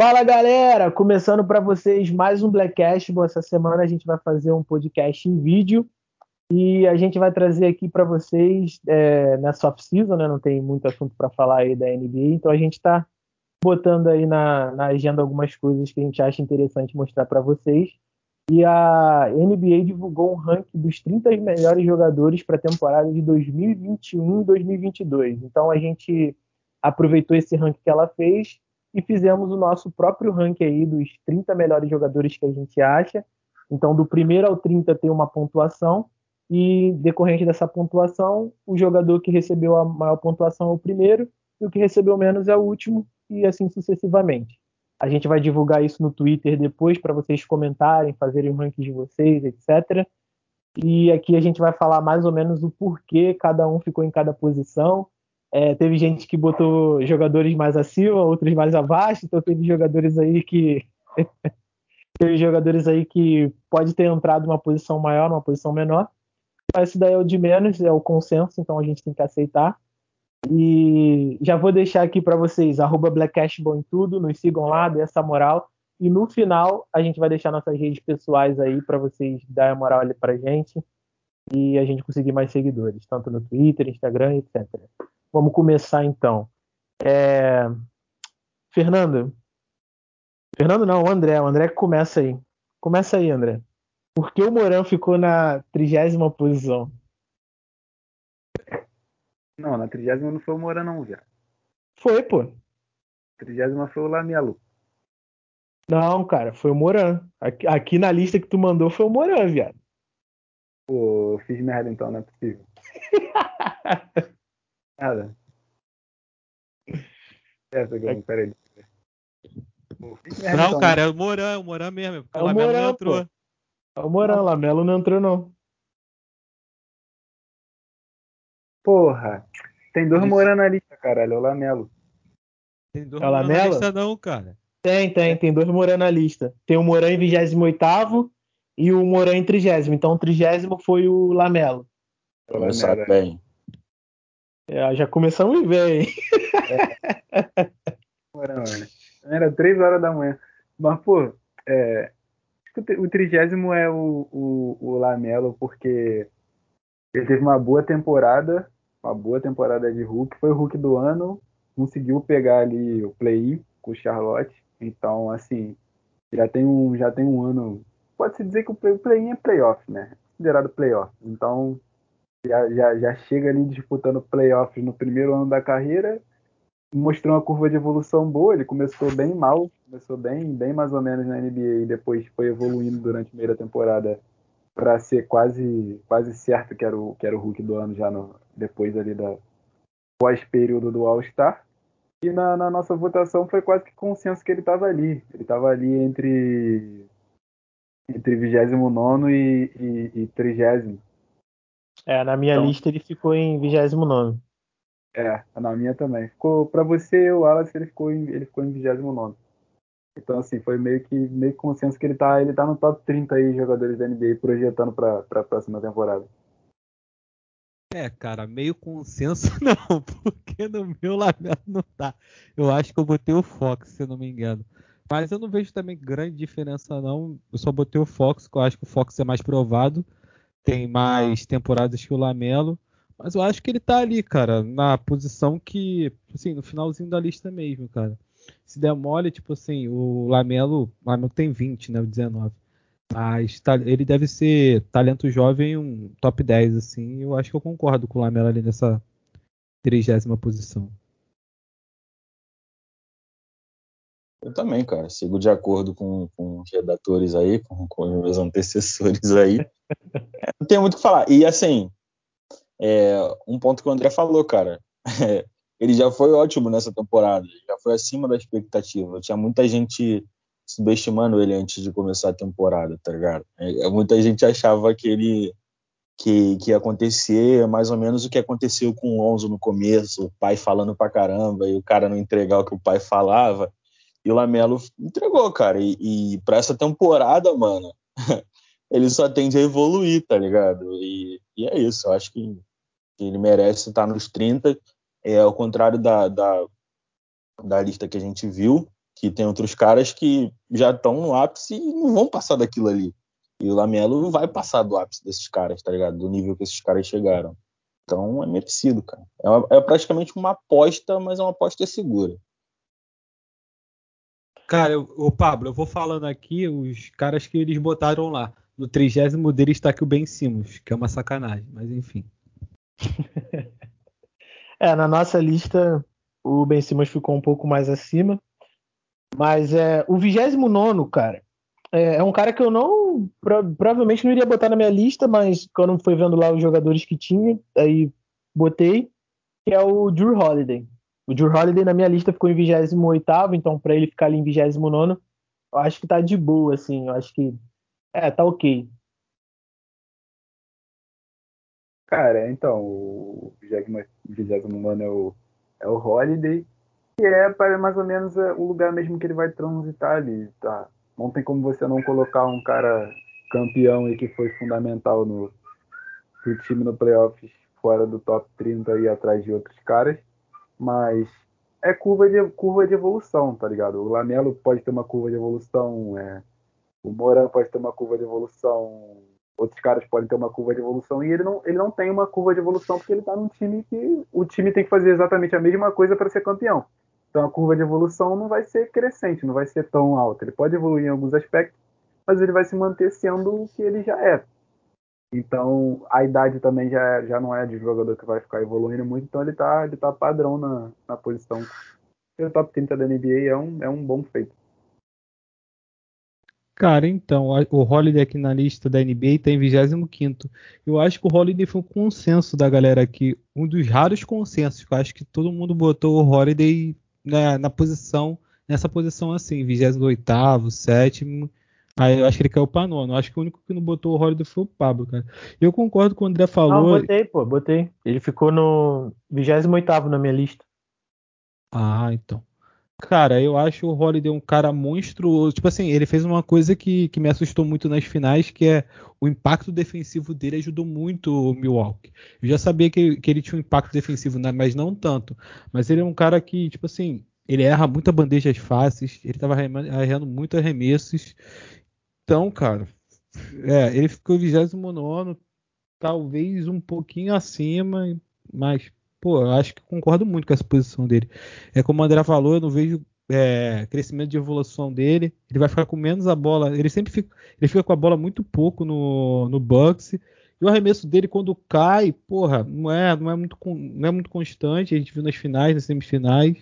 Fala galera, começando para vocês mais um Blackcast. Bom, essa semana a gente vai fazer um podcast em vídeo e a gente vai trazer aqui para vocês é, nessa off-season, né? Não tem muito assunto para falar aí da NBA, então a gente está botando aí na, na, agenda algumas coisas que a gente acha interessante mostrar para vocês. E a NBA divulgou um ranking dos 30 melhores jogadores para a temporada de 2021 e 2022. Então a gente aproveitou esse ranking que ela fez e fizemos o nosso próprio ranking aí dos 30 melhores jogadores que a gente acha. Então, do primeiro ao 30 tem uma pontuação, e decorrente dessa pontuação, o jogador que recebeu a maior pontuação é o primeiro, e o que recebeu menos é o último, e assim sucessivamente. A gente vai divulgar isso no Twitter depois para vocês comentarem, fazerem o ranking de vocês, etc. E aqui a gente vai falar mais ou menos o porquê cada um ficou em cada posição. É, teve gente que botou jogadores mais acima, outros mais abaixo, então teve jogadores aí que teve jogadores aí que pode ter entrado numa posição maior, numa posição menor. Mas isso daí é o de menos, é o consenso, então a gente tem que aceitar. E já vou deixar aqui para vocês, arroba em tudo, nos sigam lá, dê essa moral. E no final a gente vai deixar nossas redes pessoais aí para vocês darem a moral ali pra gente e a gente conseguir mais seguidores, tanto no Twitter, Instagram, etc. Vamos começar então. É... Fernando. Fernando não, o André. O André começa aí. Começa aí, André. Por que o Morão ficou na trigésima posição? Não, na trigésima não foi o Moura, não, já. Foi, pô. Trigésima foi o Lamelo. Não, cara, foi o Moran. Aqui, aqui, na lista que tu mandou foi o Moran, viado. Pô, fiz merda então, não é possível. Nada. Essa que eu peraí. Não, então, cara, né? é o Moran, é o Moran mesmo. É o Moran, não entrou. Pô. É o Moran, Lamelo não entrou, não. Porra. Tem dois Moran na lista, caralho. É o Lamelo. Tem dois é Moran na lista, não, cara. Tem, tem. Tem dois Moran na lista. Tem o Moran em 28 e o Moran em 30. Então o 30 foi o Lamelo. Começar bem. É, já começamos bem. É. Moran, Era 3 horas da manhã. Mas, pô, é, o trigésimo é o, o, o Lamelo, porque ele teve uma boa temporada uma boa temporada de Hulk. Foi o Hulk do ano, conseguiu pegar ali o play com o Charlotte. Então, assim, já tem um, já tem um ano. Pode-se dizer que o play-in é playoff, né? Considerado playoff. Então, já, já, já chega ali disputando playoffs no primeiro ano da carreira. Mostrou uma curva de evolução boa. Ele começou bem mal, começou bem, bem mais ou menos na NBA e depois foi evoluindo durante a primeira temporada para ser quase quase certo que era o que era o Hulk do ano já no, depois ali da pós-período do All-Star. E na, na, nossa votação foi quase que consenso que ele estava ali. Ele estava ali entre entre 29 e, e, e 30. É, na minha então, lista ele ficou em 29. É, na minha também. Ficou para você, o Wallace, ele ficou em ele ficou em 29. Então assim, foi meio que meio que consenso que ele tá, ele tá no top 30 aí jogadores da NBA projetando para a próxima temporada. É, cara, meio consenso não, porque no meu Lamelo não tá. Eu acho que eu botei o Fox, se eu não me engano. Mas eu não vejo também grande diferença, não. Eu só botei o Fox, que eu acho que o Fox é mais provado. Tem mais temporadas que o Lamelo. Mas eu acho que ele tá ali, cara, na posição que, assim, no finalzinho da lista mesmo, cara. Se der mole, tipo assim, o Lamelo, o Lamelo tem 20, né, o 19. Mas tá, ele deve ser talento jovem, um top 10, assim. Eu acho que eu concordo com o Lamela ali nessa trigésima posição. Eu também, cara. Sigo de acordo com, com os redatores aí, com, com meus antecessores aí. É, não tem muito o que falar. E assim, é, um ponto que o André falou, cara. É, ele já foi ótimo nessa temporada, já foi acima da expectativa. Tinha muita gente subestimando ele antes de começar a temporada, tá ligado? É, é, muita gente achava que ele que, que ia acontecer mais ou menos o que aconteceu com o Lonzo no começo, o pai falando pra caramba e o cara não entregar o que o pai falava. E o Lamelo entregou, cara. E, e para essa temporada, mano, ele só tende a evoluir, tá ligado? E, e é isso. Eu acho que ele merece estar nos 30. É ao contrário da, da, da lista que a gente viu, que tem outros caras que já estão no ápice e não vão passar daquilo ali. E o Lamelo vai passar do ápice desses caras, tá ligado? Do nível que esses caras chegaram. Então é merecido, cara. É, uma, é praticamente uma aposta, mas é uma aposta segura. Cara, o Pablo, eu vou falando aqui os caras que eles botaram lá. No trigésimo dele está aqui o Ben Simmons, que é uma sacanagem, mas enfim. é, na nossa lista o Ben Simmons ficou um pouco mais acima. Mas é, o 29, cara, é, é, um cara que eu não. Pro, provavelmente não iria botar na minha lista, mas quando foi vendo lá os jogadores que tinha, aí botei, que é o Drew Holiday. O Drew Holiday na minha lista ficou em 28, então para ele ficar ali em 29, eu acho que tá de boa, assim. Eu acho que. É, tá ok. Cara, então, o 29 é o, é o Holiday, que é para mais ou menos é, o lugar mesmo que ele vai transitar ali, tá? Não tem como você não colocar um cara campeão e que foi fundamental no, no time no playoffs fora do top 30 e atrás de outros caras, mas é curva de, curva de evolução, tá ligado? O Lamelo pode ter uma curva de evolução, é, o Moran pode ter uma curva de evolução, outros caras podem ter uma curva de evolução, e ele não, ele não tem uma curva de evolução porque ele tá num time que o time tem que fazer exatamente a mesma coisa para ser campeão. Então a curva de evolução não vai ser crescente, não vai ser tão alta. Ele pode evoluir em alguns aspectos, mas ele vai se manter sendo o que ele já é. Então a idade também já, já não é de jogador que vai ficar evoluindo muito, então ele está ele tá padrão na, na posição. O top 30 da NBA é um, é um bom feito. Cara, então, o Holiday aqui na lista da NBA está em 25. Eu acho que o Holiday foi um consenso da galera aqui. Um dos raros consensos. Eu acho que todo mundo botou o Holiday na, na posição, nessa posição assim, 28, sétimo. Aí eu acho que ele caiu pra nono. Acho que o único que não botou o Holiday foi o Pablo, cara. Eu concordo com o André falou. Não, botei, pô, botei. Ele ficou no 28 na minha lista. Ah, então. Cara, eu acho o Holiday um cara monstruoso. Tipo assim, ele fez uma coisa que, que me assustou muito nas finais, que é o impacto defensivo dele ajudou muito o Milwaukee. Eu já sabia que, que ele tinha um impacto defensivo, né, mas não tanto. Mas ele é um cara que, tipo assim, ele erra muitas bandejas fáceis, ele tava errando muito arremessos. Então, cara, é, ele ficou 29, talvez um pouquinho acima, mas pô, eu acho que concordo muito com essa posição dele. É como o André falou, eu não vejo é, crescimento de evolução dele. Ele vai ficar com menos a bola. Ele sempre fica, ele fica com a bola muito pouco no, no Bucks. E o arremesso dele quando cai, porra, não é, não é muito, não é muito constante. A gente viu nas finais, nas semifinais.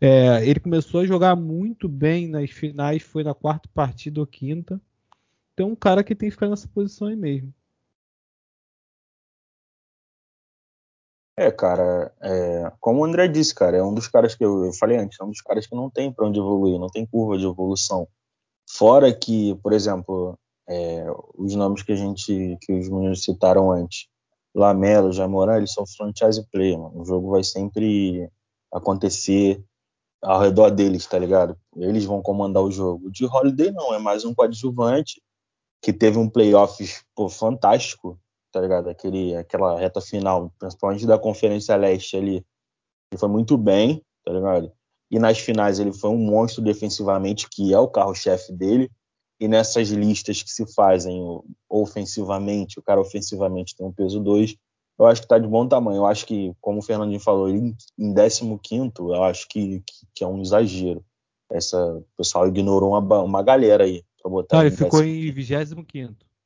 É, ele começou a jogar muito bem nas finais, foi na quarta partida ou quinta. Então, um cara que tem que ficar nessa posição aí mesmo. É, cara, é, como o André disse, cara, é um dos caras que eu, eu falei antes, é um dos caras que não tem para onde evoluir, não tem curva de evolução. Fora que, por exemplo, é, os nomes que a gente, que os meninos citaram antes, Lamelo, Jamoran, eles são franchise player, mano. O jogo vai sempre acontecer ao redor deles, tá ligado? Eles vão comandar o jogo. De Holiday não, é mais um coadjuvante que teve um playoffs pô, fantástico tá ligado? Aquele, aquela reta final, principalmente da Conferência Leste ali, ele foi muito bem, tá ligado? E nas finais ele foi um monstro defensivamente, que é o carro-chefe dele. E nessas listas que se fazem ofensivamente, o cara ofensivamente tem um peso 2, eu acho que tá de bom tamanho. Eu acho que, como o Fernandinho falou, em 15, eu acho que, que, que, é um exagero. Essa, o pessoal ignorou uma, uma galera aí. Pra botar ah, ele ficou em 25.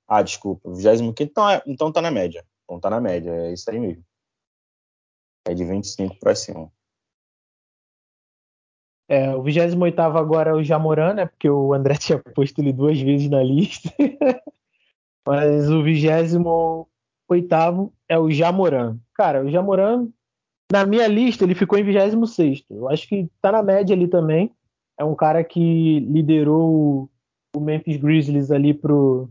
Ah, desculpa. 25 então, é, então tá na média. Então tá na média. É isso aí mesmo. É de 25 para cima. É, o 28 agora é o Jamoran, né? Porque o André tinha posto ele duas vezes na lista. Mas o 28 é o Jamoran. Cara, o Jamoran, na minha lista, ele ficou em 26. Eu acho que tá na média ali também. É um cara que liderou o Memphis Grizzlies ali pro,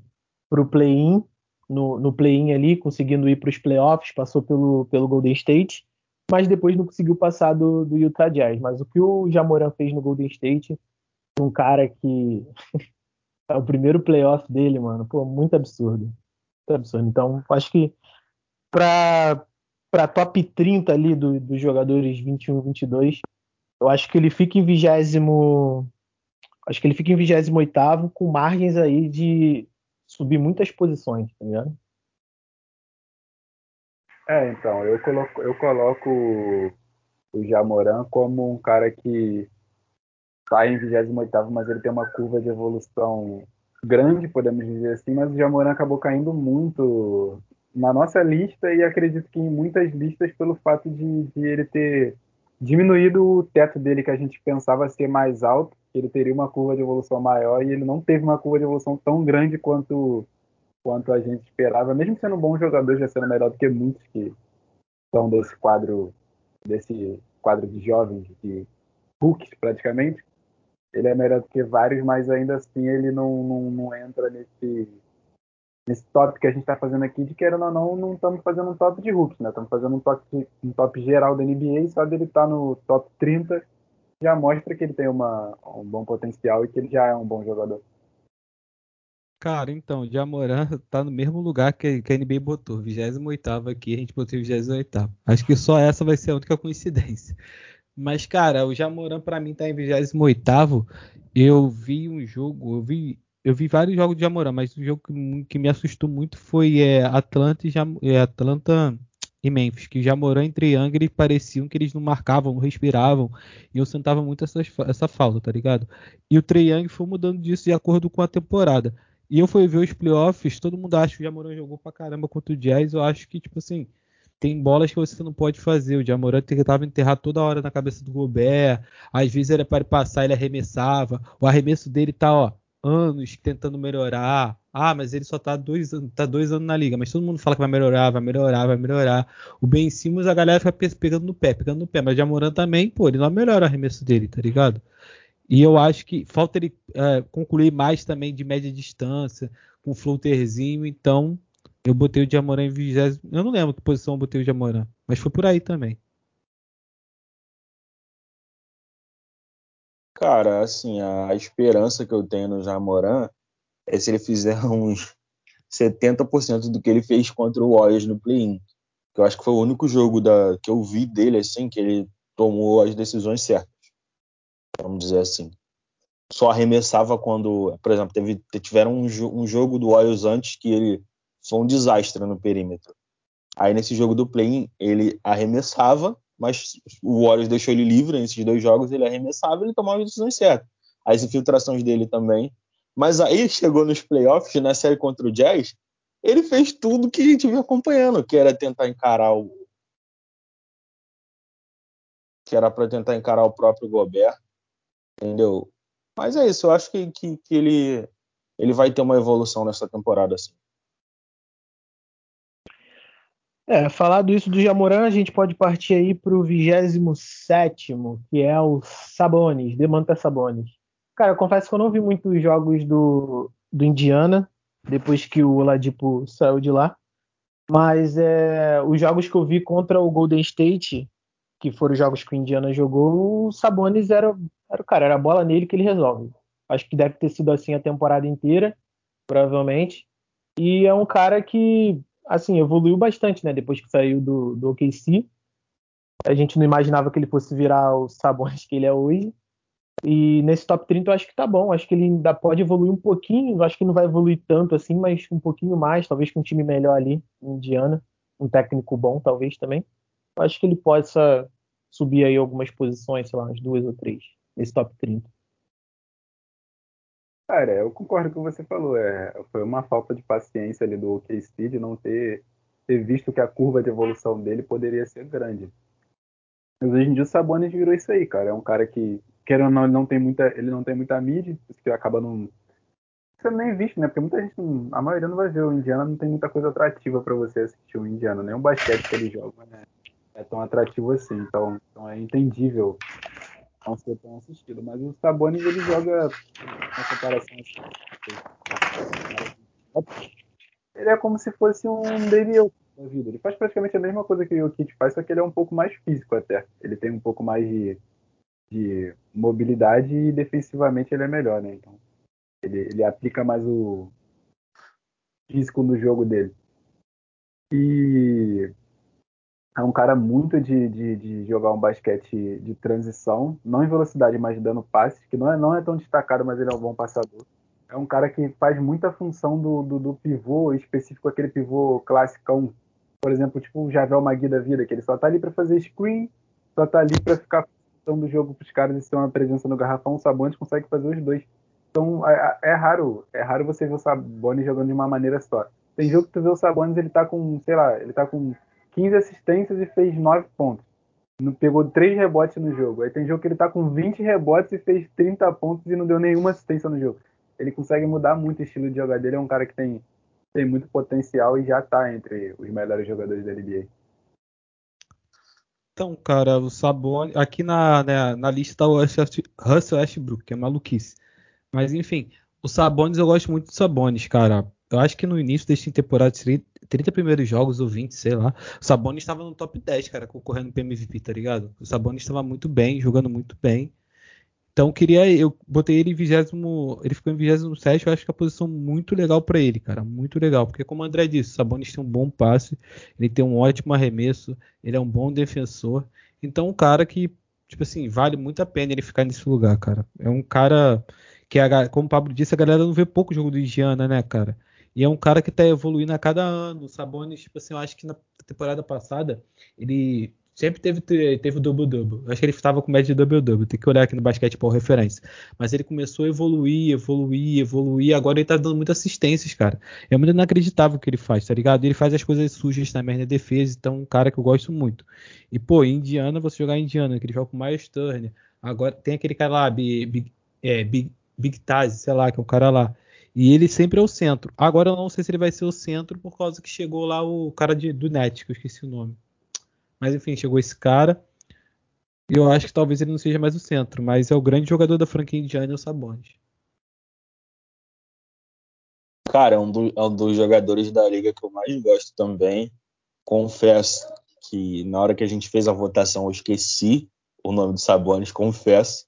para o play-in, no, no play-in ali, conseguindo ir para os playoffs, passou pelo, pelo Golden State, mas depois não conseguiu passar do, do Utah Jazz. Mas o que o Jamoran fez no Golden State, um cara que é o primeiro playoff dele, mano, pô, muito absurdo. Muito absurdo. Então, acho que para para top 30 ali do, dos jogadores 21 22, eu acho que ele fica em vigésimo Acho que ele fica em 28 com margens aí de subir muitas posições, tá ligado? É, então, eu coloco, eu coloco o Jamoran como um cara que está em 28 mas ele tem uma curva de evolução grande, podemos dizer assim, mas o Jamoran acabou caindo muito na nossa lista e acredito que em muitas listas pelo fato de, de ele ter diminuído o teto dele que a gente pensava ser mais alto, ele teria uma curva de evolução maior e ele não teve uma curva de evolução tão grande quanto quanto a gente esperava, mesmo sendo um bom jogador, já sendo melhor do que muitos que são desse quadro desse quadro de jovens, de rookies praticamente, ele é melhor do que vários, mas ainda assim ele não, não, não entra nesse nesse top que a gente está fazendo aqui, de querendo ou não, não estamos fazendo um top de rookies, né? Estamos fazendo um top, um top geral da NBA só dele estar tá no top 30 já mostra que ele tem uma, um bom potencial e que ele já é um bom jogador. Cara, então, o Jamoran tá no mesmo lugar que, que a NBA botou, 28 aqui, a gente botou 28. Acho que só essa vai ser a única coincidência. Mas, cara, o Jamoran para mim tá em 28 Eu vi um jogo, eu vi eu vi vários jogos de Jamoran, mas o jogo que, que me assustou muito foi é, Atlanta, e Jam, é, Atlanta e Memphis, que Jamoran e Triangle pareciam que eles não marcavam, não respiravam, e eu sentava muito essa, essa falta, tá ligado? E o Triangle foi mudando disso de acordo com a temporada. E eu fui ver os playoffs, todo mundo acha que o Jamoran jogou pra caramba contra o Jazz, eu acho que, tipo assim, tem bolas que você não pode fazer. O Jamoran tentava enterrar toda hora na cabeça do Gobert, às vezes era para ele passar, ele arremessava, o arremesso dele tá, ó, anos tentando melhorar. Ah, mas ele só tá dois, tá dois anos na liga. Mas todo mundo fala que vai melhorar, vai melhorar, vai melhorar. O Ben Simmons, a galera fica pegando no pé, pegando no pé. Mas o Jamoran também, pô, ele não melhora o arremesso dele, tá ligado? E eu acho que falta ele é, concluir mais também de média distância, com floaterzinho. Então, eu botei o Jamoran em 20. Eu não lembro que posição eu botei o Jamoran, mas foi por aí também. Cara, assim, a esperança que eu tenho no Jamoran é se ele fizer uns 70% do que ele fez contra o Warriors no play-in. Que eu acho que foi o único jogo da, que eu vi dele, assim, que ele tomou as decisões certas. Vamos dizer assim. Só arremessava quando, por exemplo, teve, tiveram um, um jogo do Warriors antes que ele foi um desastre no perímetro. Aí nesse jogo do play-in, ele arremessava mas o Warriors deixou ele livre nesses dois jogos, ele arremessava e ele tomava as decisões certas. As infiltrações dele também. Mas aí chegou nos playoffs, na série contra o Jazz, ele fez tudo que a gente vinha acompanhando, que era tentar encarar o. que era para tentar encarar o próprio Gobert, entendeu? Mas é isso, eu acho que, que, que ele, ele vai ter uma evolução nessa temporada, assim. É, falado isso do Jamoran, a gente pode partir aí para o 27, que é o Sabonis, Demanta Sabonis. Cara, eu confesso que eu não vi muitos jogos do, do Indiana, depois que o Oladipo saiu de lá. Mas é, os jogos que eu vi contra o Golden State, que foram os jogos que o Indiana jogou, o Sabonis era, era cara, era a bola nele que ele resolve. Acho que deve ter sido assim a temporada inteira, provavelmente. E é um cara que assim, evoluiu bastante, né? Depois que saiu do, do OKC. A gente não imaginava que ele fosse virar o Sabonis que ele é hoje. E nesse top 30 eu acho que tá bom. Acho que ele ainda pode evoluir um pouquinho. Acho que não vai evoluir tanto assim, mas um pouquinho mais. Talvez com um time melhor ali, Indiana. Um técnico bom, talvez também. Eu acho que ele possa subir aí algumas posições, sei lá, umas duas ou três, nesse top 30. Cara, eu concordo com o que você falou. É, foi uma falta de paciência ali do OKC de não ter, ter visto que a curva de evolução dele poderia ser grande. Mas hoje em dia o Sabonis virou isso aí, cara. É um cara que, querendo ou não, ele não tem muita, ele não tem muita mídia, que acaba não você nem visto, né? Porque muita gente, a maioria não vai ver o Indiana, não tem muita coisa atrativa para você assistir o Indiana, nem o basquete que ele joga, né? É tão atrativo assim, então, então é entendível não ser tão assistido. Mas o Sabonis ele joga uma comparação assim. Ele é como se fosse um Daniel da vida. Ele faz praticamente a mesma coisa que o Kit faz, só que ele é um pouco mais físico até. Ele tem um pouco mais de, de mobilidade e defensivamente ele é melhor, né? Então ele, ele aplica mais o físico no jogo dele. E é um cara muito de, de, de, jogar um basquete de transição, não em velocidade, mas dando passes, que não é, não é tão destacado, mas ele é um bom passador. É um cara que faz muita função do, do, do pivô, específico aquele pivô classicão, por exemplo, tipo o Javel Magui da vida, que ele só tá ali para fazer screen, só tá ali para ficar dando jogo pros caras e ter uma presença no garrafão, o Sabonis consegue fazer os dois. Então é, é, raro, é raro você ver o Sabonis jogando de uma maneira só. Tem jogo que tu vê o Sabonis, ele tá com, sei lá, ele tá com 15 assistências e fez 9 pontos. Pegou 3 rebotes no jogo. Aí tem jogo que ele tá com 20 rebotes e fez 30 pontos e não deu nenhuma assistência no jogo. Ele consegue mudar muito o estilo de jogar dele. É um cara que tem, tem muito potencial e já tá entre os melhores jogadores da NBA. Então, cara, o Sabonis. Aqui na, né, na lista tá o Russell Westbrook, que é maluquice. Mas enfim, o Sabonis eu gosto muito do Sabonis, cara. Eu acho que no início desta temporada, 30 primeiros jogos ou 20, sei lá, o Sabonis estava no top 10, cara, concorrendo pro MVP, tá ligado? O Sabonis estava muito bem, jogando muito bem. Então queria, eu botei ele em 20, ele ficou em 27, eu acho que é a posição muito legal para ele, cara, muito legal, porque como o André disse, o Sabonis tem um bom passe, ele tem um ótimo arremesso, ele é um bom defensor. Então um cara que, tipo assim, vale muito a pena ele ficar nesse lugar, cara. É um cara que, a, como o Pablo disse, a galera não vê pouco jogo do Indiana, né, cara? E é um cara que está evoluindo a cada ano. O Sabonis, tipo assim, eu acho que na temporada passada ele sempre teve teve o double-double. Acho que ele estava com média de double-double. Tem que olhar aqui no basquete por referência. Mas ele começou a evoluir, evoluir, evoluir. Agora ele tá dando muitas assistências, cara. É muito inacreditável o que ele faz, tá ligado? Ele faz as coisas sujas na defesa. Então, um cara que eu gosto muito. E, pô, Indiana, você jogar Indiana, que ele joga com o Miles Turner. Agora tem aquele cara lá, Big, Big, é, Big, Big Taz, sei lá, que é um cara lá. E ele sempre é o centro. Agora eu não sei se ele vai ser o centro por causa que chegou lá o cara de, do Net, que eu esqueci o nome. Mas enfim, chegou esse cara. E eu acho que talvez ele não seja mais o centro, mas é o grande jogador da franquia indiana, o Sabonis. Cara, é um, do, é um dos jogadores da liga que eu mais gosto também. Confesso que na hora que a gente fez a votação eu esqueci o nome do Sabonis, confesso.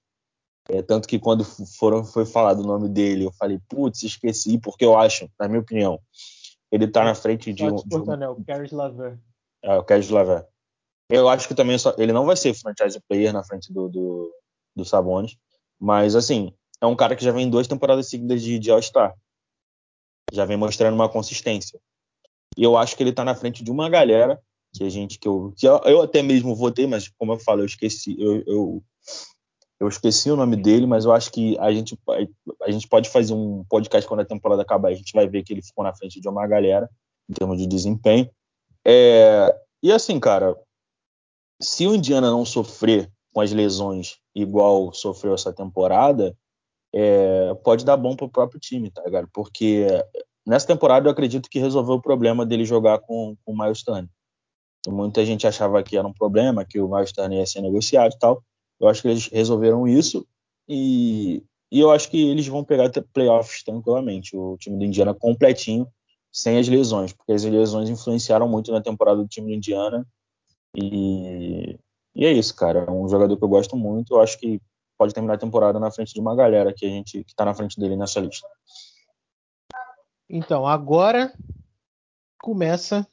É, tanto que quando foram, foi falado o nome dele, eu falei, putz, esqueci, porque eu acho, na minha opinião, ele tá na frente de um. De um... Né, o Caris Laver. É, o Caris Laver. Eu acho que também só, ele não vai ser franchise player na frente do, do, do Sabonis, mas assim, é um cara que já vem duas temporadas seguidas de, de All-Star. Já vem mostrando uma consistência. E eu acho que ele tá na frente de uma galera que a gente, que eu, que eu, eu até mesmo votei, mas como eu falo, eu esqueci, eu, eu eu esqueci o nome dele, mas eu acho que a gente, a gente pode fazer um podcast quando a temporada acabar. A gente vai ver que ele ficou na frente de uma galera em termos de desempenho. É, e assim, cara, se o Indiana não sofrer com as lesões igual sofreu essa temporada, é, pode dar bom para o próprio time, tá ligado? Porque nessa temporada eu acredito que resolveu o problema dele jogar com, com o Miles Turner. Muita gente achava que era um problema, que o Miles Turner ia ser negociado e tal. Eu acho que eles resolveram isso e, e eu acho que eles vão pegar playoffs tranquilamente. O time do Indiana completinho, sem as lesões, porque as lesões influenciaram muito na temporada do time do Indiana. E, e é isso, cara. É um jogador que eu gosto muito. Eu acho que pode terminar a temporada na frente de uma galera que a gente que tá na frente dele nessa lista. Então, agora começa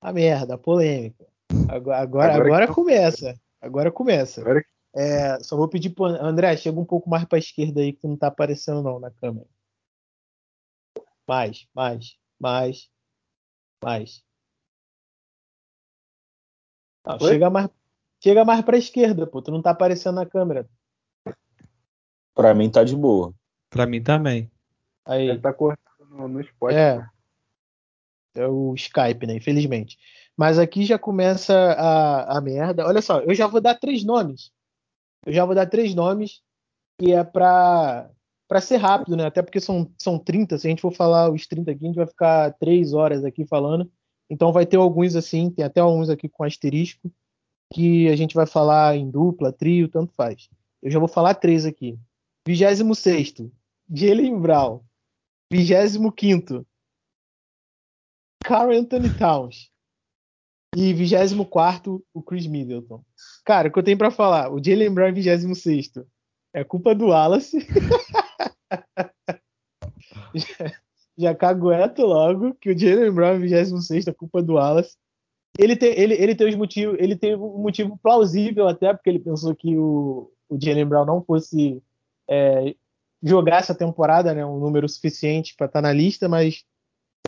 a merda, a polêmica. Agora, agora, agora, agora começa. Agora começa. Agora... É, só vou pedir pro André, chega um pouco mais para a esquerda aí que não tá aparecendo não na câmera. Mais, mais, mais, mais. Não, chega mais, chega mais para a esquerda, pô. Tu não tá aparecendo na câmera. Para mim tá de boa. Para mim também. Aí. Ele tá cortando no, no spot. É. É o Skype, né? Infelizmente. Mas aqui já começa a, a merda. Olha só, eu já vou dar três nomes. Eu já vou dar três nomes e é pra, pra ser rápido, né? Até porque são, são 30. Se a gente for falar os 30 aqui, a gente vai ficar três horas aqui falando. Então vai ter alguns assim, tem até alguns aqui com asterisco, que a gente vai falar em dupla, trio, tanto faz. Eu já vou falar três aqui. 26 Jalen Brown. 25 Carl Anthony Towns. E 24 o Chris Middleton. Cara, o que eu tenho para falar? O Jalen Brown em 26 é culpa do Wallace. já, cagueto logo que o Jalen Brown em 26 é culpa do Wallace. ele tem, ele, ele tem os motivos, ele tem um motivo plausível até, porque ele pensou que o, o Jalen Brown não fosse é, jogar essa temporada, né, um número suficiente para estar tá na lista, mas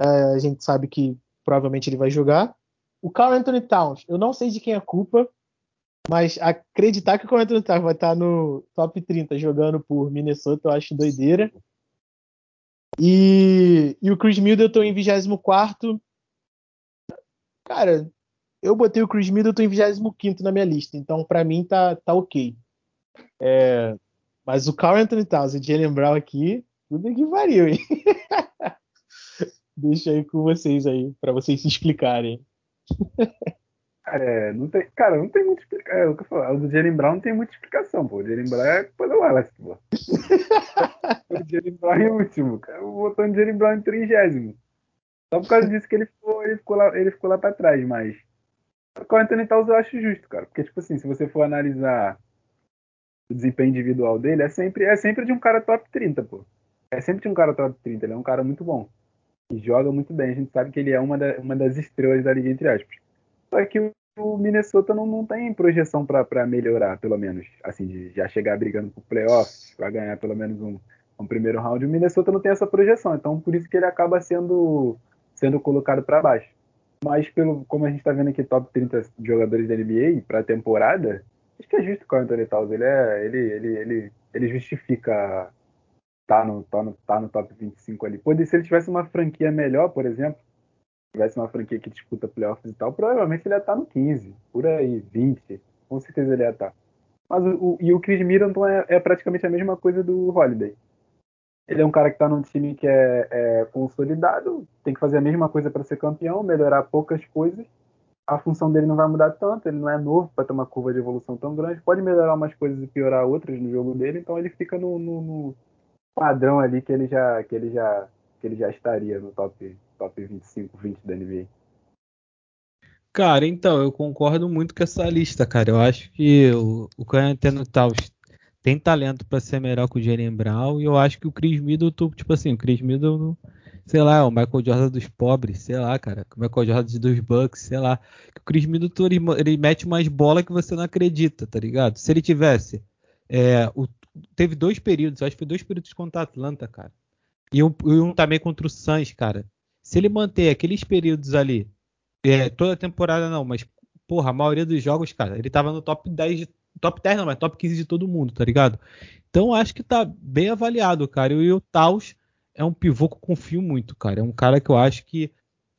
é, a gente sabe que provavelmente ele vai jogar. O Carl Anthony Towns, eu não sei de quem é a culpa, mas acreditar que o Carl Anthony Towns vai estar tá no top 30 jogando por Minnesota, eu acho doideira. E, e o Chris Middleton em 24. Cara, eu botei o Chris Middleton em 25 na minha lista, então para mim tá, tá ok. É, mas o Carl Anthony Towns e Jalen Brown aqui, tudo que varia, hein? Deixa aí com vocês aí, para vocês se explicarem. Cara, é, não tem, cara, não tem muita explicação. É, o que eu falo, o do Jalen Brown não tem muita explicação, pô. O Jalen Brown é Wallace, pô. o Jalen Brown é o último, cara. Botou o Jalen Brown em trigésimo. Só por causa disso que ele ficou, ele ficou lá, ele ficou lá pra trás, mas. O Anthony Towns eu acho justo, cara. Porque, tipo assim, se você for analisar o desempenho individual dele, é sempre, é sempre de um cara top 30, pô. É sempre de um cara top 30. Ele é um cara muito bom. E joga muito bem. A gente sabe que ele é uma, da, uma das estrelas da liga, entre aspas. Só que o Minnesota não, não tem projeção para melhorar, pelo menos. Assim, de já chegar brigando pro playoffs, para ganhar pelo menos um, um primeiro round. O Minnesota não tem essa projeção. Então, por isso que ele acaba sendo, sendo colocado para baixo. Mas, pelo, como a gente está vendo aqui, top 30 jogadores da NBA para a temporada, acho que é justo com o Anthony Towns. Ele, é, ele, ele, ele, ele justifica tá no, tá, no, tá no top 25 ali. Pode se ele tivesse uma franquia melhor, por exemplo, tivesse uma franquia que disputa playoffs e tal, provavelmente ele ia estar no 15, por aí, 20, com certeza ele ia estar. Mas o, e o Chris Middleton é, é, praticamente a mesma coisa do Holiday. Ele é um cara que está num time que é, é, consolidado, tem que fazer a mesma coisa para ser campeão, melhorar poucas coisas. A função dele não vai mudar tanto, ele não é novo para ter uma curva de evolução tão grande. Pode melhorar umas coisas e piorar outras no jogo dele, então ele fica no, no, no padrão ali que ele já que ele já que ele já estaria no top top 25, 20 da NBA. Cara, então, eu concordo muito com essa lista, cara. Eu acho que o, o Taus tem talento para ser melhor que o Jalen Brown e eu acho que o Chris Middleton, tipo assim, o Chris Middleton, sei lá, é o Michael Jordan dos pobres, sei lá, cara, o Michael Jordan dos Bucks, sei lá. O Chris Middleton, ele, ele mete mais bola que você não acredita, tá ligado? Se ele tivesse, é, o, teve dois períodos, acho que foi dois períodos contra a Atlanta, cara. E um, e um também contra o Suns, cara. Se ele manter aqueles períodos ali, é, toda a temporada não, mas porra, a maioria dos jogos, cara, ele tava no top 10 de, top 10 não, mas top 15 de todo mundo, tá ligado? Então acho que tá bem avaliado, cara. E o Taos é um pivô que eu confio muito, cara. É um cara que eu acho que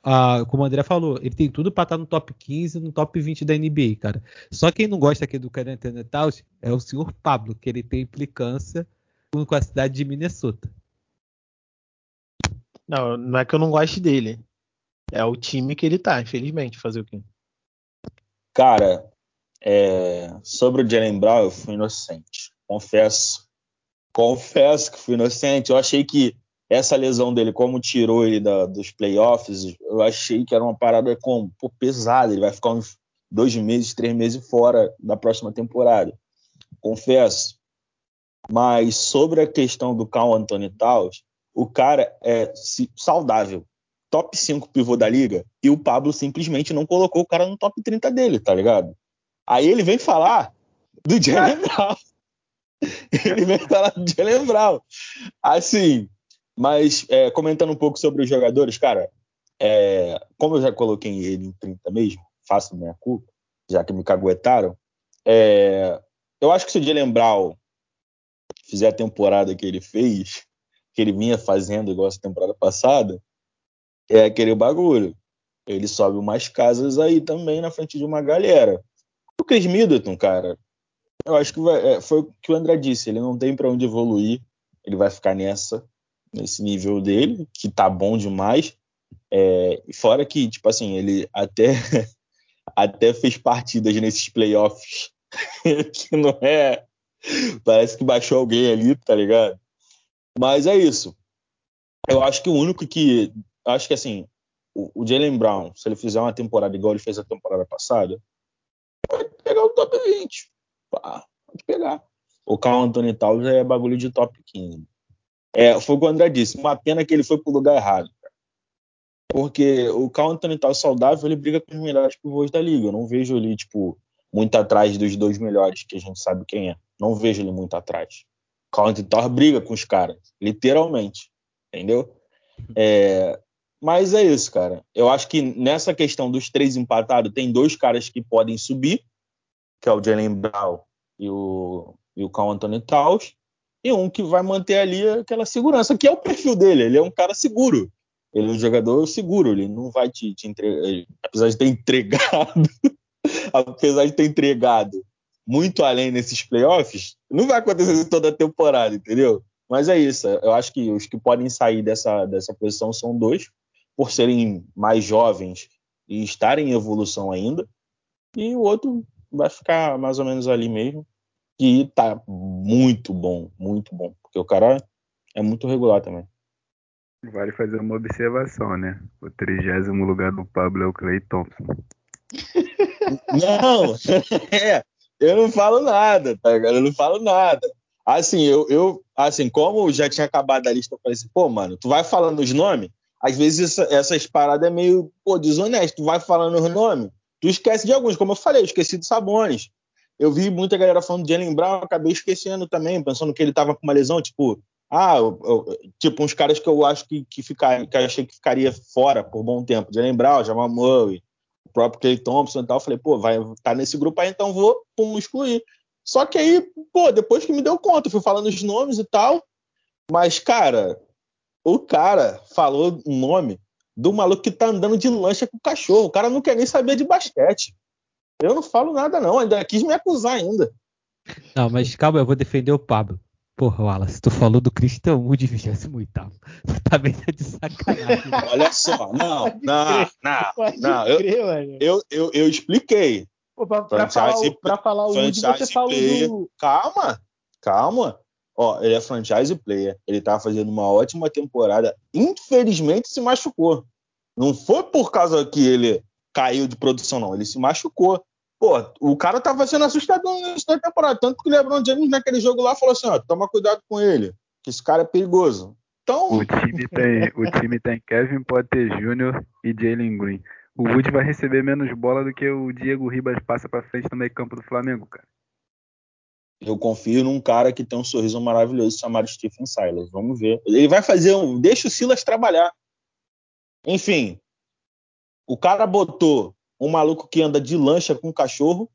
ah, como o André falou, ele tem tudo para estar tá no top 15, no top 20 da NBA, cara. Só quem não gosta aqui do Carantana Taos é o senhor Pablo, que ele tem implicância com a cidade de Minnesota. Não, não é que eu não goste dele. É o time que ele tá, infelizmente. Fazer o quê? Cara, é... sobre o Jalen Brown, eu fui inocente. Confesso. Confesso que fui inocente. Eu achei que essa lesão dele, como tirou ele da, dos playoffs, eu achei que era uma parada como, pô, pesada. Ele vai ficar uns dois meses, três meses fora da próxima temporada. Confesso. Mas sobre a questão do Cal Anthony Towns, o cara é saudável, top 5 pivô da liga, e o Pablo simplesmente não colocou o cara no top 30 dele, tá ligado? Aí ele vem falar do Jalen Brown. ele vem falar do Jalen Brown. Assim, mas é, comentando um pouco sobre os jogadores, cara, é, como eu já coloquei ele em 30 mesmo, faço minha culpa, já que me caguetaram, é, eu acho que se o Jalen Brown fizer a temporada que ele fez, que ele vinha fazendo igual essa temporada passada, é aquele bagulho. Ele sobe umas casas aí também na frente de uma galera. O Chris Middleton, cara, eu acho que vai, é, foi o que o André disse, ele não tem para onde evoluir, ele vai ficar nessa, nesse nível dele, que tá bom demais. É, fora que, tipo assim, ele até, até fez partidas nesses playoffs que não é. Parece que baixou alguém ali, tá ligado? Mas é isso. Eu acho que o único que. Acho que assim, o, o Jalen Brown, se ele fizer uma temporada igual ele fez a temporada passada, pode pegar o top 20. Pá, pode pegar. O Carl Anthony Towns é bagulho de top 15. É, foi o que o André disse. Uma pena que ele foi pro lugar errado. Porque o Carl Anthony Towns saudável, ele briga com os melhores pivôs da liga. Eu não vejo ele, tipo, muito atrás dos dois melhores, que a gente sabe quem é. Não vejo ele muito atrás. Anthony Towns briga com os caras, literalmente. Entendeu? É, mas é isso, cara. Eu acho que nessa questão dos três empatados, tem dois caras que podem subir, que é o Jalen Brown e o, e o Anthony Towns, e um que vai manter ali aquela segurança, que é o perfil dele. Ele é um cara seguro. Ele é um jogador seguro, ele não vai te, te entregar, apesar de ter entregado, apesar de ter entregado muito além nesses playoffs, não vai acontecer toda a temporada, entendeu? Mas é isso. Eu acho que os que podem sair dessa, dessa posição são dois, por serem mais jovens e estarem em evolução ainda. E o outro vai ficar mais ou menos ali mesmo. E tá muito bom, muito bom. Porque o cara é muito regular também. Vale fazer uma observação, né? O trigésimo lugar do Pablo é o Clay Thompson. Não, é, eu não falo nada, tá ligado? Eu não falo nada. Assim, eu, eu, assim, como já tinha acabado a lista, eu falei assim, pô, mano, tu vai falando os nomes, às vezes essa, essas paradas é meio, pô, desonesto. Tu vai falando os nomes, tu esquece de alguns, como eu falei, eu esqueci do Sabones. Eu vi muita galera falando de Jalen Brown, acabei esquecendo também, pensando que ele tava com uma lesão, tipo, ah, eu, eu, tipo, uns caras que eu acho que, que, ficar, que eu achei que ficaria fora por bom tempo. Jalen Brown, Jamal Murray, o próprio Clay Thompson e tal. Falei, pô, vai tá nesse grupo aí, então vou pum, excluir. Só que aí, pô, depois que me deu conta, fui falando os nomes e tal. Mas, cara, o cara falou um nome do maluco que tá andando de lancha com o cachorro. O cara não quer nem saber de basquete. Eu não falo nada, não. Ainda quis me acusar ainda. Não, mas calma, eu vou defender o Pablo. Porra, Wallace, tu falou do Christian Wood 28 Tu tá bem de sacanagem. Olha só, não, não, não, não. Eu, eu, eu, eu expliquei. Pô, pra, pra, falar, o, pra falar o Wood, você falou do... Calma, calma. Ó, ele é franchise player. Ele tá fazendo uma ótima temporada. Infelizmente se machucou. Não foi por causa que ele caiu de produção, não. Ele se machucou. Pô, o cara tava sendo assustador da temporada. Tanto que o LeBron James naquele jogo lá falou assim: ó, toma cuidado com ele, que esse cara é perigoso. Então... O time tem, o time tem Kevin Potter Jr. e Jalen Green. O Wood vai receber menos bola do que o Diego Ribas passa para frente no meio campo do Flamengo, cara. Eu confio num cara que tem um sorriso maravilhoso chamado Stephen Silas. Vamos ver. Ele vai fazer um. Deixa o Silas trabalhar. Enfim, o cara botou um maluco que anda de lancha com um cachorro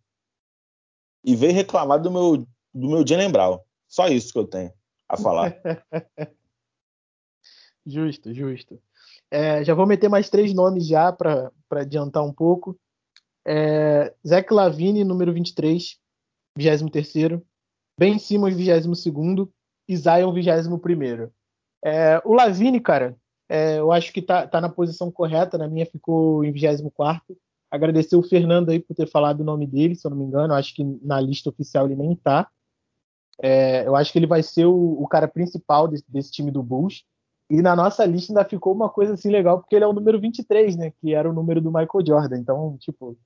e veio reclamar do meu, do meu Jalen Brown. Só isso que eu tenho a falar. justo, justo. É, já vou meter mais três nomes já para adiantar um pouco. É, Zach Lavine, número 23, 23 Ben Simmons, 22 e Zion, 21 é, O Lavine, cara, é, eu acho que tá, tá, na posição correta, na minha ficou em 24 Agradecer o Fernando aí por ter falado o nome dele, se eu não me engano, acho que na lista oficial ele nem tá. É, eu acho que ele vai ser o, o cara principal desse, desse, time do Bulls. E na nossa lista ainda ficou uma coisa assim legal, porque ele é o número 23, né? Que era o número do Michael Jordan. Então, tipo,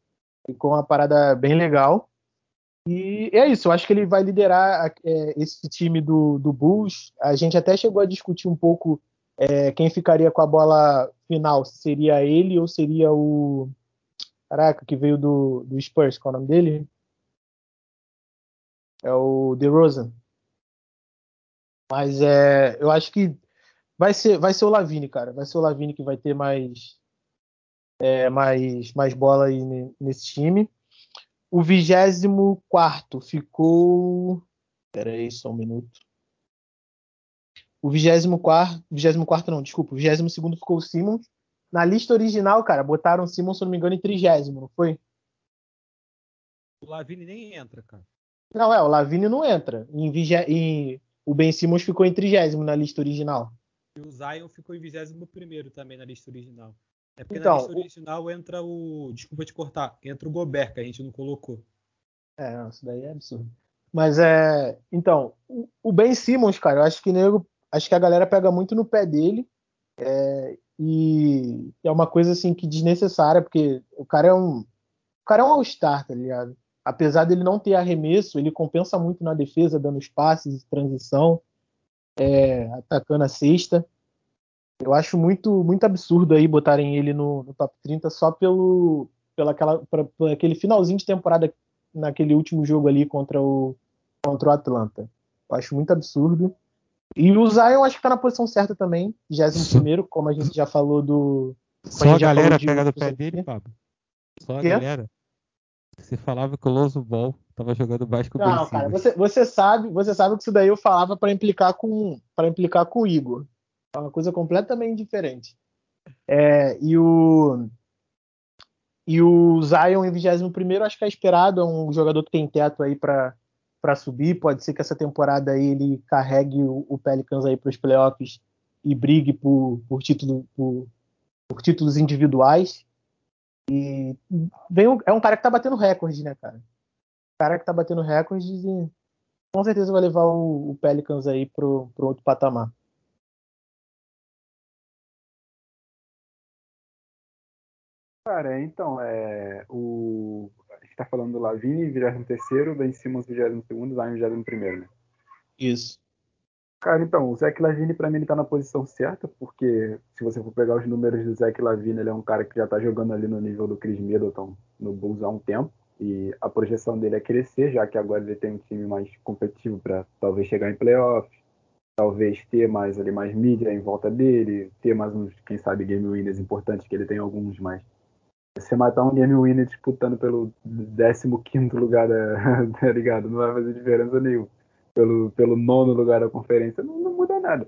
ficou uma parada bem legal. E é isso, eu acho que ele vai liderar é, esse time do, do Bulls. A gente até chegou a discutir um pouco é, quem ficaria com a bola final, se seria ele ou seria o. Caraca, que veio do, do Spurs, qual é o nome dele? É o DeRozan. Mas é, eu acho que vai ser, vai ser o Lavine, cara. Vai ser o Lavine que vai ter mais, é, mais, mais bola aí nesse time. O 24 ficou. Espera aí, só um minuto. O 24, 24 não, desculpa, o 22 ficou o Simmons. Na lista original, cara, botaram o Simmons, se não me engano, em 30, não foi? O Lavine nem entra, cara. Não, é, o Lavine não entra. Em, em... O Ben Simmons ficou em 30 na lista original. E o Zion ficou em 21 também na lista original. É porque então, na lista original entra o. Desculpa te cortar, entra o Gobert, que a gente não colocou. É, não, isso daí é absurdo. Mas é. Então, o Ben Simmons, cara, eu acho que nego. Acho que a galera pega muito no pé dele. É, e é uma coisa assim que desnecessária, porque o cara é um. O cara é um all-star, tá ligado? Apesar dele não ter arremesso, ele compensa muito na defesa, dando espaços, transição, é, atacando a cesta. Eu acho muito, muito absurdo aí botarem ele no, no top 30 só pelo, pela aquela, pra, por aquele finalzinho de temporada naquele último jogo ali contra o, contra o Atlanta. Eu acho muito absurdo. E o Zion acho que tá na posição certa também, 21 como a gente já falou do. Só a galera pega do pé dele, Pablo. Só a galera. Você falava que o Lonzo Ball tava jogando baixo com o Não, cara, você, você, sabe, você sabe que isso daí eu falava para implicar com para implicar com o Igor. É uma coisa completamente diferente. É, e o e o Zion em 21 acho que é esperado, é um jogador que tem teto aí para para subir. Pode ser que essa temporada aí ele carregue o, o Pelicans aí para os playoffs e brigue por, por, título, por, por títulos individuais. E vem um, é um cara que tá batendo recorde, né, cara? Cara que tá batendo recordes e com certeza vai levar o, o Pelicans aí pro, pro outro patamar. Cara, então, é, o, tá falando do Lavini, 23º, Ben Simmons, 22º, Zion, 21º, né? Isso. Cara, então, o Zach Lavine para mim ele tá na posição certa, porque se você for pegar os números do Zach Lavine, ele é um cara que já tá jogando ali no nível do Chris Middleton no Bulls há um tempo, e a projeção dele é crescer, já que agora ele tem um time mais competitivo para talvez chegar em playoffs, talvez ter mais ali mais mídia em volta dele, ter mais uns, quem sabe, game winners importantes, que ele tem alguns, mas você matar um game winner disputando pelo 15 lugar, da, tá ligado? Não vai fazer diferença nenhuma. Pelo, pelo nono lugar da conferência, não, não muda nada.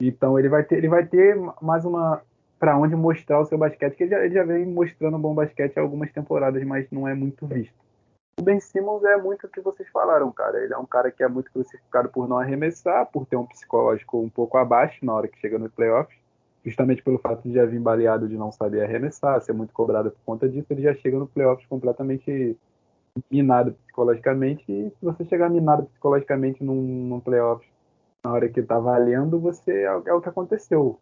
Então ele vai ter, ele vai ter mais uma para onde mostrar o seu basquete, que ele já, ele já vem mostrando bom basquete há algumas temporadas, mas não é muito visto. O Ben Simmons é muito o que vocês falaram, cara. Ele é um cara que é muito crucificado por não arremessar, por ter um psicológico um pouco abaixo na hora que chega nos playoffs justamente pelo fato de já vir baleado de não saber arremessar, ser muito cobrado por conta disso, ele já chega no playoffs completamente minado psicologicamente, e se você chegar minado psicologicamente num, num playoffs na hora que tá valendo, você é, é o que aconteceu.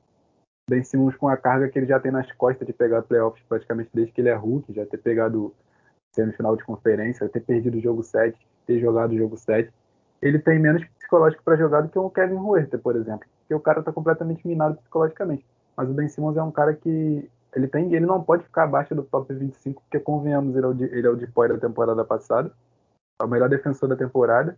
Ben Simmons com a carga que ele já tem nas costas de pegar playoffs praticamente desde que ele é Hulk, já ter pegado semifinal de conferência, ter perdido o jogo 7, ter jogado o jogo 7, ele tem menos psicológico para jogar do que o Kevin Huerter, por exemplo, porque o cara tá completamente minado psicologicamente. Mas o Ben Simmons é um cara que ele tem, ele não pode ficar abaixo do top 25, porque convenhamos, ele é o de, ele é o de da temporada passada, é o melhor defensor da temporada.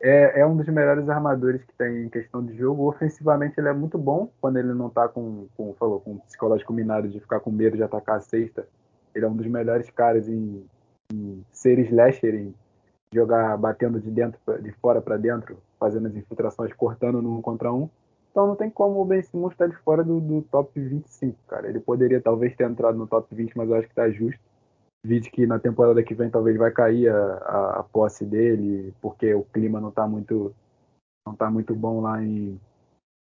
É, é, um dos melhores armadores que tem em questão de jogo. Ofensivamente ele é muito bom quando ele não tá com, com, falou, com psicológico minado de ficar com medo de atacar a cesta. Ele é um dos melhores caras em, em ser slasher, em jogar batendo de dentro, de fora para dentro, fazendo as infiltrações, cortando no um contra um. Então não tem como o Ben Simmons estar de fora do, do, top 25, cara. Ele poderia talvez ter entrado no top 20, mas eu acho que tá justo. Vide que na temporada que vem talvez vai cair a, a, a, posse dele, porque o clima não tá muito não tá muito bom lá em,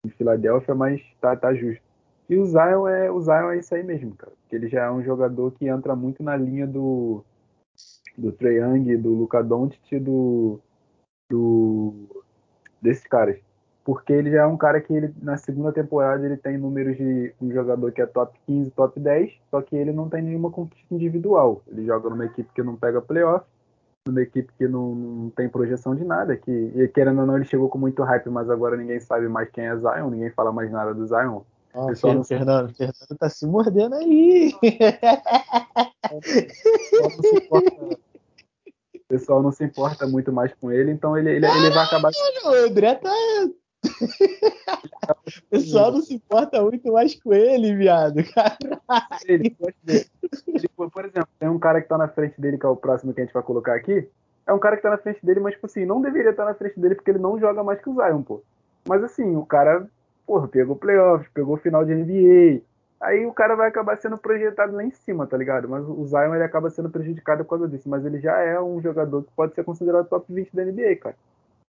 em Filadélfia, mas tá, tá justo. E o Zion é o Zion é isso aí mesmo, cara. Porque ele já é um jogador que entra muito na linha do do Trae Young, do Luca Doncic, do do desses caras porque ele já é um cara que ele, na segunda temporada ele tem números de um jogador que é top 15, top 10, só que ele não tem nenhuma conquista individual. Ele joga numa equipe que não pega playoff, numa equipe que não, não tem projeção de nada, que e, querendo ou não ele chegou com muito hype, mas agora ninguém sabe mais quem é Zion, ninguém fala mais nada do Zion. Oh, Fernando, não... Fernando, Fernando tá se mordendo aí. O pessoal não se importa muito mais com ele, então ele, ele, ele vai acabar. O André tá o pessoal não se importa muito mais com ele, viado. Ele, por exemplo, tem um cara que tá na frente dele, que é o próximo que a gente vai colocar aqui. É um cara que tá na frente dele, mas, tipo assim, não deveria estar tá na frente dele porque ele não joga mais que o Zion, pô. Mas, assim, o cara, porra, pegou playoffs, pegou final de NBA. Aí o cara vai acabar sendo projetado lá em cima, tá ligado? Mas o Zion ele acaba sendo prejudicado por causa disso. Mas ele já é um jogador que pode ser considerado top 20 da NBA, cara.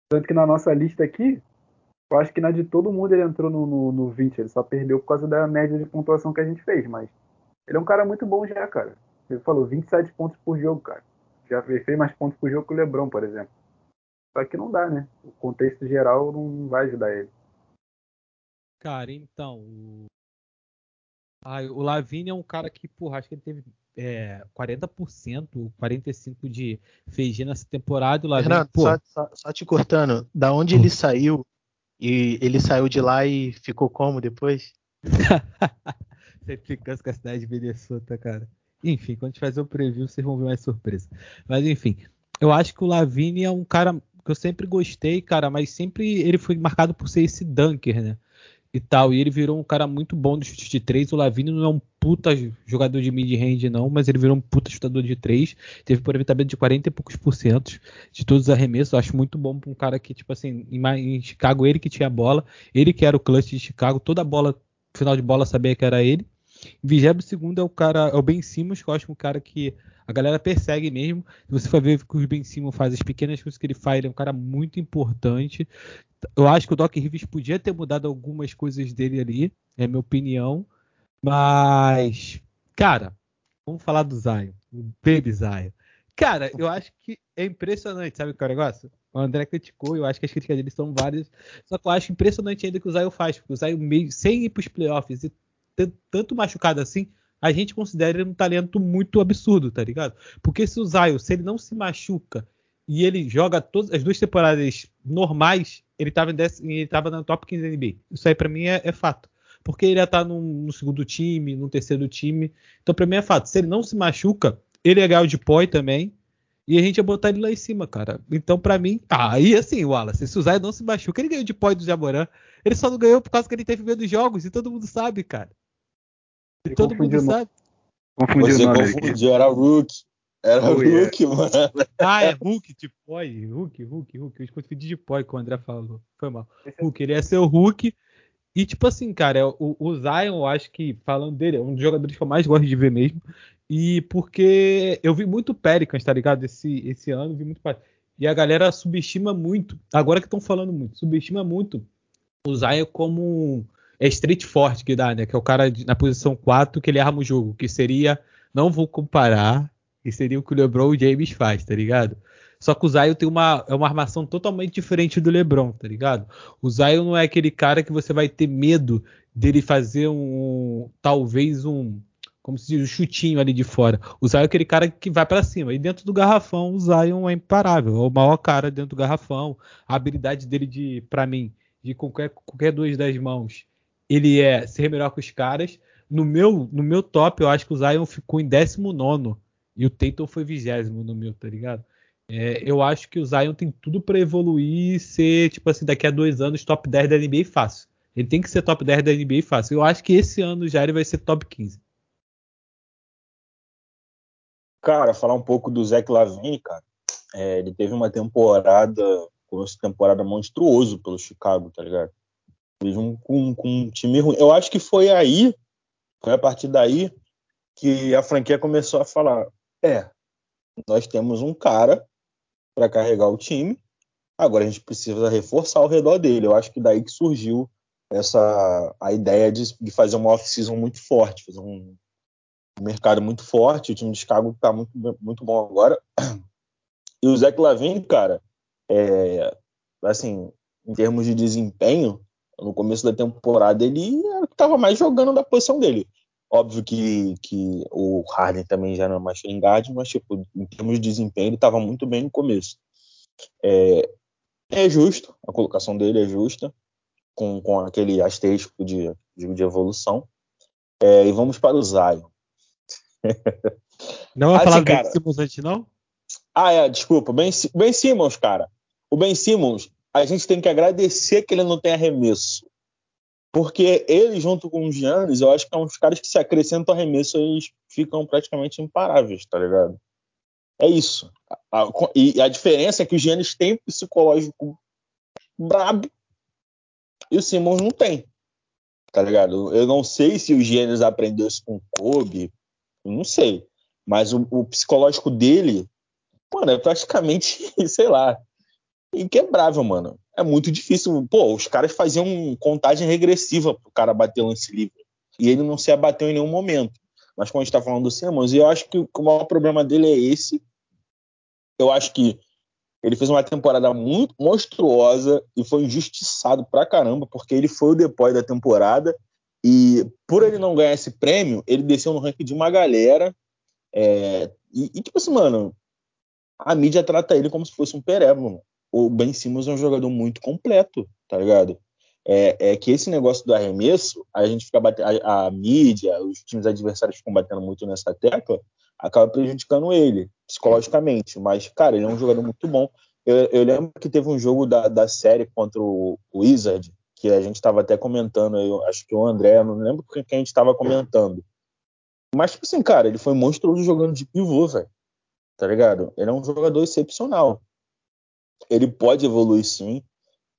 Tanto que na nossa lista aqui, eu acho que na de todo mundo ele entrou no, no, no 20, ele só perdeu por causa da média de pontuação que a gente fez, mas ele é um cara muito bom já, cara. Ele falou 27 pontos por jogo, cara. Já fez mais pontos por jogo que o Lebron, por exemplo. Só que não dá, né? O contexto geral não vai ajudar ele. Cara, então, o, ah, o Lavigne é um cara que, porra, acho que ele teve é, 40%, 45% de FG nessa temporada. O Lavigne, Renato, só, só, só, te cortando, da onde ele saiu e ele saiu de lá e ficou como depois? Implicância com a cidade de Minnesota, cara. Enfim, quando a gente fazer o preview, vocês vão ver mais surpresa. Mas enfim, eu acho que o Lavini é um cara que eu sempre gostei, cara, mas sempre ele foi marcado por ser esse dunker, né? E tal. E ele virou um cara muito bom no chute de três. O Lavini não é um puta jogador de mid-range, não, mas ele virou um puta chutador de três. Teve aproveitamento de 40 e poucos por cento de todos os arremessos. Eu acho muito bom pra um cara que, tipo assim, em Chicago, ele que tinha a bola, ele que era o clutch de Chicago, toda a bola, final de bola, sabia que era ele. Em 22 é o cara, é o Ben Simmons, que eu acho um cara que a galera persegue mesmo. Se você for ver que o Ben Simmons faz, as pequenas coisas que ele faz, ele é um cara muito importante. Eu acho que o Doc Rivers podia ter mudado algumas coisas dele ali, é minha opinião. Mas, cara, vamos falar do Zion, o Baby Zion. Cara, eu acho que é impressionante, sabe qual é o negócio? O André criticou, eu acho que as críticas dele são várias. Só que eu acho impressionante ainda que o Zion faz, porque o Zion meio, sem ir para os playoffs e tanto machucado assim, a gente considera ele um talento muito absurdo, tá ligado? Porque se o Zion, se ele não se machuca e ele joga todas as duas temporadas normais, ele tava, em ele tava na top 15 da NBA. Isso aí para mim é, é, fato. Porque ele ia estar no, segundo time, no terceiro time. Então para mim é fato. Se ele não se machuca, ele ia ganhar o de poi também. E a gente ia botar ele lá em cima, cara. Então, para mim. Aí, assim, Wallace, se o Zion não se machuca, ele ganhou de poi do Jamoran. Ele só não ganhou por causa que ele teve medo dos jogos. E todo mundo sabe, cara. E todo mundo sabe. Confundiu Você o nome confundiu, era Rook. Era oh, Hulk, yeah. mano. Ah, é Hulk, de Poi. Hulk, Hulk, Hulk. Eu confundi de Poi que o André falou. Foi mal. Hulk, ele ia ser o Hulk. E, tipo assim, cara, é o, o Zion, eu acho que, falando dele, é um dos jogadores que eu mais gosto de ver mesmo. E porque eu vi muito Pelicans, tá ligado? Esse, esse ano, vi muito E a galera subestima muito, agora que estão falando muito, subestima muito o Zion como é street forte que dá, né? Que é o cara na posição 4 que ele arma o jogo, que seria, não vou comparar, que seria o que o LeBron James faz, tá ligado? Só que o Zion tem uma, é uma armação totalmente diferente do LeBron, tá ligado? O Zion não é aquele cara que você vai ter medo dele fazer um, talvez um, como se diz, um chutinho ali de fora. O Zion é aquele cara que vai para cima. E dentro do garrafão, o Zion é imparável. É o maior cara dentro do garrafão. A habilidade dele de, para mim, de qualquer, qualquer duas das mãos ele é ser melhor que os caras. No meu, no meu top, eu acho que o Zion ficou em 19 e o Tatum foi vigésimo no meu, tá ligado? É, eu acho que o Zion tem tudo para evoluir e ser, tipo assim, daqui a dois anos, top 10 da NBA fácil. Ele tem que ser top 10 da NBA fácil. Eu acho que esse ano já ele vai ser top 15. Cara, falar um pouco do Zach Lavine, cara. É, ele teve uma temporada, começo de temporada monstruoso pelo Chicago, tá ligado? Com, com um time ruim. Eu acho que foi aí, foi a partir daí, que a franquia começou a falar: é, nós temos um cara para carregar o time, agora a gente precisa reforçar ao redor dele. Eu acho que daí que surgiu essa a ideia de, de fazer uma off-season muito forte, fazer um, um, mercado muito forte. O time de Chicago está muito, muito bom agora. E o Zach Lavine, cara, é, assim, em termos de desempenho, no começo da temporada ele estava mais jogando da posição dele. Óbvio que, que o Harden também já não é mais guard, mas tipo, em termos de desempenho ele estava muito bem no começo. É, é, justo, a colocação dele é justa, com, com aquele asterisco de, de, de evolução. É, e vamos para o Zion. Não vai assim, falar do Ben Simmons antes, não? Ah, é, desculpa. Ben, ben Simmons, cara. O Ben Simmons, a gente tem que agradecer que ele não tem arremesso. Porque ele, junto com o Giannis, eu acho que é um dos caras que se acrescentam arremesso, eles ficam praticamente imparáveis, tá ligado? É isso. e a diferença é que o Giannis tem psicológico brabo e o Simmons não tem. Tá ligado? Eu não sei se o Giannis aprendeu isso com o Kobe, não sei. Mas o, o psicológico dele, mano, é praticamente, sei lá, inquebrável, mano. É muito difícil. Pô, os caras faziam contagem regressiva pro cara bater lance livre. E ele não se abateu em nenhum momento. Mas quando a gente tá falando do Simmons, eu acho que o maior problema dele é esse. Eu acho que ele fez uma temporada muito monstruosa e foi injustiçado pra caramba, porque ele foi o depois da temporada. E por ele não ganhar esse prêmio, ele desceu no ranking de uma galera. É, e, e, tipo assim, mano, a mídia trata ele como se fosse um pereba, mano o Ben Simmons é um jogador muito completo, tá ligado? é, é, que esse negócio do arremesso, a gente fica batendo, a, a, mídia, os times adversários ficam batendo muito nessa tecla, acaba prejudicando ele psicologicamente. Mas, cara, ele é um jogador muito bom. Eu, eu lembro que teve um jogo da, da série contra o, Wizard, que a gente estava até comentando, eu acho que o André, não lembro quem a gente estava comentando. Mas, tipo assim, cara, ele foi monstruoso jogando de pivô, velho. Tá ligado? Ele é um jogador excepcional. Ele pode evoluir sim.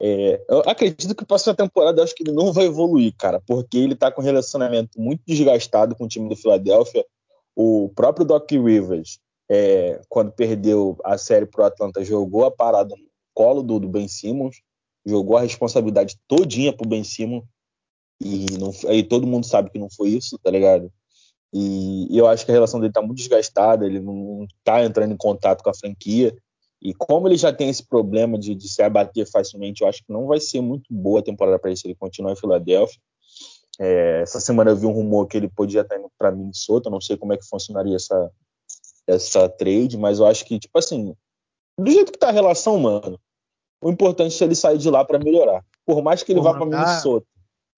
É, eu acredito que próxima temporada acho que ele não vai evoluir, cara, porque ele tá com um relacionamento muito desgastado com o time do Philadelphia. O próprio Doc Rivers, é, quando perdeu a série pro Atlanta, jogou a parada no colo do, do Ben Simmons, jogou a responsabilidade todinha pro Ben Simmons, e não, aí todo mundo sabe que não foi isso, tá ligado? E, e eu acho que a relação dele tá muito desgastada, ele não tá entrando em contato com a franquia. E como ele já tem esse problema de, de se abater facilmente, eu acho que não vai ser muito boa a temporada para ele se ele continuar em Filadélfia. É, essa semana eu vi um rumor que ele podia estar indo para Minnesota, não sei como é que funcionaria essa, essa trade, mas eu acho que, tipo assim, do jeito que tá a relação, mano, o importante é ele sair de lá para melhorar. Por mais que ele Pô, vá para Minnesota.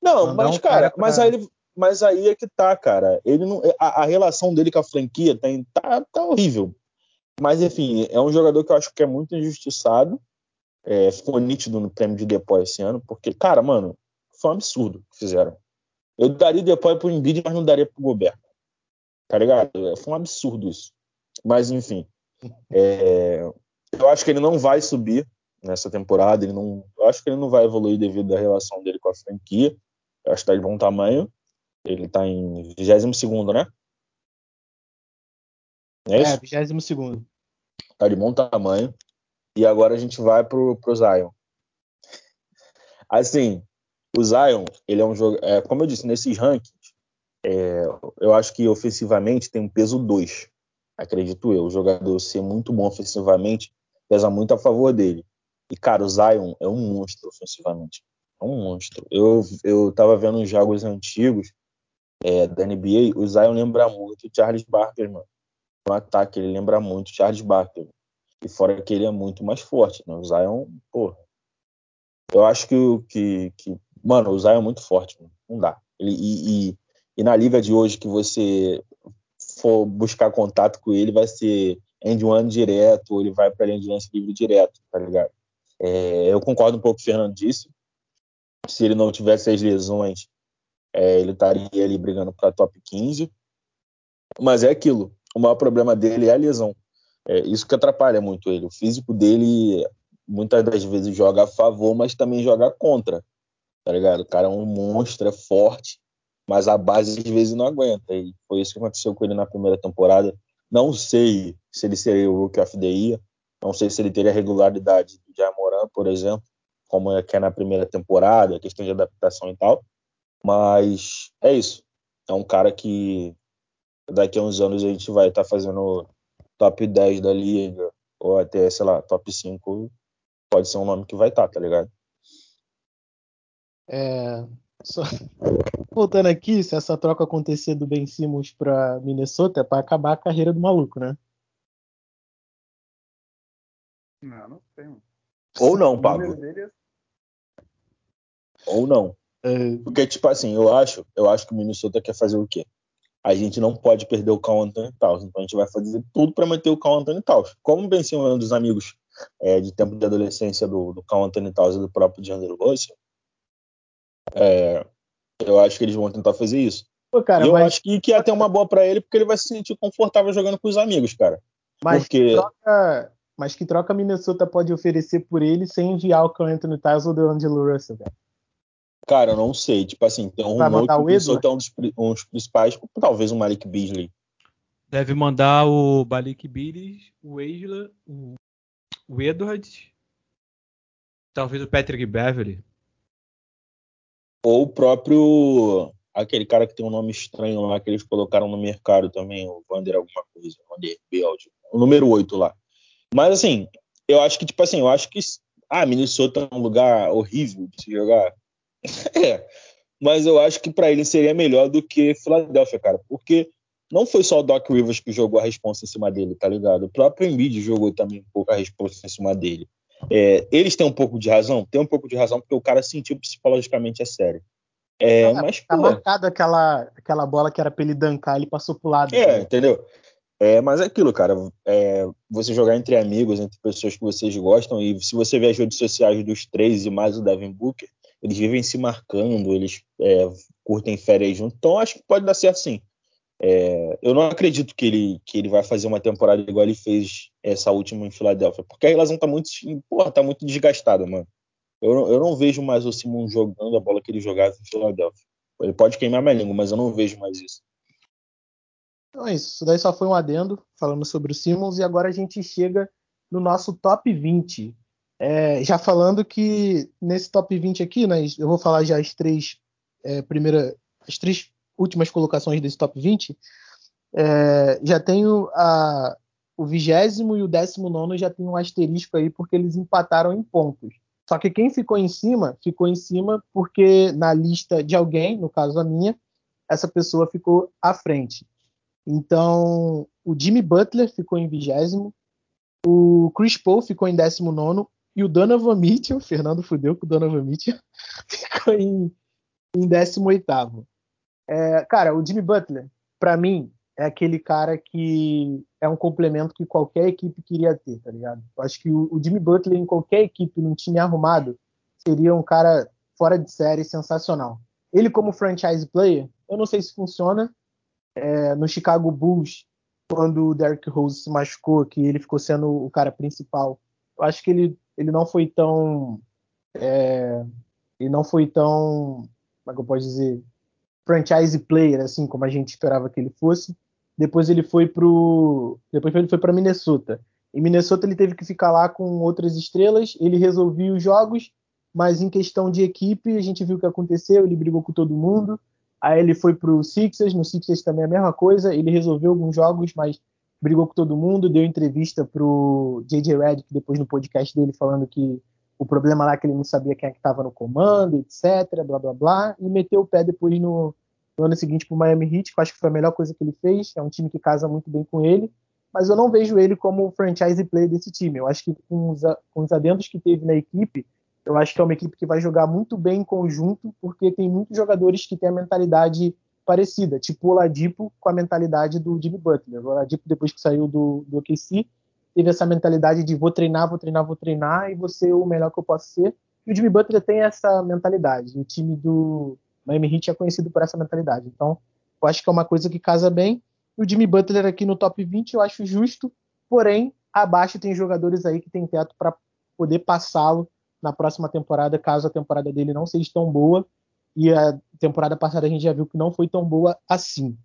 Não, mas, um cara, cara pra... mas, aí ele, mas aí é que tá, cara. Ele não, a, a relação dele com a franquia tá, tá, tá horrível. Mas, enfim, é um jogador que eu acho que é muito injustiçado. É, ficou nítido no prêmio de depois esse ano, porque, cara, mano, foi um absurdo que fizeram. Eu daria depois pro Embiid, mas não daria pro Gobert. Tá ligado? É, foi um absurdo isso. Mas, enfim. É, eu acho que ele não vai subir nessa temporada. Ele não, eu acho que ele não vai evoluir devido à relação dele com a franquia. Eu acho que tá de bom tamanho. Ele tá em 22, né? É, é 22. Tá de bom tamanho. E agora a gente vai pro, pro Zion. Assim, o Zion, ele é um jogo. É, como eu disse, nesses rankings, é, eu acho que ofensivamente tem um peso 2. Acredito eu. O jogador ser muito bom ofensivamente pesa muito a favor dele. E, cara, o Zion é um monstro ofensivamente. É um monstro. Eu, eu tava vendo os jogos antigos é, da NBA, o Zion lembra muito o Charles Barker, mano no ataque, ele lembra muito Charles Barkley. E fora que ele é muito mais forte, né? O Zion, pô. Eu acho que, que, que mano, o Zion é muito forte, mano. não dá. Ele, e, e, e, na liga de hoje que você for buscar contato com ele, vai ser end one direto, ou ele vai para de lance livre direto, tá ligado? É, eu concordo um pouco com o Fernando disse. Se ele não tivesse as lesões, é, ele estaria ali brigando para top 15. Mas é aquilo o maior problema dele é a lesão. É isso que atrapalha muito ele. O físico dele muitas das vezes joga a favor, mas também joga contra. Tá ligado? O cara é um monstro, é forte, mas a base às vezes não aguenta. E foi isso que aconteceu com ele na primeira temporada. Não sei se ele seria o Rookie of the Year, não sei se ele teria a regularidade do Jamoran, por exemplo, como é que é na primeira temporada, questão de adaptação e tal. Mas é isso. É um cara que daqui a uns anos a gente vai estar tá fazendo top 10 da liga, ou até, sei lá, top 5, pode ser um nome que vai estar, tá, tá ligado? É, só... Voltando aqui, se essa troca acontecer do Ben Simmons para Minnesota, é para acabar a carreira do maluco, né? Não, não sei. Ou não, Pablo. É... Ou não. É... Porque, tipo assim, eu acho, eu acho que o Minnesota quer fazer o quê? A gente não pode perder o Carl Anthony Towns. Então a gente vai fazer tudo para manter o Carl Anthony Towns. Como bem sim um dos amigos é, de tempo de adolescência do, do Carl Anthony Towns e do próprio DeAndre Russell, é, eu acho que eles vão tentar fazer isso. Pô, cara, eu mas... acho que, que ia ter uma boa para ele, porque ele vai se sentir confortável jogando com os amigos, cara. Mas, porque... que troca, mas que troca Minnesota pode oferecer por ele sem enviar o Carl Anthony Towns ou o DeAndre Russell, cara? Cara, eu não sei. Tipo assim, tem um rumor que o Minnesota é um dos, um dos principais, talvez o Malik Beasley. Deve mandar o Malik Beasley, o Angela, o, o Edwards, talvez o Patrick Beverly. Ou o próprio aquele cara que tem um nome estranho lá que eles colocaram no mercado também, o Vander alguma coisa, Vanderbilt, o número 8 lá. Mas assim, eu acho que tipo assim, eu acho que ah, Minnesota é um lugar horrível de se jogar. É, mas eu acho que para ele seria melhor do que Philadelphia, cara, porque não foi só o Doc Rivers que jogou a responsa em cima dele, tá ligado? O próprio Embiid jogou também um pouco a responsa em cima dele. É, eles têm um pouco de razão? Tem um pouco de razão, porque o cara sentiu psicologicamente a sério. É, mas, tá pô, marcado aquela, aquela bola que era pra ele dancar, ele passou pro lado. É, entendeu? É, mas é aquilo, cara. É, você jogar entre amigos, entre pessoas que vocês gostam, e se você vê as redes sociais dos três e mais o Devin Booker, eles vivem se marcando, eles é, curtem férias juntos. Então acho que pode dar certo sim. É, eu não acredito que ele, que ele vai fazer uma temporada igual ele fez essa última em Filadélfia, porque a relação tá muito, porra, tá muito desgastada, mano. Eu, eu não vejo mais o Simon jogando a bola que ele jogava em Filadélfia. Ele pode queimar minha língua, mas eu não vejo mais isso. Então é isso. Isso daí só foi um adendo falando sobre o Simmons e agora a gente chega no nosso top 20. É, já falando que nesse top 20 aqui, né, eu vou falar já as três é, as três últimas colocações desse top 20. É, já tenho a, o vigésimo e o décimo nono já tem um asterisco aí porque eles empataram em pontos. Só que quem ficou em cima, ficou em cima porque na lista de alguém, no caso a minha, essa pessoa ficou à frente. Então, o Jimmy Butler ficou em vigésimo, o Chris Paul ficou em décimo nono e o Donovan Mitchell, Fernando fudeu com o Donovan Mitchell, ficou em, em 18. É, cara, o Jimmy Butler, para mim, é aquele cara que é um complemento que qualquer equipe queria ter, tá ligado? Eu acho que o, o Jimmy Butler em qualquer equipe, num time arrumado, seria um cara fora de série sensacional. Ele como franchise player, eu não sei se funciona. É, no Chicago Bulls, quando o Derrick Rose se machucou, que ele ficou sendo o cara principal, eu acho que ele ele não foi tão. É, ele não foi tão. Como é que eu posso dizer? Franchise player, assim, como a gente esperava que ele fosse. Depois ele foi pro. Depois ele foi para Minnesota. Em Minnesota ele teve que ficar lá com outras estrelas. Ele resolvia os jogos, mas em questão de equipe, a gente viu o que aconteceu. Ele brigou com todo mundo. Aí ele foi pro Sixers. No Sixers também a mesma coisa. Ele resolveu alguns jogos, mas brigou com todo mundo, deu entrevista pro J.J. Redick depois no podcast dele falando que o problema lá é que ele não sabia quem é que estava no comando, etc, blá blá blá, e meteu o pé depois no, no ano seguinte pro Miami Heat, que eu acho que foi a melhor coisa que ele fez, é um time que casa muito bem com ele, mas eu não vejo ele como franchise player desse time, eu acho que com os, com os adendos que teve na equipe, eu acho que é uma equipe que vai jogar muito bem em conjunto, porque tem muitos jogadores que têm a mentalidade parecida, tipo o Oladipo com a mentalidade do Jimmy Butler. O Oladipo, depois que saiu do, do OKC, teve essa mentalidade de vou treinar, vou treinar, vou treinar e vou ser o melhor que eu posso ser. E o Jimmy Butler tem essa mentalidade. O time do Miami Heat é conhecido por essa mentalidade. Então, eu acho que é uma coisa que casa bem. E o Jimmy Butler aqui no top 20 eu acho justo, porém, abaixo tem jogadores aí que tem teto para poder passá-lo na próxima temporada, caso a temporada dele não seja tão boa e a temporada passada a gente já viu que não foi tão boa assim.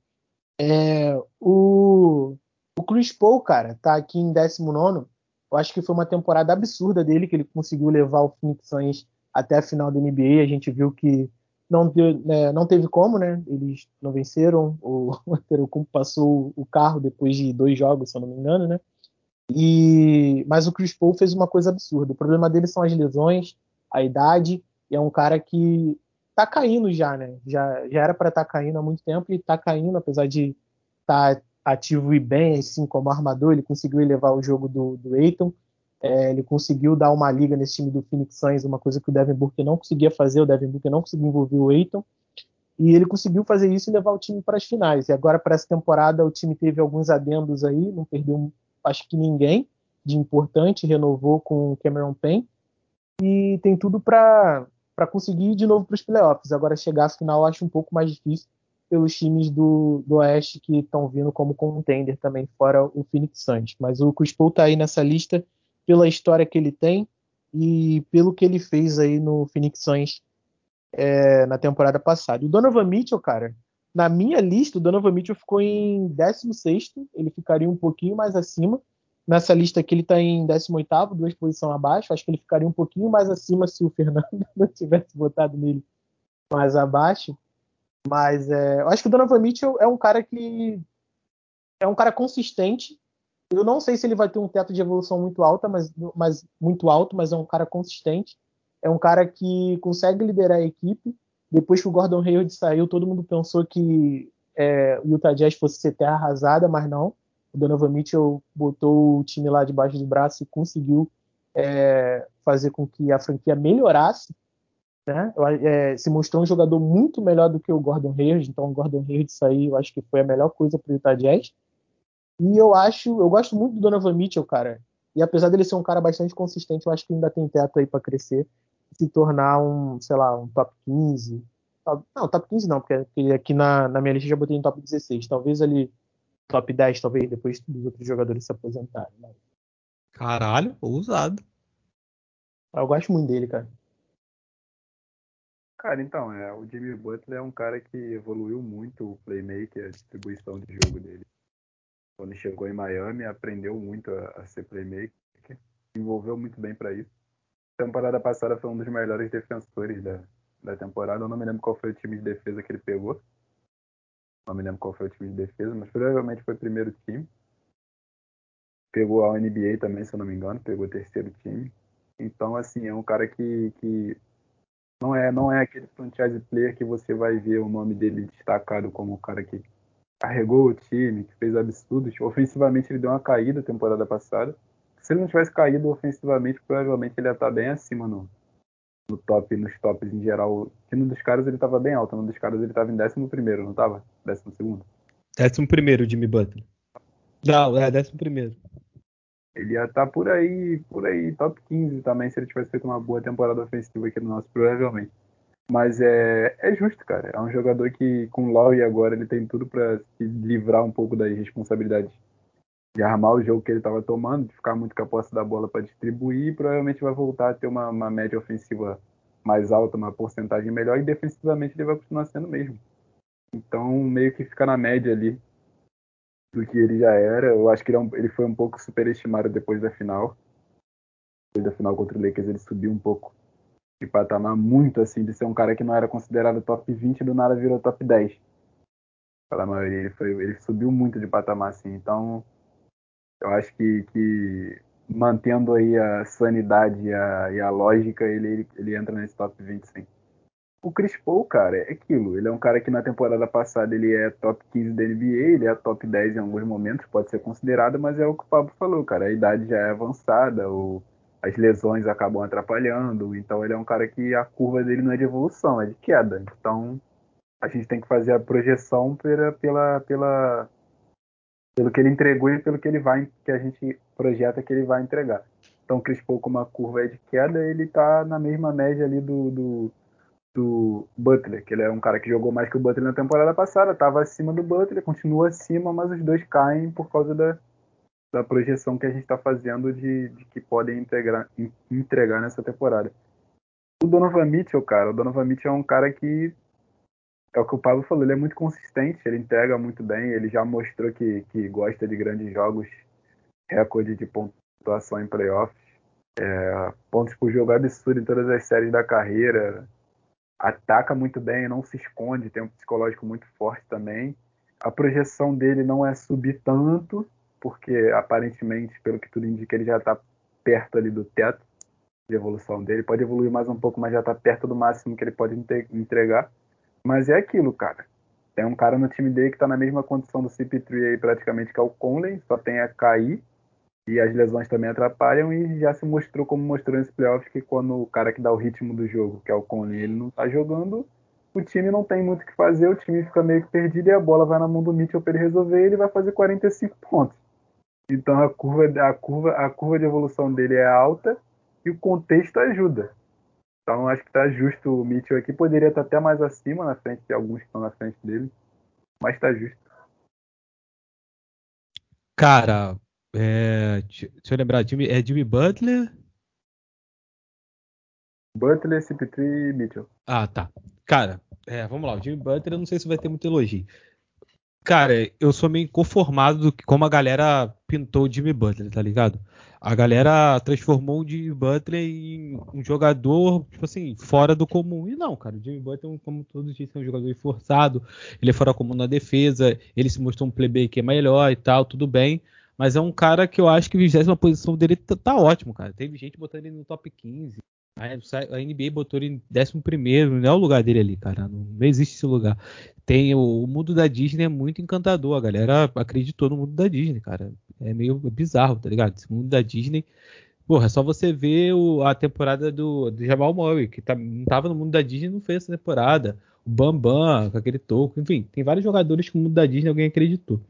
É, o, o Chris Paul, cara, tá aqui em 19. Eu acho que foi uma temporada absurda dele, que ele conseguiu levar o Phoenix Suns até a final da NBA. A gente viu que não, deu, né, não teve como, né? Eles não venceram. O Antetokounmpo passou o carro depois de dois jogos, se eu não me engano, né? E, mas o Chris Paul fez uma coisa absurda. O problema dele são as lesões, a idade. E é um cara que tá caindo já, né? Já, já era para estar tá caindo há muito tempo e tá caindo, apesar de estar tá ativo e bem, assim como armador, ele conseguiu elevar o jogo do, do Aiton. É, ele conseguiu dar uma liga nesse time do Phoenix Suns, uma coisa que o Devin Booker não conseguia fazer, o Devin Booker não conseguiu envolver o Aiton. E ele conseguiu fazer isso e levar o time para as finais. E agora, para essa temporada, o time teve alguns adendos aí, não perdeu, acho que ninguém de importante, renovou com o Cameron Payne. E tem tudo para para conseguir ir de novo para os playoffs. Agora, chegar à final eu acho um pouco mais difícil pelos times do, do Oeste que estão vindo como contender também, fora o Phoenix Suns. Mas o Chris Paul está aí nessa lista pela história que ele tem e pelo que ele fez aí no Phoenix Suns é, na temporada passada. O Donovan Mitchell, cara, na minha lista, o Donovan Mitchell ficou em 16 ele ficaria um pouquinho mais acima, Nessa lista aqui ele está em 18º, duas posições abaixo. Acho que ele ficaria um pouquinho mais acima se o Fernando não tivesse votado nele mais abaixo. Mas é, eu acho que o Donovan Mitchell é um cara que é um cara consistente. Eu não sei se ele vai ter um teto de evolução muito alta, mas, mas muito alto, mas é um cara consistente. É um cara que consegue liderar a equipe. Depois que o Gordon Hayward saiu, todo mundo pensou que é, o Utah Jazz fosse ser terra arrasada, mas não o Donovan Mitchell botou o time lá debaixo do braço e conseguiu é, fazer com que a franquia melhorasse. Né? É, se mostrou um jogador muito melhor do que o Gordon Hayward, então o Gordon Hayward sair, eu acho que foi a melhor coisa para o Utah Jazz. E eu acho, eu gosto muito do Donovan Mitchell, cara. E apesar dele ser um cara bastante consistente, eu acho que ainda tem teto aí para crescer se tornar um, sei lá, um top 15. Não, top 15 não, porque aqui na, na minha lista já botei em top 16. Talvez ali top 10, talvez, depois dos outros jogadores se aposentarem. Mas... Caralho, ousado. Eu gosto muito dele, cara. Cara, então, é, o Jimmy Butler é um cara que evoluiu muito o playmaker, a distribuição de jogo dele. Quando chegou em Miami, aprendeu muito a, a ser playmaker, envolveu muito bem para isso. A temporada passada foi um dos melhores defensores da, da temporada. Eu não me lembro qual foi o time de defesa que ele pegou. Não me lembro qual foi o time de defesa, mas provavelmente foi primeiro time. Pegou a NBA também, se eu não me engano, pegou o terceiro time. Então, assim, é um cara que, que não é não é aquele franchise player que você vai ver o nome dele destacado como o cara que carregou o time, que fez absurdos. Ofensivamente ele deu uma caída temporada passada. Se ele não tivesse caído ofensivamente, provavelmente ele ia estar bem acima no, no top, nos tops em geral. Que no dos caras ele estava bem alto, no dos caras ele estava em décimo primeiro, não estava? Décimo segundo? Décimo primeiro, Jimmy Butler. Não, é décimo primeiro. Ele ia estar por aí, por aí, top 15 também, se ele tivesse feito uma boa temporada ofensiva aqui no nosso, provavelmente. Mas é, é justo, cara. É um jogador que, com o Lowry agora, ele tem tudo para se livrar um pouco das responsabilidades de armar o jogo que ele estava tomando, de ficar muito com a posse da bola para distribuir, e provavelmente vai voltar a ter uma, uma média ofensiva mais alta, uma porcentagem melhor, e defensivamente ele vai continuar sendo mesmo. Então, meio que fica na média ali do que ele já era. Eu acho que ele, é um, ele foi um pouco superestimado depois da final. Depois da final contra o Lakers, ele subiu um pouco de patamar muito assim, de ser um cara que não era considerado top 20 do nada virou top 10. Pela maioria, ele, foi, ele subiu muito de patamar assim. Então, eu acho que, que mantendo aí a sanidade e a, e a lógica, ele, ele, ele entra nesse top 20 sim. O Chris Paul, cara, é aquilo. Ele é um cara que na temporada passada ele é top 15 da NBA, ele é top 10 em alguns momentos, pode ser considerado, mas é o que o Pablo falou, cara. A idade já é avançada, o, as lesões acabam atrapalhando, então ele é um cara que a curva dele não é de evolução, é de queda. Então a gente tem que fazer a projeção pela, pela, pela pelo que ele entregou e pelo que ele vai que a gente projeta que ele vai entregar. Então o Chris com uma curva de queda, ele tá na mesma média ali do, do do Butler, que ele é um cara que jogou mais que o Butler na temporada passada, estava acima do Butler, continua acima, mas os dois caem por causa da, da projeção que a gente está fazendo de, de, que podem integrar, entregar nessa temporada. O Donovan Mitchell, cara, o Donovan Mitchell é um cara que é o que o Pablo falou, ele é muito consistente, ele entrega muito bem, ele já mostrou que, que gosta de grandes jogos, recorde de pontuação em playoffs, é, pontos por jogo absurdo em todas as séries da carreira, ataca muito bem, não se esconde, tem um psicológico muito forte também. A projeção dele não é subir tanto, porque aparentemente, pelo que tudo indica, ele já está perto ali do teto de evolução dele. Pode evoluir mais um pouco, mas já está perto do máximo que ele pode entregar. Mas é aquilo, cara. Tem um cara no time dele que está na mesma condição do CP3 aí, praticamente, que é o Conley, só tem a cair e as lesões também atrapalham e já se mostrou como mostrou nesse playoff que quando o cara que dá o ritmo do jogo, que é o Conley, ele não tá jogando, o time não tem muito o que fazer, o time fica meio que perdido e a bola vai na mão do Mitchell para ele resolver e ele vai fazer 45 pontos. Então a curva, a curva, a curva de evolução dele é alta e o contexto ajuda. Então acho que está justo o Mitchell aqui, poderia estar até mais acima na frente de alguns que estão na frente dele, mas está justo. Cara, é, deixa eu lembrar, Jimmy, é Jimmy Butler? Butler, CP3 e Mitchell. Ah, tá. Cara, é, vamos lá. O Jimmy Butler, eu não sei se vai ter muito elogio. Cara, eu sou meio conformado do que como a galera pintou o Jimmy Butler, tá ligado? A galera transformou o Jimmy Butler em um jogador, tipo assim, fora do comum. E não, cara, o Jimmy Butler, como todos dizem, é um jogador forçado, ele é fora comum na defesa, ele se mostrou um playmaker melhor e tal, tudo bem. Mas é um cara que eu acho que a vigésima posição dele tá, tá, ótimo, cara. Teve gente botando ele no top 15. A NBA botou ele em 11, não é o lugar dele ali, cara. Não, não existe esse lugar. Tem o, o, mundo da Disney é muito encantador. A galera acreditou no mundo da Disney, cara. É meio bizarro, tá ligado? Esse mundo da Disney. Porra, é só você ver o, a temporada do, do Jamal Murray, que tá, não tava no mundo da Disney não fez essa temporada. O Bambam, com aquele toco, enfim, tem vários jogadores que no mundo da Disney alguém acreditou.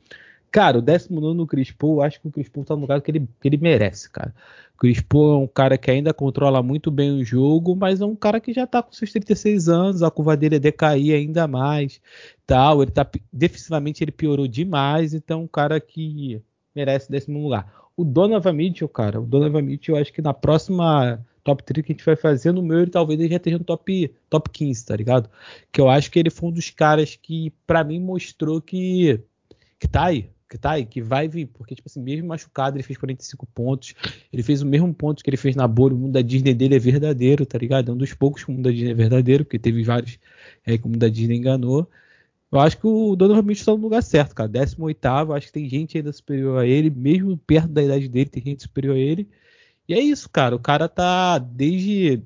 Cara, o 19 no Chris Paul, acho que o Chris Paul tá no lugar que ele, que ele merece, cara. O Chris Paul é um cara que ainda controla muito bem o jogo, mas é um cara que já tá com seus 36 anos, a curva dele é decair ainda mais, tal. Ele tá, defensivamente ele piorou demais, então é um cara que merece décimo lugar. O Donovan Mitchell, cara, o Donovan Mitchell, eu acho que na próxima top 3 que a gente vai fazer, no meu ele talvez ele já esteja no top, top 15, tá ligado? Que eu acho que ele foi um dos caras que, para mim, mostrou que, que tá aí, que tá aí, que vai vir, porque, tipo assim, mesmo machucado, ele fez 45 pontos, ele fez o mesmo ponto que ele fez na bolha, o mundo da Disney dele é verdadeiro, tá ligado? É um dos poucos que o mundo da Disney é verdadeiro, porque teve vários é, que o mundo da Disney enganou. Eu acho que o Donovan Mitchell está no lugar certo, cara. 18 acho que tem gente ainda superior a ele, mesmo perto da idade dele, tem gente superior a ele. E é isso, cara. O cara tá desde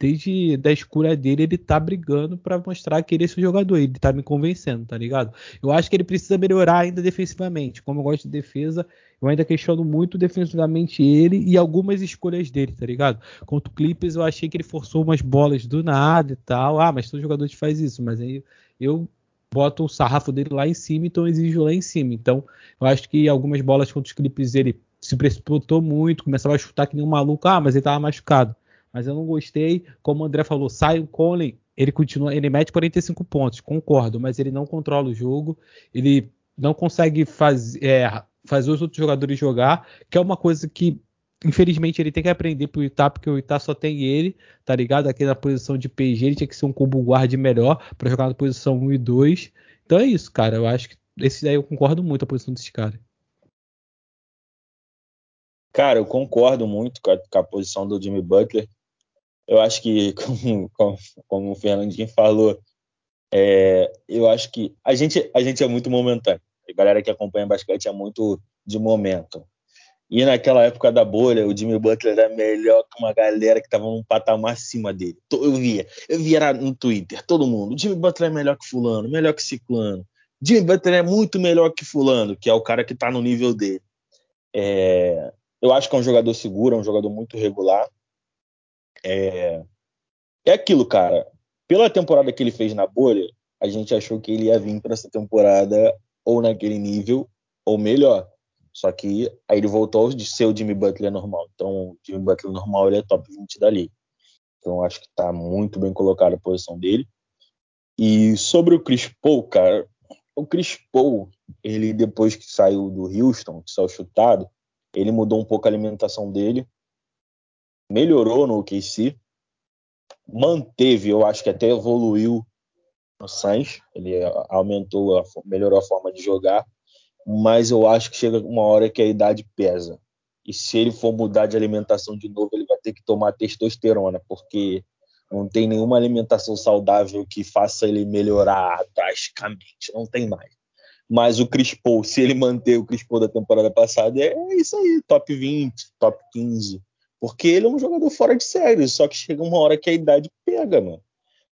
desde da escura dele, ele tá brigando para mostrar que ele é esse jogador. Ele tá me convencendo, tá ligado? Eu acho que ele precisa melhorar ainda defensivamente. Como eu gosto de defesa, eu ainda questiono muito defensivamente ele e algumas escolhas dele, tá ligado? Contra o Clippers, eu achei que ele forçou umas bolas do nada e tal. Ah, mas todo jogador te faz isso. Mas aí eu boto o sarrafo dele lá em cima, então exijo lá em cima. Então, eu acho que algumas bolas contra os Clippers ele se precipitou muito, começava a chutar que nem um maluco. Ah, mas ele tava machucado mas eu não gostei. Como o André falou, sai o Conley, ele continua, ele mete 45 pontos, concordo, mas ele não controla o jogo, ele não consegue faz, é, fazer os outros jogadores jogar, que é uma coisa que infelizmente ele tem que aprender pro Itá, porque o Itá só tem ele, tá ligado? Aqui na posição de PG, ele tinha que ser um combo guard melhor para jogar na posição 1 e 2. Então é isso, cara. Eu acho que esse daí eu concordo muito a posição desses caras. Cara, eu concordo muito com a, com a posição do Jimmy Butler eu acho que, como, como, como o Fernandinho falou, é, eu acho que a gente, a gente é muito momentâneo. A galera que acompanha basquete é muito de momento. E naquela época da bolha, o Jimmy Butler era melhor que uma galera que estava num patamar acima dele. Eu via, eu via no Twitter, todo mundo. O Jimmy Butler é melhor que fulano, melhor que ciclano. Jimmy Butler é muito melhor que fulano, que é o cara que está no nível dele. É, eu acho que é um jogador seguro, é um jogador muito regular. É, é aquilo, cara. Pela temporada que ele fez na bolha, a gente achou que ele ia vir para essa temporada ou naquele nível ou melhor. Só que aí ele voltou de ser o Jimmy Butler normal. Então, o Jimmy Butler normal ele é top 20 da liga. Então, acho que está muito bem colocada a posição dele. E sobre o Chris Paul, cara, o Chris Paul, ele depois que saiu do Houston, que saiu chutado, ele mudou um pouco a alimentação dele melhorou no OKC, manteve, eu acho que até evoluiu no Sainz, ele aumentou, a, melhorou a forma de jogar, mas eu acho que chega uma hora que a idade pesa. E se ele for mudar de alimentação de novo, ele vai ter que tomar testosterona, porque não tem nenhuma alimentação saudável que faça ele melhorar drasticamente, não tem mais. Mas o Chris Paul, se ele manter o Chris Paul da temporada passada, é isso aí, top 20, top 15. Porque ele é um jogador fora de série, só que chega uma hora que a idade pega, mano.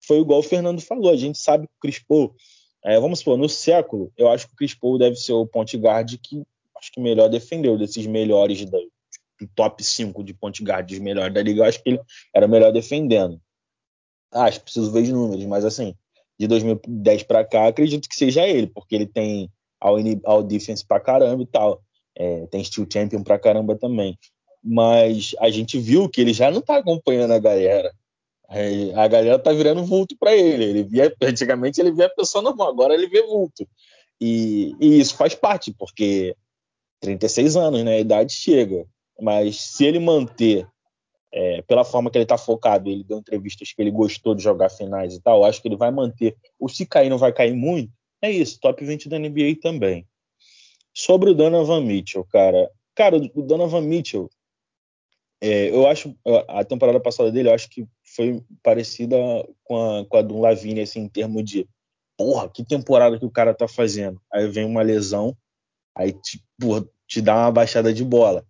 Foi igual o Fernando falou, a gente sabe que o Chris Paul, é, vamos supor, no século, eu acho que o Chris Paul deve ser o point guard que acho que melhor defendeu desses melhores da, do top 5 de point guards melhores da liga, eu acho que ele era melhor defendendo. Ah, acho que preciso ver os números, mas assim, de 2010 para cá, acredito que seja ele, porque ele tem all, all defense pra caramba e tal. É, tem steel champion pra caramba também mas a gente viu que ele já não está acompanhando a galera. É, a galera tá virando vulto para ele. Ele via, antigamente ele via a pessoa normal, agora ele vê vulto. E, e, isso faz parte, porque 36 anos, né? A idade chega. Mas se ele manter, é, pela forma que ele está focado, ele deu entrevistas que ele gostou de jogar finais e tal, acho que ele vai manter. O se cair não vai cair muito. É isso, top 20 da NBA também. Sobre o Donovan Mitchell, cara. Cara, o Donovan Mitchell, é, eu acho a temporada passada dele, eu acho que foi parecida com a, com a do Lavigne, assim, em termos de porra, que temporada que o cara tá fazendo. Aí vem uma lesão, aí te, porra, te dá uma baixada de bola.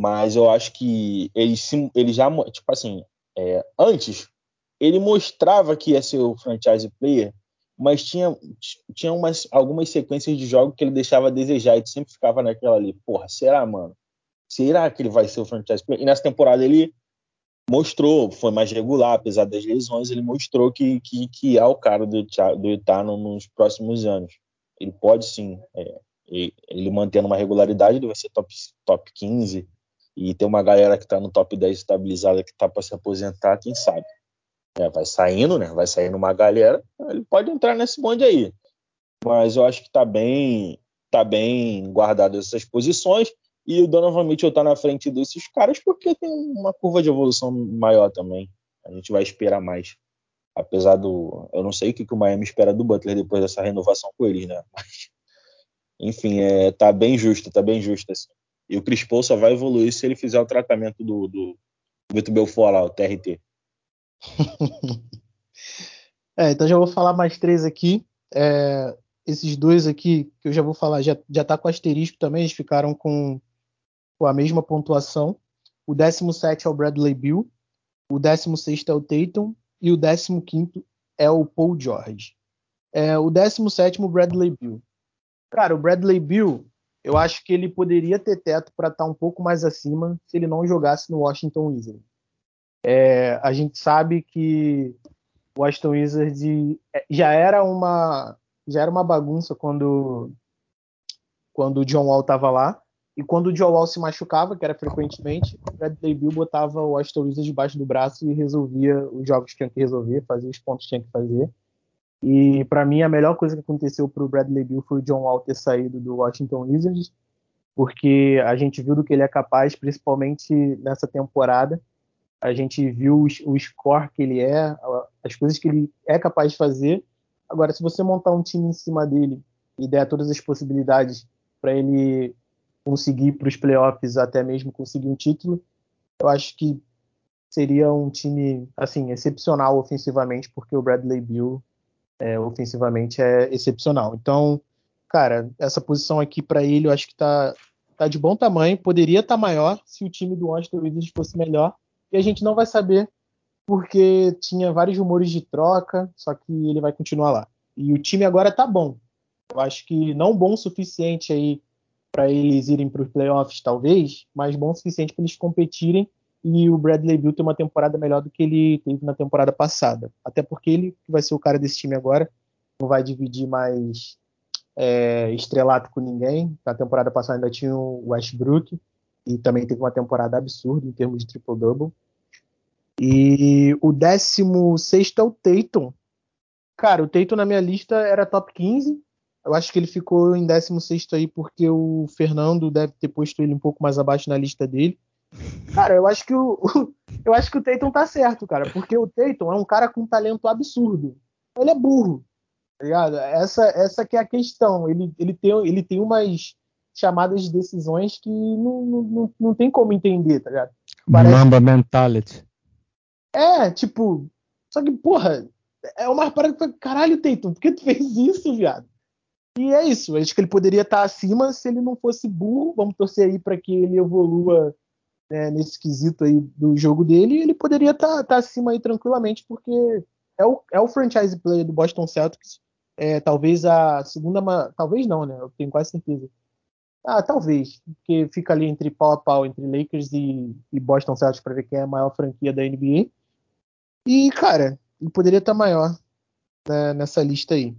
Mas eu acho que ele, ele já, tipo assim, é, antes ele mostrava que ia ser o franchise player, mas tinha, tinha umas, algumas sequências de jogo que ele deixava a desejar e sempre ficava naquela ali, porra, será, mano? Será que ele vai ser o franchise player? E nessa temporada ele mostrou, foi mais regular, apesar das lesões, ele mostrou que, que, que é o cara do, do Utah nos próximos anos. Ele pode sim, é, ele mantendo uma regularidade, ele vai ser top, top 15 e tem uma galera que está no top 10 estabilizada que está para se aposentar, quem sabe. É, vai saindo, né? Vai saindo uma galera, ele pode entrar nesse bonde aí. Mas eu acho que está bem, tá bem guardado essas posições. E o Donovan Mitchell está na frente desses caras porque tem uma curva de evolução maior também. A gente vai esperar mais. Apesar do. Eu não sei o que, que o Miami espera do Butler depois dessa renovação com eles, né? Mas, enfim, é, tá bem justo, tá bem justo. Assim. E o Chris Paul só vai evoluir se ele fizer o tratamento do, do Vitor Belfort lá, o TRT. é, então já vou falar mais três aqui. É, esses dois aqui que eu já vou falar já, já tá com asterisco também, eles ficaram com com a mesma pontuação. O 17 é o Bradley Bill, o 16 é o Tatum e o 15 é o Paul George. É, o 17 o Bradley Bill. Cara, o Bradley Bill, eu acho que ele poderia ter teto para estar tá um pouco mais acima se ele não jogasse no Washington Wizards. É, a gente sabe que o Washington Wizards é, já era uma já era uma bagunça quando quando o John Wall estava lá. E quando o Joe Wall se machucava, que era frequentemente, o Bradley Bill botava o Aston Wizards debaixo do braço e resolvia os jogos que tinha que resolver, fazia os pontos que tinha que fazer. E para mim a melhor coisa que aconteceu para o Bradley Bill foi o John Wall ter saído do Washington Wizards, porque a gente viu do que ele é capaz, principalmente nessa temporada. A gente viu o score que ele é, as coisas que ele é capaz de fazer. Agora, se você montar um time em cima dele e der todas as possibilidades para ele conseguir para os playoffs, até mesmo conseguir um título, eu acho que seria um time assim excepcional ofensivamente, porque o Bradley Bill é, ofensivamente é excepcional. Então, cara, essa posição aqui para ele eu acho que está tá de bom tamanho, poderia estar tá maior se o time do Washington Wizards fosse melhor, e a gente não vai saber porque tinha vários rumores de troca, só que ele vai continuar lá. E o time agora tá bom. Eu acho que não bom o suficiente aí para eles irem para os playoffs, talvez, mas bom o suficiente para eles competirem e o Bradley Bill ter uma temporada melhor do que ele teve na temporada passada. Até porque ele vai ser o cara desse time agora, não vai dividir mais é, estrelato com ninguém. Na temporada passada ainda tinha o Westbrook e também teve uma temporada absurda em termos de triple-double. E o 16 é o Tatum. Cara, o Tatum na minha lista era top 15, eu acho que ele ficou em 16 aí porque o Fernando deve ter posto ele um pouco mais abaixo na lista dele. Cara, eu acho que o, eu acho que o Tatum tá certo, cara, porque o Tatum é um cara com um talento absurdo. Ele é burro, tá ligado? Essa, essa que é a questão. Ele, ele, tem, ele tem umas chamadas de decisões que não, não, não tem como entender, tá ligado? Parece... Mamba mentality. É, tipo, só que, porra, é uma parada que caralho, Tatum, por que tu fez isso, viado? E é isso. Acho que ele poderia estar acima se ele não fosse burro. Vamos torcer aí para que ele evolua né, nesse quesito aí do jogo dele. Ele poderia estar, estar acima aí tranquilamente, porque é o, é o franchise player do Boston Celtics. É, talvez a segunda. Talvez não, né? Eu tenho quase certeza. Ah, talvez. Porque fica ali entre pau a pau entre Lakers e, e Boston Celtics para ver quem é a maior franquia da NBA. E, cara, ele poderia estar maior né, nessa lista aí.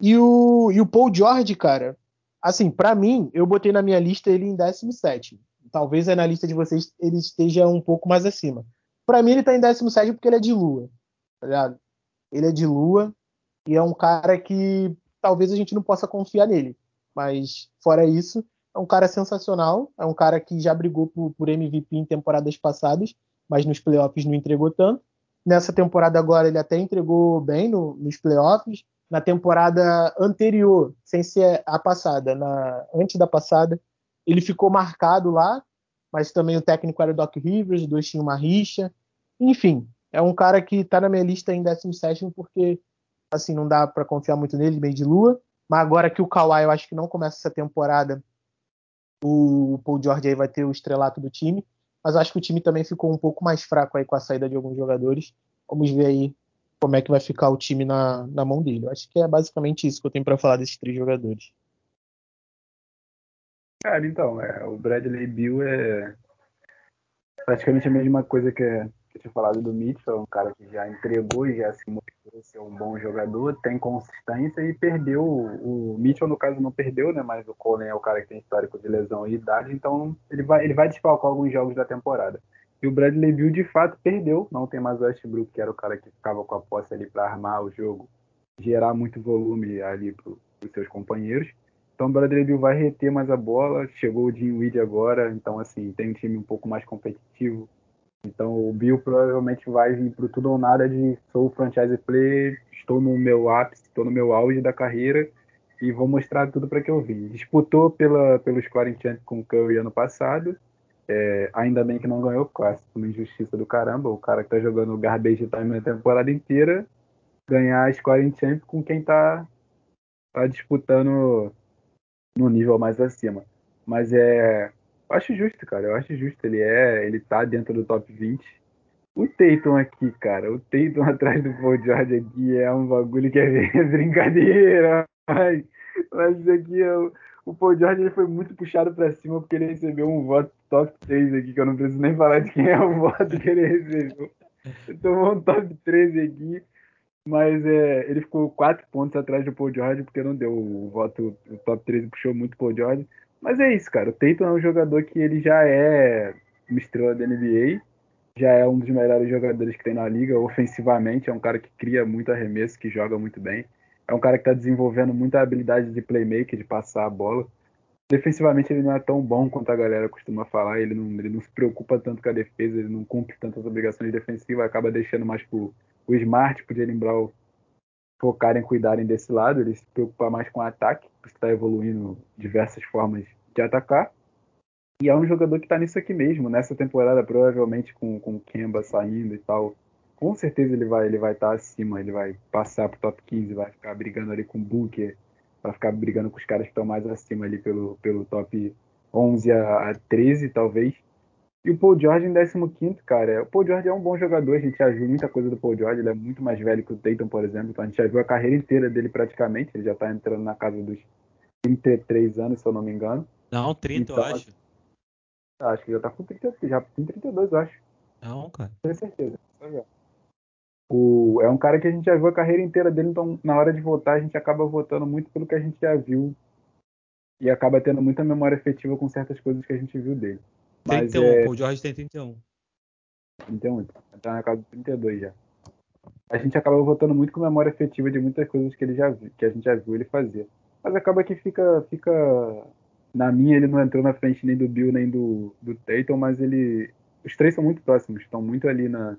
E o, e o Paul George, cara, assim, para mim, eu botei na minha lista ele em 17. Talvez na lista de vocês ele esteja um pouco mais acima. Para mim, ele tá em 17 porque ele é de lua, tá ligado? Ele é de lua e é um cara que talvez a gente não possa confiar nele. Mas, fora isso, é um cara sensacional. É um cara que já brigou por, por MVP em temporadas passadas, mas nos playoffs não entregou tanto. Nessa temporada agora ele até entregou bem no, nos playoffs na temporada anterior, sem ser a passada, na, antes da passada, ele ficou marcado lá, mas também o técnico era Doc Rivers, dois tinham uma rixa. Enfim, é um cara que está na minha lista em 17 porque assim não dá para confiar muito nele, meio de lua. Mas agora que o Kawhi eu acho que não começa essa temporada, o Paul George aí vai ter o estrelato do time. Mas acho que o time também ficou um pouco mais fraco aí com a saída de alguns jogadores. Vamos ver aí como é que vai ficar o time na, na mão dele. Eu acho que é basicamente isso que eu tenho para falar desses três jogadores. Cara, então, é, o Bradley Bill é praticamente a mesma coisa que, que eu tinha falado do Mitchell, um cara que já entregou e já se mostrou ser um bom jogador, tem consistência e perdeu, o Mitchell no caso não perdeu, né, mas o Colin é o cara que tem histórico de lesão e idade, então ele vai, ele vai desfalcar alguns jogos da temporada. E o Bradley Bill de fato perdeu, não tem mais o Westbrook, que era o cara que ficava com a posse ali para armar o jogo, gerar muito volume ali para os seus companheiros. Então o Bradley Bill vai reter mais a bola. Chegou o Jim Weed agora, então assim, tem um time um pouco mais competitivo. Então o Bill provavelmente vai vir pro tudo ou nada de sou franchise player, estou no meu ápice, estou no meu auge da carreira e vou mostrar tudo para que eu vim. Disputou pela, pelo scoring champ com o Curry ano passado. É, ainda bem que não ganhou, quase uma injustiça do caramba. O cara que tá jogando garbage time a temporada inteira ganhar a scoring champ com quem tá, tá disputando no nível mais acima. Mas é. Eu acho justo, cara. Eu acho justo. Ele é. Ele tá dentro do top 20. O Tatum aqui, cara. O Tatum atrás do Paul George aqui é um bagulho que é brincadeira. Mas, mas isso aqui é. O Paul George ele foi muito puxado para cima porque ele recebeu um voto top 3 aqui, que eu não preciso nem falar de quem é o voto que ele recebeu. Tomou um top 13 aqui. Mas é, ele ficou quatro pontos atrás do Paul George, porque não deu o voto, o top 13 puxou muito o Paul George. Mas é isso, cara. O Tatum é um jogador que ele já é uma estrela da NBA, já é um dos melhores jogadores que tem na liga, ofensivamente, é um cara que cria muito arremesso, que joga muito bem. É um cara que está desenvolvendo muita habilidade de playmaker, de passar a bola. Defensivamente ele não é tão bom quanto a galera costuma falar, ele não, ele não se preocupa tanto com a defesa, ele não cumpre tantas obrigações defensivas, acaba deixando mais pro o Smart e o Jalen Brown focarem, cuidarem desse lado, ele se preocupa mais com o ataque, porque está evoluindo diversas formas de atacar. E é um jogador que está nisso aqui mesmo, nessa temporada, provavelmente com, com o Kemba saindo e tal. Com certeza ele vai ele vai estar tá acima, ele vai passar pro top 15, vai ficar brigando ali com o Booker, vai ficar brigando com os caras que estão mais acima ali pelo, pelo top 11 a, a 13, talvez. E o Paul George em 15, cara. O Paul George é um bom jogador, a gente já viu muita coisa do Paul George, ele é muito mais velho que o Dayton, por exemplo. Então a gente já viu a carreira inteira dele praticamente, ele já tá entrando na casa dos 33 anos, se eu não me engano. Não, 30, então, eu acho. Acho que já tá com 30, já tem 32, eu acho. Não, cara. Tenho certeza. O, é um cara que a gente já viu a carreira inteira dele, então na hora de votar a gente acaba votando muito pelo que a gente já viu e acaba tendo muita memória efetiva com certas coisas que a gente viu dele. 31, é... Paul George tem 31. 31, tá na casa de 32 já. A gente acaba votando muito com memória efetiva de muitas coisas que ele já viu, que a gente já viu ele fazer. Mas acaba que fica, fica na minha ele não entrou na frente nem do Bill nem do, do Tatum, mas ele os três são muito próximos, estão muito ali na,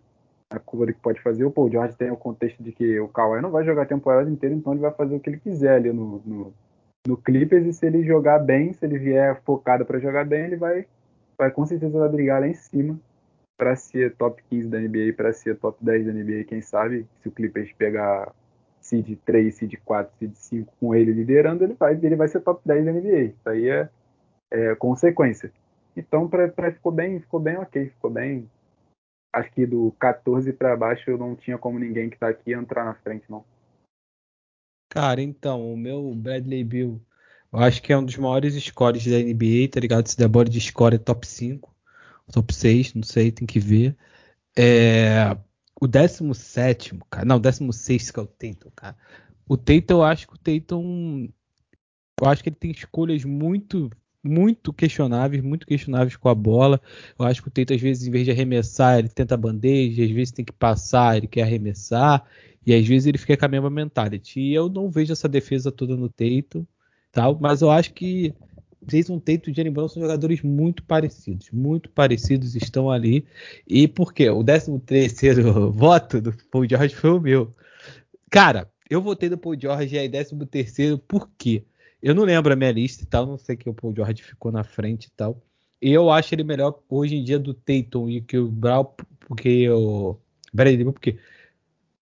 na curva do que pode fazer. O Paul George tem o contexto de que o Kawhi não vai jogar a temporada inteira, então ele vai fazer o que ele quiser ali no, no, no Clippers e se ele jogar bem, se ele vier focado para jogar bem, ele vai vai com certeza vai brigar lá em cima para ser top 15 da NBA, para ser top 10 da NBA, quem sabe, se o Clippers pegar seed 3, seed 4, seed 5 com ele liderando, ele vai, ele vai ser top 10 da NBA. Isso aí é, é consequência. Então, pra, pra, ficou bem, ficou bem ok, ficou bem. Acho que do 14 para baixo eu não tinha como ninguém que tá aqui entrar na frente, não. Cara, então, o meu Bradley Bill eu acho que é um dos maiores scores da NBA, tá ligado? Se der bola de score é top 5, top 6, não sei, tem que ver. É, o 17, cara. Não, o 16 que é o Tatum, cara. O Tatum, eu acho que o Tatum. Eu acho que ele tem escolhas muito, muito questionáveis, muito questionáveis com a bola. Eu acho que o Tatum, às vezes, em vez de arremessar, ele tenta bandeja, às vezes tem que passar, ele quer arremessar, e às vezes ele fica com a mesma mentality. E eu não vejo essa defesa toda no Tatum tal, mas eu acho que Jason Tatum e Jalen Brown são jogadores muito parecidos, muito parecidos estão ali. E por quê? O 13 terceiro voto do Paul George foi o meu. Cara, eu votei no Paul George aí 13 terceiro por quê? Eu não lembro a minha lista e tal, não sei que o Paul George ficou na frente e tal. Eu acho ele melhor hoje em dia do Tatum e que o Brown, porque o Bradley, porque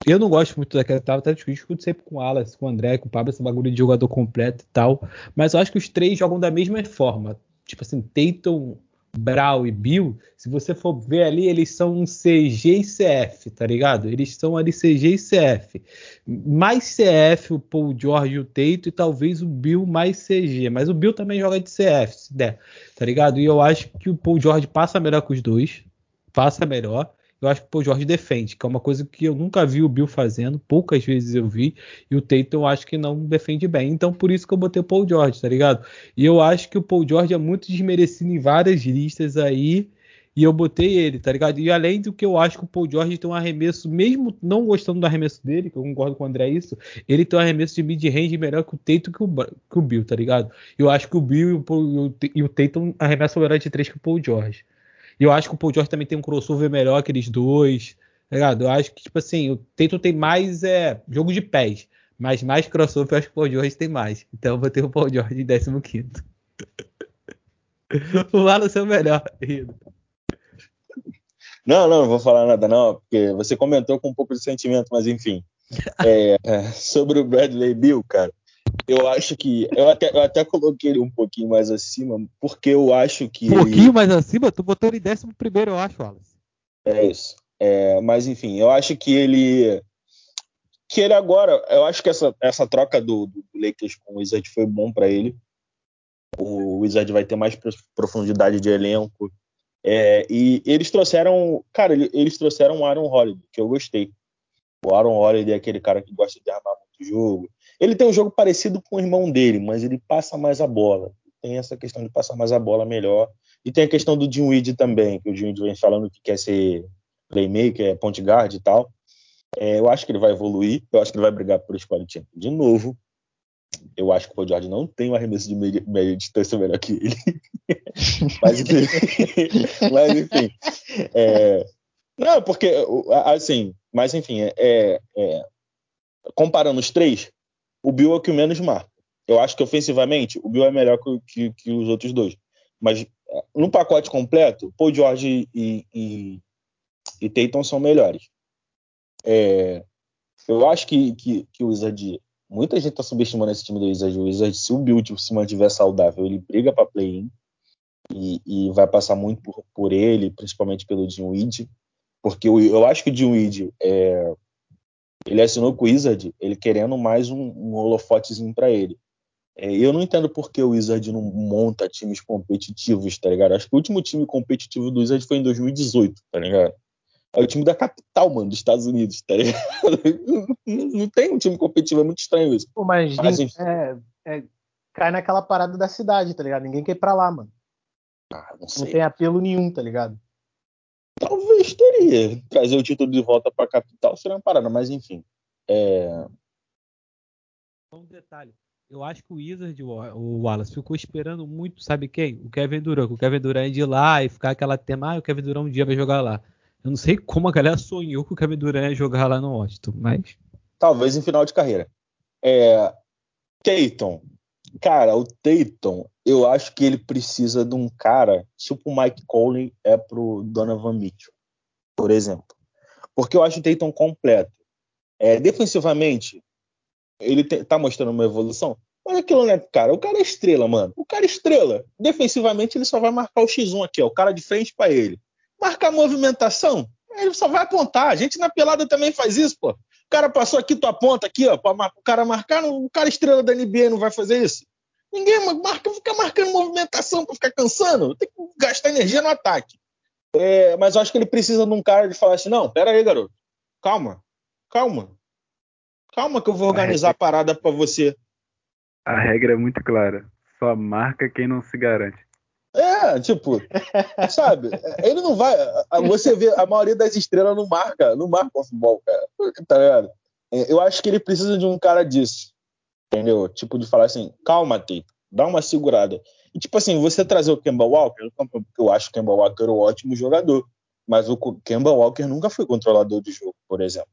eu não gosto muito daquela tava até discutindo sempre com o Alas, com o André, com o Pablo, esse bagulho de jogador completo e tal. Mas eu acho que os três jogam da mesma forma. Tipo assim, Tatum Brau e Bill, se você for ver ali, eles são um CG e CF, tá ligado? Eles são ali CG e CF. Mais CF o Paul George e o Teito, e talvez o Bill mais CG. Mas o Bill também joga de CF, se der, tá ligado? E eu acho que o Paul George passa melhor que os dois. Passa melhor eu acho que o George defende, que é uma coisa que eu nunca vi o Bill fazendo, poucas vezes eu vi, e o Tatum eu acho que não defende bem. Então por isso que eu botei o Paul George, tá ligado? E eu acho que o Paul George é muito desmerecido em várias listas aí, e eu botei ele, tá ligado? E além do que eu acho que o Paul George tem um arremesso, mesmo não gostando do arremesso dele, que eu concordo com o André isso, ele tem um arremesso de mid-range melhor que o Tatum que o, que o Bill, tá ligado? Eu acho que o Bill e o, e o Tatum arremessam melhor de três que o Paul George. E eu acho que o Paul George também tem um crossover melhor que eles dois. Tá ligado? Eu acho que, tipo assim, o Tatum tem mais é, jogo de pés. Mas mais crossover eu acho que o Paul George tem mais. Então eu vou ter o Paul George em 15. o Wallace é o melhor, Não, não, não vou falar nada, não, porque você comentou com um pouco de sentimento, mas enfim. É, sobre o Bradley Bill, cara, eu acho que. Eu até, eu até coloquei ele um pouquinho mais acima, porque eu acho que. Um pouquinho ele... mais acima? Tu botou ele em décimo primeiro, eu acho, Wallace. É isso. É, mas enfim, eu acho que ele. Que ele agora. Eu acho que essa, essa troca do, do Lakers com o Wizard foi bom para ele. O Wizard vai ter mais profundidade de elenco. É, e eles trouxeram. Cara, eles trouxeram o Aaron Holiday, que eu gostei. O Aaron Holiday é aquele cara que gosta de armar muito jogo ele tem um jogo parecido com o irmão dele, mas ele passa mais a bola. Tem essa questão de passar mais a bola melhor. E tem a questão do Dinwiddie também, que o Dinwiddie vem falando que quer ser playmaker, é point guard e tal. É, eu acho que ele vai evoluir. Eu acho que ele vai brigar por squad champion de novo. Eu acho que o Paul George não tem um arremesso de média, média distância melhor que ele. mas, mas, enfim. É, não, porque, assim, mas enfim, é, é, comparando os três, o Bill é o que menos marca. Eu acho que ofensivamente o Bill é melhor que, que, que os outros dois. Mas é, no pacote completo, Paul George e, e, e Tatum são melhores. É, eu acho que, que, que o Wizard. Muita gente está subestimando esse time do Wizard. O Wizard, se o Bill tipo, se mantiver saudável, ele briga para play-in e, e, vai passar muito por, por ele, principalmente pelo Dinwiddie. Porque eu, eu acho que o Dinwiddie é, ele assinou com o Wizard, ele querendo mais um, um holofotezinho para ele. É, eu não entendo por que o Wizard não monta times competitivos, tá ligado? Acho que o último time competitivo do Wizard foi em 2018, tá ligado? É o time da capital, mano, dos Estados Unidos, tá ligado? Não, não tem um time competitivo, é muito estranho isso. Pô, mas, mas é, é, cai naquela parada da cidade, tá ligado? Ninguém quer ir pra lá, mano. Ah, não, não tem apelo nenhum, tá ligado? Talvez teria. Trazer o título de volta para a capital seria uma parada, mas enfim. É... Um detalhe. Eu acho que o Wizard, o Wallace, ficou esperando muito, sabe quem? O Kevin Durant. O Kevin Durant de lá e ficar aquela tema, ah, o Kevin Durant um dia vai jogar lá. Eu não sei como a galera sonhou que o Kevin Durant ia jogar lá no Washington, mas. Talvez em final de carreira. É. Tatum. Cara, o Tatum, eu acho que ele precisa de um cara, tipo o Mike Conley é pro Donovan Mitchell, por exemplo. Porque eu acho o Tatum completo. É, defensivamente, ele te, tá mostrando uma evolução. Olha aquilo, né, cara? O cara é estrela, mano. O cara é estrela. Defensivamente, ele só vai marcar o X1 aqui, ó. O cara de frente para ele. Marcar movimentação, ele só vai apontar. A gente na pelada também faz isso, pô. O cara passou aqui, tua ponta aqui, ó, para o cara marcar. O cara estrela da NBA não vai fazer isso. Ninguém marca, fica marcando movimentação para ficar cansando. Tem que gastar energia no ataque. É, mas eu acho que ele precisa de um cara de falar assim: não, pera aí, garoto. Calma, calma. Calma que eu vou organizar a, a parada para você. A regra é muito clara. Só marca quem não se garante. É, tipo, sabe? Ele não vai. Você vê, a maioria das estrelas não marca, não marca o futebol, cara. Tá ligado? É, eu acho que ele precisa de um cara disso. Entendeu? Tipo, de falar assim, calma, Tatum, dá uma segurada. E, tipo assim, você trazer o Kemba Walker, eu acho que o Kemba Walker é um ótimo jogador, mas o Kemba Walker nunca foi controlador de jogo, por exemplo.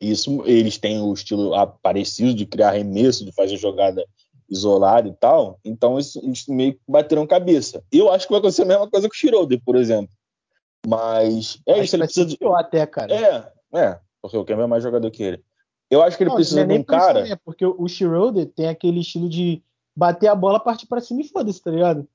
Isso, eles têm o estilo parecido de criar arremesso, de fazer jogada isolada e tal, então eles, eles meio que bateram cabeça. Eu acho que vai acontecer a mesma coisa com o Schroeder, por exemplo. Mas é acho isso, ele precisa de. até, cara. É, é, porque o Kemba é mais jogador que ele. Eu acho que ele não, precisa é de um cara. É porque o Schroeder tem aquele estilo de bater a bola, partir para cima e foda-se, tá ligado?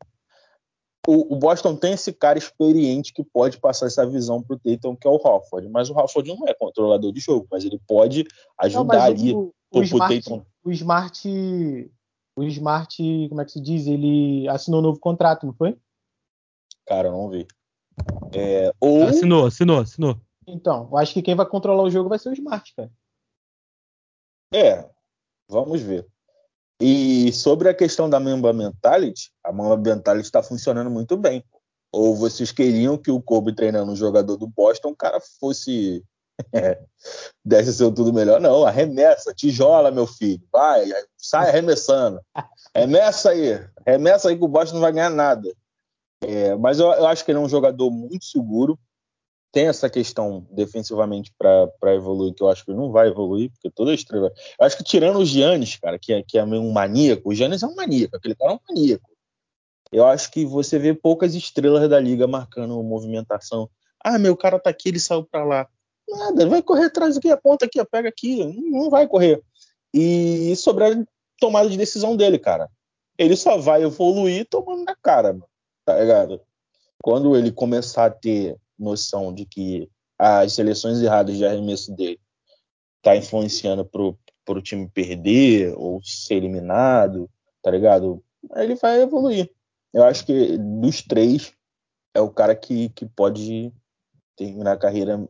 o, o, Boston tem esse cara experiente que pode passar essa visão pro Tatum, que é o Hofford. Mas o Hofford não é controlador de jogo, mas ele pode ajudar não, ali. O, o, o, Smart, o Smart. O Smart, como é que se diz? Ele assinou um novo contrato, não foi? Cara, eu não vi. É, ou... Assinou, assinou, assinou. Então, eu acho que quem vai controlar o jogo vai ser o Smart, cara. É, vamos ver. E sobre a questão da Mamba Mentality, a Mamba Mentality está funcionando muito bem. Ou vocês queriam que o Kobe treinando um jogador do Boston, o cara fosse. É, desse seu tudo melhor? Não, arremessa, tijola, meu filho. Vai, sai arremessando. Remessa aí, remessa aí que o Boston não vai ganhar nada. É, mas eu, eu, acho que ele é um jogador muito seguro tem essa questão defensivamente para evoluir, que eu acho que não vai evoluir, porque toda estrela. Eu acho que tirando o Giannis, cara, que é, que é meio um maníaco, o Giannis é um maníaco, aquele cara é um maníaco. Eu acho que você vê poucas estrelas da liga marcando movimentação. Ah, meu cara tá aqui, ele saiu para lá. Nada, vai correr atrás aqui, aponta aqui, pega aqui. Não vai correr. E sobre a tomada de decisão dele, cara. Ele só vai evoluir tomando na cara, tá ligado? Quando ele começar a ter noção de que as seleções erradas de arremesso dele tá influenciando pro, pro time perder ou ser eliminado, tá ligado? Ele vai evoluir. Eu acho que dos três é o cara que, que pode terminar a carreira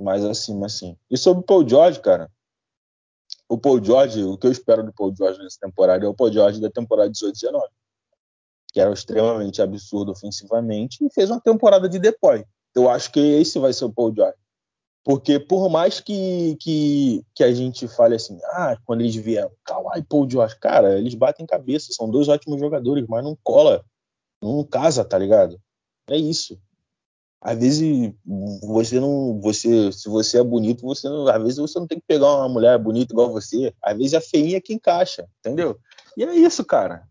mais acima, assim. E sobre o Paul George, cara, o Paul George, o que eu espero do Paul George nessa temporada é o Paul George da temporada 18-19, que era extremamente absurdo ofensivamente e fez uma temporada de depois. Eu acho que esse vai ser o Paul George. Porque por mais que, que, que a gente fale assim, ah, quando eles vieram, Kawhi e Paul George, cara, eles batem cabeça, são dois ótimos jogadores, mas não cola, não casa, tá ligado? É isso. Às vezes você não, você, se você é bonito, você não, às vezes você não tem que pegar uma mulher bonita igual você, às vezes é feinha que encaixa, entendeu? E é isso, cara.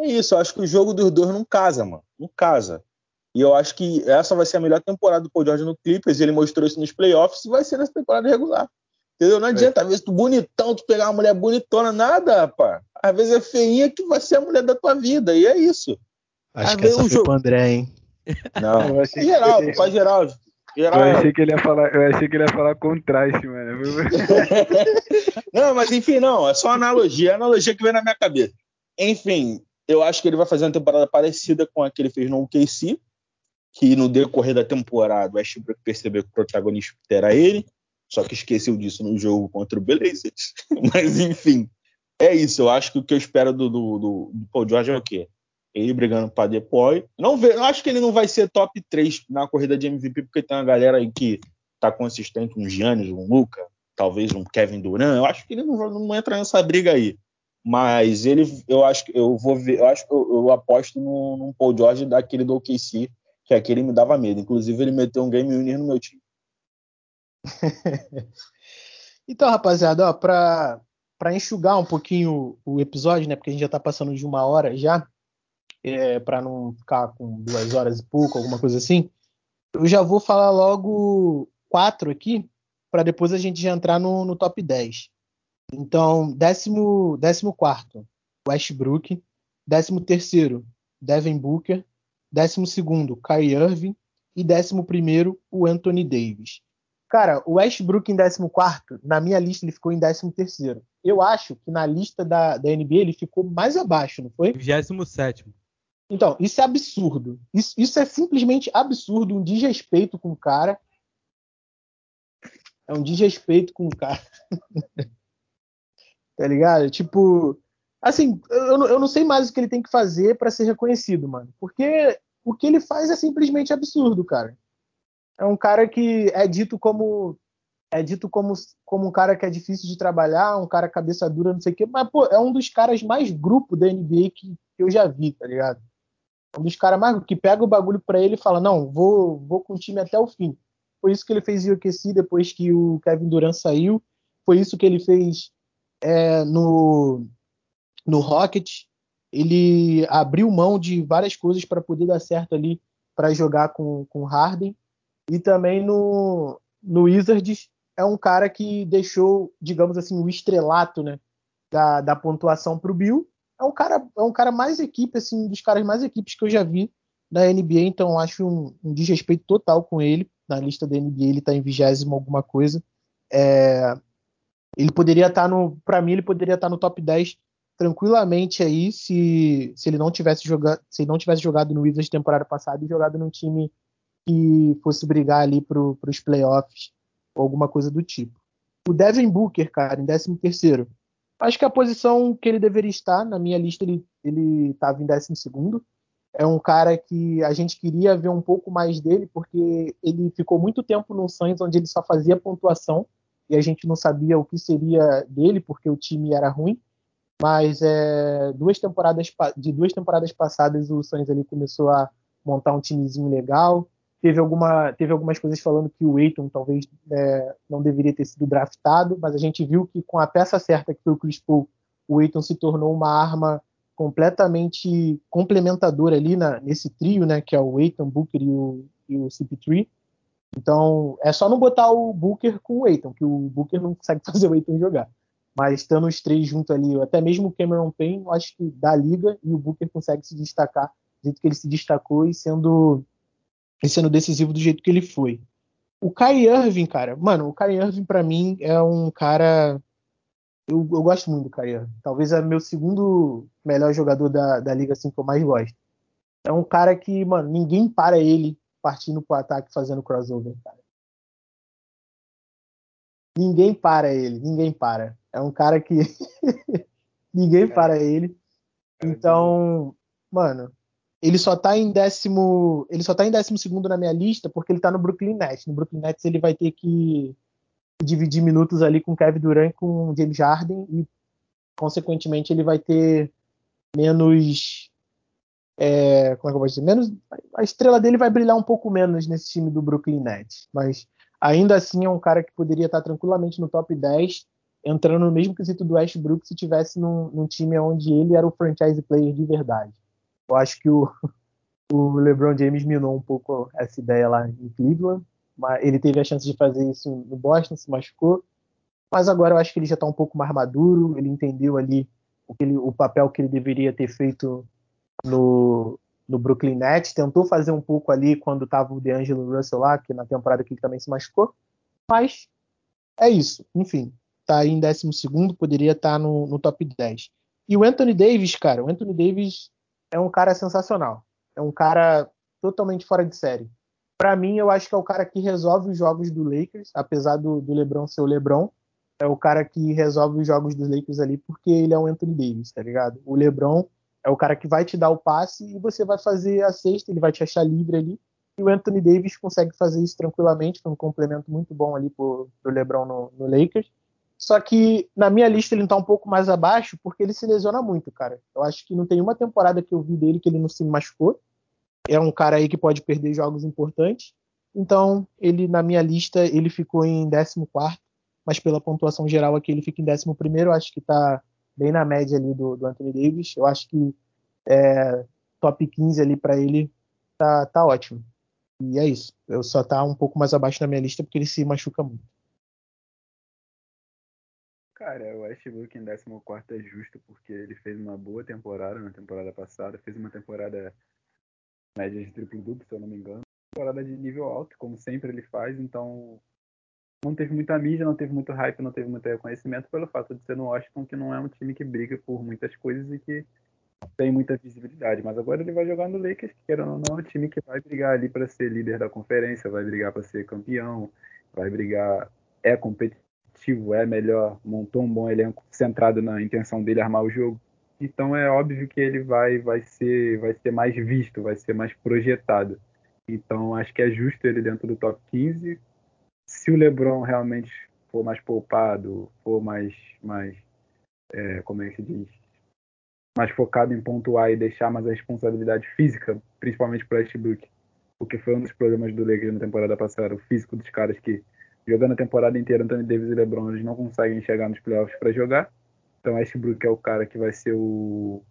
É isso, eu acho que o jogo dos dois não casa, mano, não casa. E eu acho que essa vai ser a melhor temporada do Paul George no Clippers. Ele mostrou isso nos playoffs e vai ser nessa temporada regular. Entendeu? Não é. adianta, às vezes, tu bonitão, tu pegar uma mulher bonitona, nada, rapaz. Às vezes é feinha que vai ser a mulher da tua vida, e é isso. Acho às que essa foi jogo... pro André, hein? Não, eu achei Geraldo, que... pai Geraldo. Geraldo. Eu achei que ele ia falar, eu achei que ele ia falar contraste, mano. não, mas enfim, não, é só analogia, é analogia que vem na minha cabeça. Enfim, eu acho que ele vai fazer uma temporada parecida com a que ele fez no OKC, que no decorrer da temporada o Westbrook percebeu que o protagonista era ele, só que esqueceu disso no jogo contra o Blazers. Mas enfim, é isso. Eu acho que o que eu espero do, do, do, do Paul George é o quê? Ele brigando para depois. Não ve, eu acho que ele não vai ser top 3 na corrida de MVP, porque tem uma galera aí que tá consistente, um Giannis, um Luca, talvez um Kevin Durant. Eu acho que ele não, não entra nessa briga aí. Mas ele, eu acho que eu vou ver, eu acho eu, eu aposto num, num Paul George daquele do OKC que aquele me dava medo. Inclusive, ele meteu um game winner no meu time. então, rapaziada, para para enxugar um pouquinho o episódio, né? Porque a gente já está passando de uma hora já, é, para não ficar com duas horas e pouco, alguma coisa assim. Eu já vou falar logo quatro aqui, para depois a gente já entrar no, no top 10. Então, décimo, décimo quarto, Westbrook. Décimo terceiro, Devin Booker. 12º, Kyrie Irving e 11º, o Anthony Davis. Cara, o Westbrook em 14º, na minha lista ele ficou em 13º. Eu acho que na lista da, da NBA ele ficou mais abaixo, não foi? 27º. Então, isso é absurdo. Isso, isso é simplesmente absurdo, um desrespeito com o cara. É um desrespeito com o cara. tá ligado? Tipo, Assim, eu, eu não sei mais o que ele tem que fazer para ser reconhecido, mano. Porque o que ele faz é simplesmente absurdo, cara. É um cara que é dito como é dito como, como um cara que é difícil de trabalhar, um cara cabeça dura, não sei o quê, mas pô, é um dos caras mais grupo da NBA que, que eu já vi, tá ligado? É um dos caras mais que pega o bagulho para ele e fala: "Não, vou vou com o time até o fim". Foi isso que ele fez em OKC depois que o Kevin Durant saiu, foi isso que ele fez é, no no Rocket, ele abriu mão de várias coisas para poder dar certo ali para jogar com, com Harden. E também no, no Wizards é um cara que deixou, digamos assim, o estrelato né, da, da pontuação para o Bill. É um cara, é um cara mais equipe, assim, um dos caras mais equipes que eu já vi na NBA, então acho um, um, desrespeito total com ele. Na lista da NBA ele está em vigésimo alguma coisa. É, ele poderia estar tá no, para mim ele poderia estar tá no top 10 tranquilamente aí se, se ele não tivesse jogado, se ele não tivesse jogado no Wizards temporada passada e jogado num time que fosse brigar ali para os playoffs ou alguma coisa do tipo. O Devin Booker, cara, em 13 terceiro. Acho que a posição que ele deveria estar, na minha lista, ele estava em 12 segundo é um cara que a gente queria ver um pouco mais dele, porque ele ficou muito tempo no Suns onde ele só fazia pontuação e a gente não sabia o que seria dele, porque o time era ruim. Mas é, duas temporadas de duas temporadas passadas o Suns ali começou a montar um timezinho legal. Teve, alguma, teve algumas coisas falando que o Aiton talvez é, não deveria ter sido draftado, mas a gente viu que com a peça certa que foi o Chris Paul, o Aiton se tornou uma arma completamente complementador ali na, nesse trio, né, que é o Aiton, Booker e o, e o CP3. Então, é só não botar o Booker com o Aiton, que o Booker não consegue fazer o Aiton jogar. Mas estando os três junto ali, até mesmo o Cameron Payne, eu acho que dá liga e o Booker consegue se destacar do jeito que ele se destacou e sendo, e sendo decisivo do jeito que ele foi. O Kai Irving, cara, mano, o Kai Irving para mim é um cara eu, eu gosto muito do Kyrie. Talvez é meu segundo melhor jogador da, da liga assim que eu mais gosto. É um cara que, mano, ninguém para ele partindo pro ataque fazendo crossover, cara. Ninguém para ele, ninguém para. É um cara que ninguém para ele. Então, mano, ele só tá em décimo, ele só tá em décimo segundo na minha lista porque ele tá no Brooklyn Nets. No Brooklyn Nets ele vai ter que dividir minutos ali com Kevin Durant e com James Harden e consequentemente ele vai ter menos é, como é que eu vou dizer menos a estrela dele vai brilhar um pouco menos nesse time do Brooklyn Nets mas ainda assim é um cara que poderia estar tranquilamente no top 10 entrando no mesmo quesito do Westbrook se tivesse num, num time onde ele era o franchise player de verdade eu acho que o, o LeBron James minou um pouco essa ideia lá em Cleveland ele teve a chance de fazer isso no Boston, se machucou. Mas agora eu acho que ele já está um pouco mais maduro, ele entendeu ali o, ele, o papel que ele deveria ter feito no, no Brooklyn Nets. Tentou fazer um pouco ali quando estava o DeAngelo Russell lá, que na temporada que ele também se machucou. Mas é isso. Enfim, está aí em 12, poderia estar tá no, no top 10. E o Anthony Davis, cara, o Anthony Davis é um cara sensacional. É um cara totalmente fora de série para mim, eu acho que é o cara que resolve os jogos do Lakers, apesar do, do LeBron ser o LeBron. É o cara que resolve os jogos dos Lakers ali porque ele é o Anthony Davis, tá ligado? O LeBron é o cara que vai te dar o passe e você vai fazer a cesta, ele vai te achar livre ali. E o Anthony Davis consegue fazer isso tranquilamente, foi um complemento muito bom ali pro, pro LeBron no, no Lakers. Só que na minha lista ele tá um pouco mais abaixo porque ele se lesiona muito, cara. Eu acho que não tem uma temporada que eu vi dele que ele não se machucou é um cara aí que pode perder jogos importantes. Então, ele na minha lista, ele ficou em 14 mas pela pontuação geral aqui ele fica em 11 primeiro, acho que está bem na média ali do, do, Anthony Davis. Eu acho que é, top 15 ali para ele tá, tá ótimo. E é isso. Eu só tá um pouco mais abaixo na minha lista porque ele se machuca muito. Cara, o Westbrook em 14 é justo porque ele fez uma boa temporada na temporada passada, fez uma temporada média de triplo-duplo, se eu não me engano. Temporada de nível alto, como sempre ele faz, então não teve muita mídia, não teve muito hype, não teve muito reconhecimento pelo fato de ser no Washington, que não é um time que briga por muitas coisas e que tem muita visibilidade. Mas agora ele vai jogar no Lakers, que querendo ou não, é um time que vai brigar ali para ser líder da conferência, vai brigar para ser campeão, vai brigar, é competitivo, é melhor, montou um bom elenco centrado na intenção dele armar o jogo. Então é óbvio que ele vai, vai, ser, vai ser mais visto, vai ser mais projetado. Então acho que é justo ele dentro do top 15. Se o LeBron realmente for mais poupado, for mais, mais é, como é que se diz, mais focado em pontuar e deixar mais a responsabilidade física, principalmente para o Westbrook, porque foi um dos problemas do Lakers na temporada passada, o físico dos caras que jogando a temporada inteira, Anthony Davis e LeBron, eles não conseguem chegar nos playoffs para jogar. Então Westbrook é o cara que vai ser o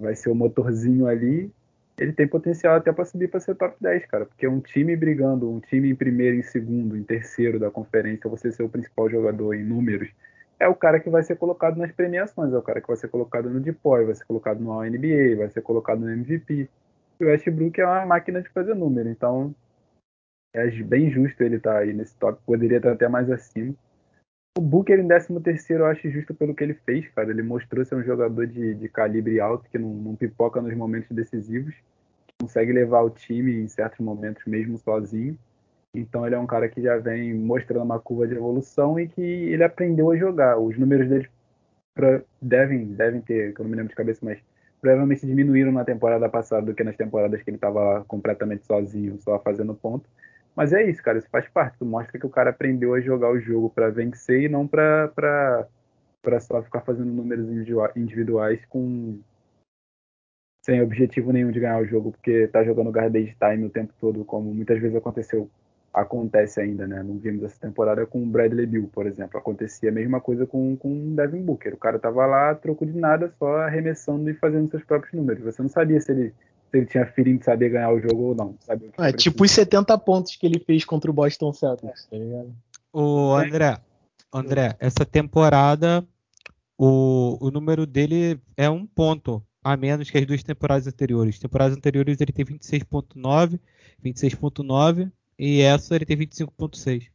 vai ser o motorzinho ali. Ele tem potencial até para subir para ser top 10, cara, porque um time brigando, um time em primeiro, em segundo, em terceiro da conferência, você ser o principal jogador em números, é o cara que vai ser colocado nas premiações, é o cara que vai ser colocado no DPOY, vai ser colocado no All-NBA, vai ser colocado no MVP. E o Westbrook é uma máquina de fazer número, então é bem justo ele estar tá aí nesse top, poderia estar até mais acima. O Booker em 13 terceiro eu acho justo pelo que ele fez, cara. Ele mostrou ser um jogador de, de calibre alto, que não, não, pipoca nos momentos decisivos, consegue levar o time em certos momentos mesmo sozinho. Então ele é um cara que já vem mostrando uma curva de evolução e que ele aprendeu a jogar. Os números dele pra, devem, devem ter, que eu não me lembro de cabeça, mas provavelmente diminuíram na temporada passada do que nas temporadas que ele estava completamente sozinho, só fazendo ponto. Mas é isso, cara, isso faz parte. Tu mostra que o cara aprendeu a jogar o jogo para vencer e não para para só ficar fazendo números individuais com sem objetivo nenhum de ganhar o jogo, porque tá jogando garbage time o tempo todo, como muitas vezes aconteceu, acontece ainda, né? Não vimos essa temporada com o Bradley Bill, por exemplo. Acontecia a mesma coisa com, com o Devin Booker. O cara tava lá, troco de nada, só arremessando e fazendo seus próprios números. Você não sabia se ele se ele tinha feeling de saber ganhar o jogo ou não. Sabe é tipo os 70 pontos que ele fez contra o Boston Celtics, tá ligado? O André, André, essa temporada o, o número dele é um ponto a menos que as duas temporadas anteriores. Temporadas anteriores ele tem 26.9, 26.9 e essa ele tem 25.6.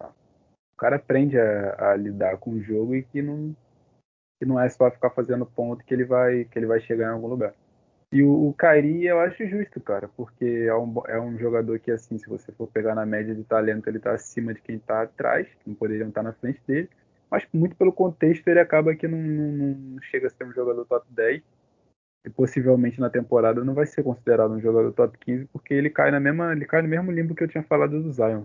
O cara aprende a, a, lidar com o jogo e que não, que não é só ficar fazendo ponto que ele vai que ele vai chegar em algum lugar. E o, o Kairi eu acho justo, cara, porque é um, é um jogador que, assim, se você for pegar na média de talento, ele tá acima de quem tá atrás, não poderiam estar tá na frente dele. Mas muito pelo contexto, ele acaba que não, não, não chega a ser um jogador top 10. E possivelmente na temporada não vai ser considerado um jogador top 15, porque ele cai na mesma, ele cai no mesmo limbo que eu tinha falado do Zion.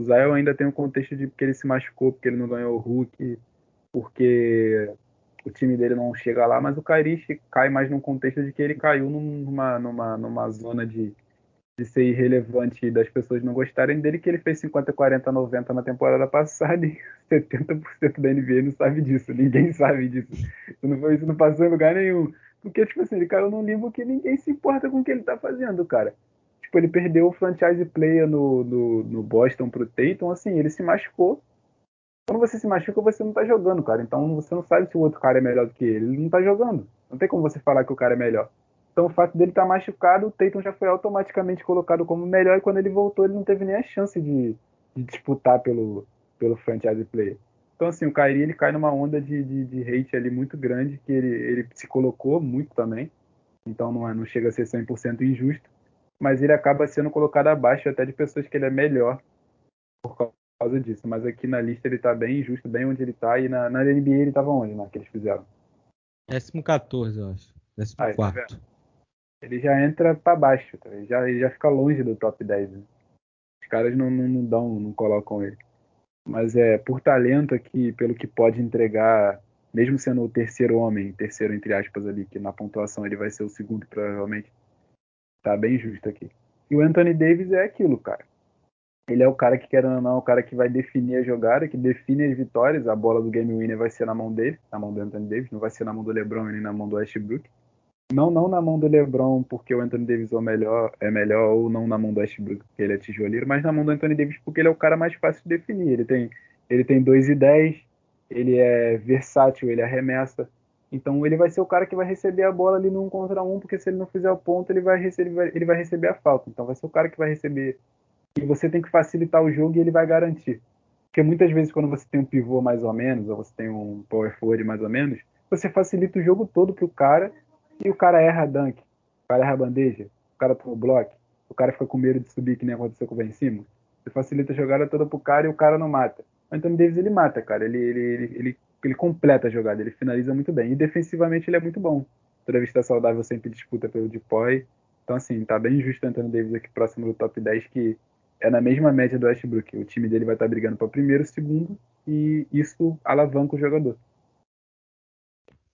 O Zion ainda tem um contexto de que ele se machucou, porque ele não ganhou o Hulk, porque o time dele não chega lá, mas o Kairi cai mais num contexto de que ele caiu numa, numa, numa zona de, de ser irrelevante das pessoas não gostarem dele, que ele fez 50, 40, 90 na temporada passada e 70% da NBA não sabe disso, ninguém sabe disso. Isso não, foi, isso não passou em lugar nenhum. Porque, tipo assim, ele caiu num limbo que ninguém se importa com o que ele tá fazendo, cara. Tipo, ele perdeu o franchise player no, no, no Boston pro Tatum, assim, ele se machucou quando você se machuca, você não tá jogando, cara. Então você não sabe se o outro cara é melhor do que ele. Ele não tá jogando. Não tem como você falar que o cara é melhor. Então o fato dele estar tá machucado, o Tatum já foi automaticamente colocado como melhor e quando ele voltou ele não teve nem a chance de, de disputar pelo, pelo franchise player. Então assim, o Kyrie ele cai numa onda de, de, de, hate ali muito grande que ele, ele se colocou muito também. Então não, é, não chega a ser 100% injusto, mas ele acaba sendo colocado abaixo até de pessoas que ele é melhor por causa disso. Mas aqui na lista ele tá bem justo, bem onde ele tá. E na, na NBA ele tava onde, né? Que eles fizeram? Décimo 14, eu acho. Décimo ah, quarto. Ele já entra para baixo, tá? ele, já, ele já fica longe do top 10. Né? Os caras não, não, não dão, não colocam ele. Mas é por talento aqui, pelo que pode entregar, mesmo sendo o terceiro homem, terceiro entre aspas ali, que na pontuação ele vai ser o segundo provavelmente, tá bem justo aqui. E o Anthony Davis é aquilo, cara ele é o cara que, querendo ou não, é o cara que vai definir a jogada, que define as vitórias. A bola do game winner vai ser na mão dele, na mão do Anthony Davis, não vai ser na mão do LeBron nem na mão do Westbrook. Não, não na mão do LeBron porque o Anthony Davis é melhor, é melhor ou não na mão do Westbrook porque ele é tijoleiro, mas na mão do Anthony Davis porque ele é o cara mais fácil de definir. Ele tem, ele tem 2 e 10, ele é versátil, ele arremessa. Então ele vai ser o cara que vai receber a bola ali no contra um, porque se ele não fizer o ponto, ele vai receber, ele vai receber a falta. Então vai ser o cara que vai receber e você tem que facilitar o jogo e ele vai garantir. Porque muitas vezes quando você tem um pivô mais ou menos, ou você tem um power forward mais ou menos, você facilita o jogo todo pro cara e o cara erra dunk, o cara erra bandeja, o cara toma bloco, o cara fica com medo de subir que nem aconteceu com o Ben Simmons. Você facilita a jogada toda pro cara e o cara não mata. O Anthony Davis ele mata, cara. Ele, ele, ele, ele, ele completa a jogada, ele finaliza muito bem. E defensivamente ele é muito bom. Toda vez que tá saudável sempre disputa pelo depoy. Então assim, tá bem justo o Anthony Davis aqui próximo do top 10 que é na mesma média do Westbrook. O time dele vai estar brigando para primeiro, segundo, e isso alavanca o jogador.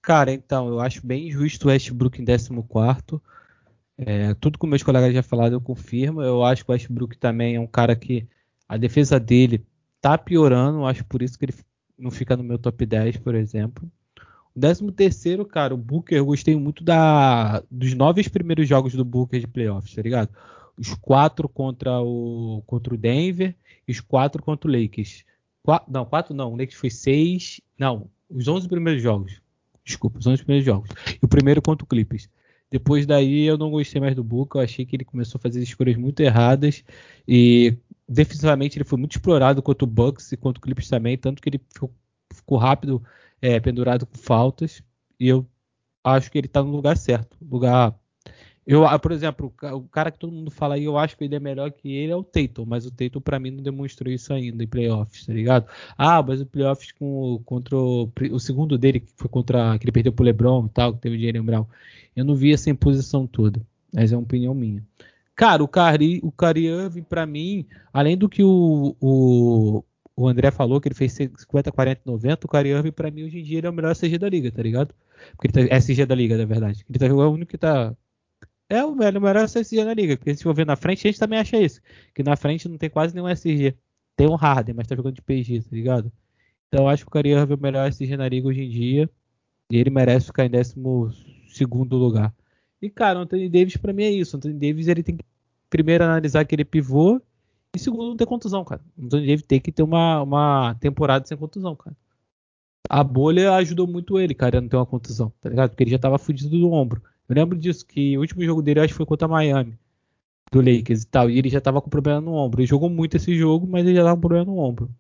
Cara, então, eu acho bem justo o Westbrook em 14. É, tudo que meus colegas já falaram, eu confirmo. Eu acho que o Westbrook também é um cara que a defesa dele tá piorando. Eu acho por isso que ele não fica no meu top 10, por exemplo. O 13 cara, o Booker, eu gostei muito da, dos nove primeiros jogos do Booker de playoffs, tá ligado? Os quatro contra o, contra o Denver e os quatro contra o Lakers. Qua, não, quatro não, o Lakers foi seis. Não, os 11 primeiros jogos. Desculpa, os 11 primeiros jogos. E o primeiro contra o Clippers. Depois daí eu não gostei mais do Booker, eu achei que ele começou a fazer escolhas muito erradas e defensivamente ele foi muito explorado contra o Bucks e contra o Clippers também, tanto que ele ficou, ficou rápido é, pendurado com faltas e eu acho que ele está no lugar certo, lugar eu, por exemplo, o cara que todo mundo fala aí, eu acho que ele é melhor que ele é o Tatum, mas o Tatum para mim não demonstrou isso ainda em playoffs, tá ligado? Ah, mas o playoffs com, contra o, o, segundo dele, que foi contra que ele perdeu pro LeBron e tal, que teve o Jalen Brown, eu não vi essa imposição toda, mas é uma opinião minha. Cara, o Cari, o Cari Irving para mim, além do que o, o, o André falou, que ele fez 50, 40, 90, o Cari Irving para mim hoje em dia ele é o melhor SG da liga, tá ligado? Porque ele tá, SG da liga, na verdade. Ele tá jogando o único que tá é o melhor, melhor SG na liga. Porque se for ver na frente, a gente também acha isso. Que na frente não tem quase nenhum SG. Tem um Harden, mas tá jogando de PG, tá ligado? Então acho que o Kyrie é o melhor SG na liga hoje em dia. E ele merece ficar em 12 segundo lugar. E, cara, o Anthony Davis pra mim é isso. O Anthony Davis ele tem que primeiro analisar aquele pivô. E segundo, não ter contusão, cara. O Anthony Davis tem que ter uma, uma temporada sem contusão, cara. A bolha ajudou muito ele, cara, a não ter uma contusão, tá ligado? Porque ele já tava fudido do ombro. Eu lembro disso, que o último jogo dele acho que foi contra Miami, do Lakers e tal. E ele já tava com problema no ombro. Ele jogou muito esse jogo, mas ele já tava com problema no ombro.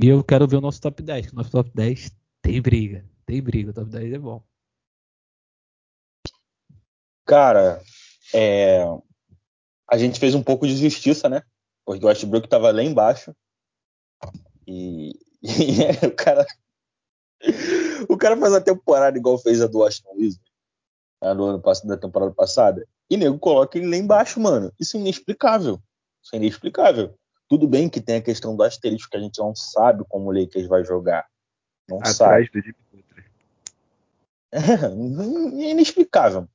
E eu quero ver o nosso top 10. O nosso top 10 tem briga. Tem briga. O top 10 é bom. Cara, é... a gente fez um pouco de justiça, né? Porque o Westbrook tava lá embaixo. E, e é, o cara. O cara faz a temporada igual fez a do Washington Wizards no ano passado, da temporada passada, e nego coloca ele lá embaixo, mano. Isso é inexplicável. Isso é inexplicável. Tudo bem que tem a questão do asterisco que a gente não sabe como o Lakers vai jogar. Não Atrás sabe. do Jimmy É, é inexplicável.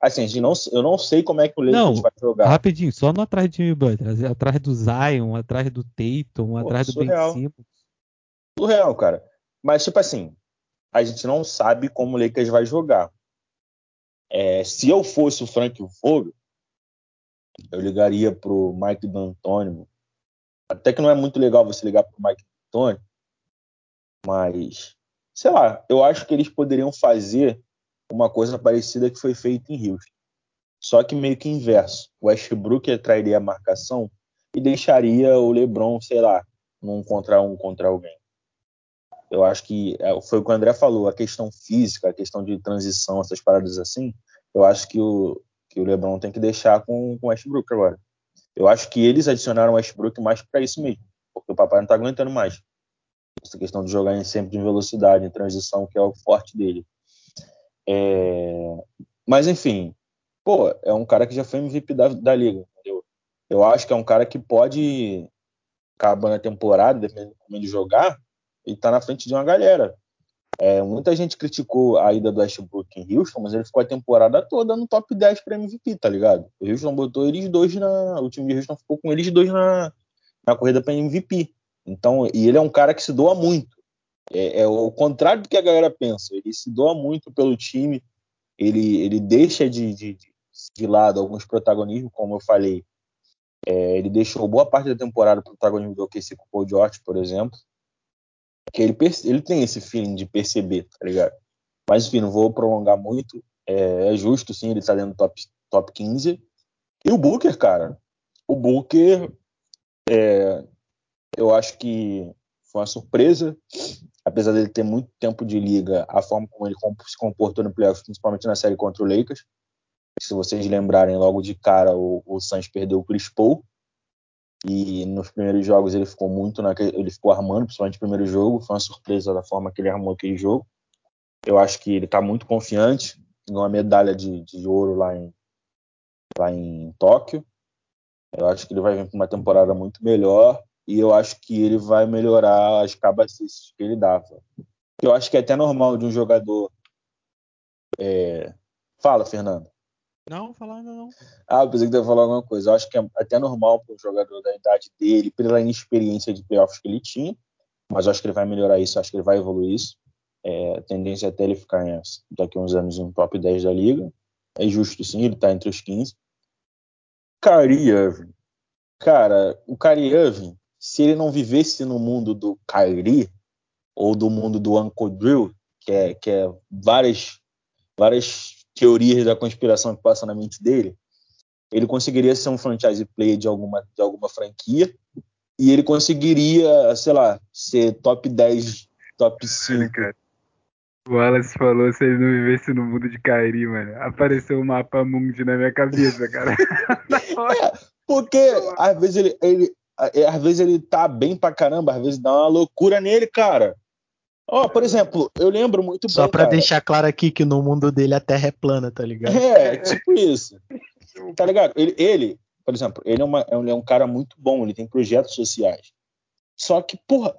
Assim, não, eu não sei como é que o Lakers não, vai jogar. Rapidinho, só no atrás de Jimmy Butler, atrás do Zion, atrás do Tatum, atrás do surreal. Ben Simmons. Surreal, cara. Mas, tipo assim, a gente não sabe como o Lakers vai jogar. É, se eu fosse o Frank Vogel, eu ligaria para o Mike D'Antoni. Até que não é muito legal você ligar para o Mike D'Antoni, mas sei lá, eu acho que eles poderiam fazer uma coisa parecida que foi feita em Houston. Só que meio que inverso. O Westbrook atrairia a marcação e deixaria o LeBron, sei lá, num contra um contra alguém. Eu acho que é, foi o que o André falou, a questão física, a questão de transição, essas paradas assim. Eu acho que o, que o LeBron tem que deixar com, com o Westbrook agora. Eu acho que eles adicionaram o Westbrook mais para isso mesmo, porque o papai não está aguentando mais. Essa questão de jogar em sempre em velocidade, em transição, que é o forte dele. É... Mas, enfim, pô, é um cara que já foi MVP da, da liga, entendeu? Eu acho que é um cara que pode, acabando a temporada, dependendo de como ele jogar, e tá na frente de uma galera. É, muita gente criticou a ida do Westbrook em Houston, mas ele ficou a temporada toda no top 10 para MVP, tá ligado? O Houston botou eles dois na. O time de Houston ficou com eles dois na, na corrida para MVP. Então, e ele é um cara que se doa muito. É, é, o contrário do que a galera pensa. Ele se doa muito pelo time. Ele, ele deixa de, de, de lado alguns protagonismos, como eu falei. É, ele deixou boa parte da temporada protagonismo do OKC com o Paul George, por exemplo que ele, ele tem esse feeling de perceber, tá ligado? Mas enfim, não vou prolongar muito. É, é justo, sim, ele tá dentro do top, top 15. E o Booker, cara, o Booker, é, eu acho que foi uma surpresa, apesar dele ter muito tempo de liga, a forma como ele se comportou no playoff, principalmente na série contra o Lakers. Se vocês lembrarem, logo de cara o, o perdeu o Chris Paul, e nos primeiros jogos ele ficou muito naquele, ele ficou armando, principalmente no primeiro jogo, foi uma surpresa da forma que ele armou aquele jogo. Eu acho que ele está muito confiante, ganhou uma medalha de, de ouro lá em, lá em Tóquio. Eu acho que ele vai vir para uma temporada muito melhor e eu acho que ele vai melhorar as cabacices que ele dava. Eu acho que é até normal de um jogador. É... Fala, Fernando. Não, falar não. Ah, eu pensei que ia falar alguma coisa. Eu acho que é até normal para um jogador da idade dele, pela inexperiência de playoffs que ele tinha, mas eu acho que ele vai melhorar isso, acho que ele vai evoluir isso. É, a tendência é até ele ficar em, daqui a uns anos no top 10 da liga. É justo sim, ele está entre os 15. Kyrie Irving. Cara, o Kyrie Irving, se ele não vivesse no mundo do Kyrie, ou do mundo do Uncle Drill, que é, que é várias, várias teorias da conspiração que passam na mente dele, ele conseguiria ser um franchise player de alguma, de alguma franquia e ele conseguiria, sei lá, ser top 10, top 5. Cara, o Wallace falou se ele não vivesse no mundo de Kairi, mano. Apareceu o mapa mundi na minha cabeça, cara. é, porque às vezes ele, ele, às vezes ele tá bem pra caramba, às vezes dá uma loucura nele, cara. Ó, oh, por exemplo, eu lembro muito Só bem. Só pra cara. deixar claro aqui que no mundo dele a Terra é plana, tá ligado? É, tipo isso. Tá ligado? Ele, ele por exemplo, ele é, uma, ele é um cara muito bom, ele tem projetos sociais. Só que, porra,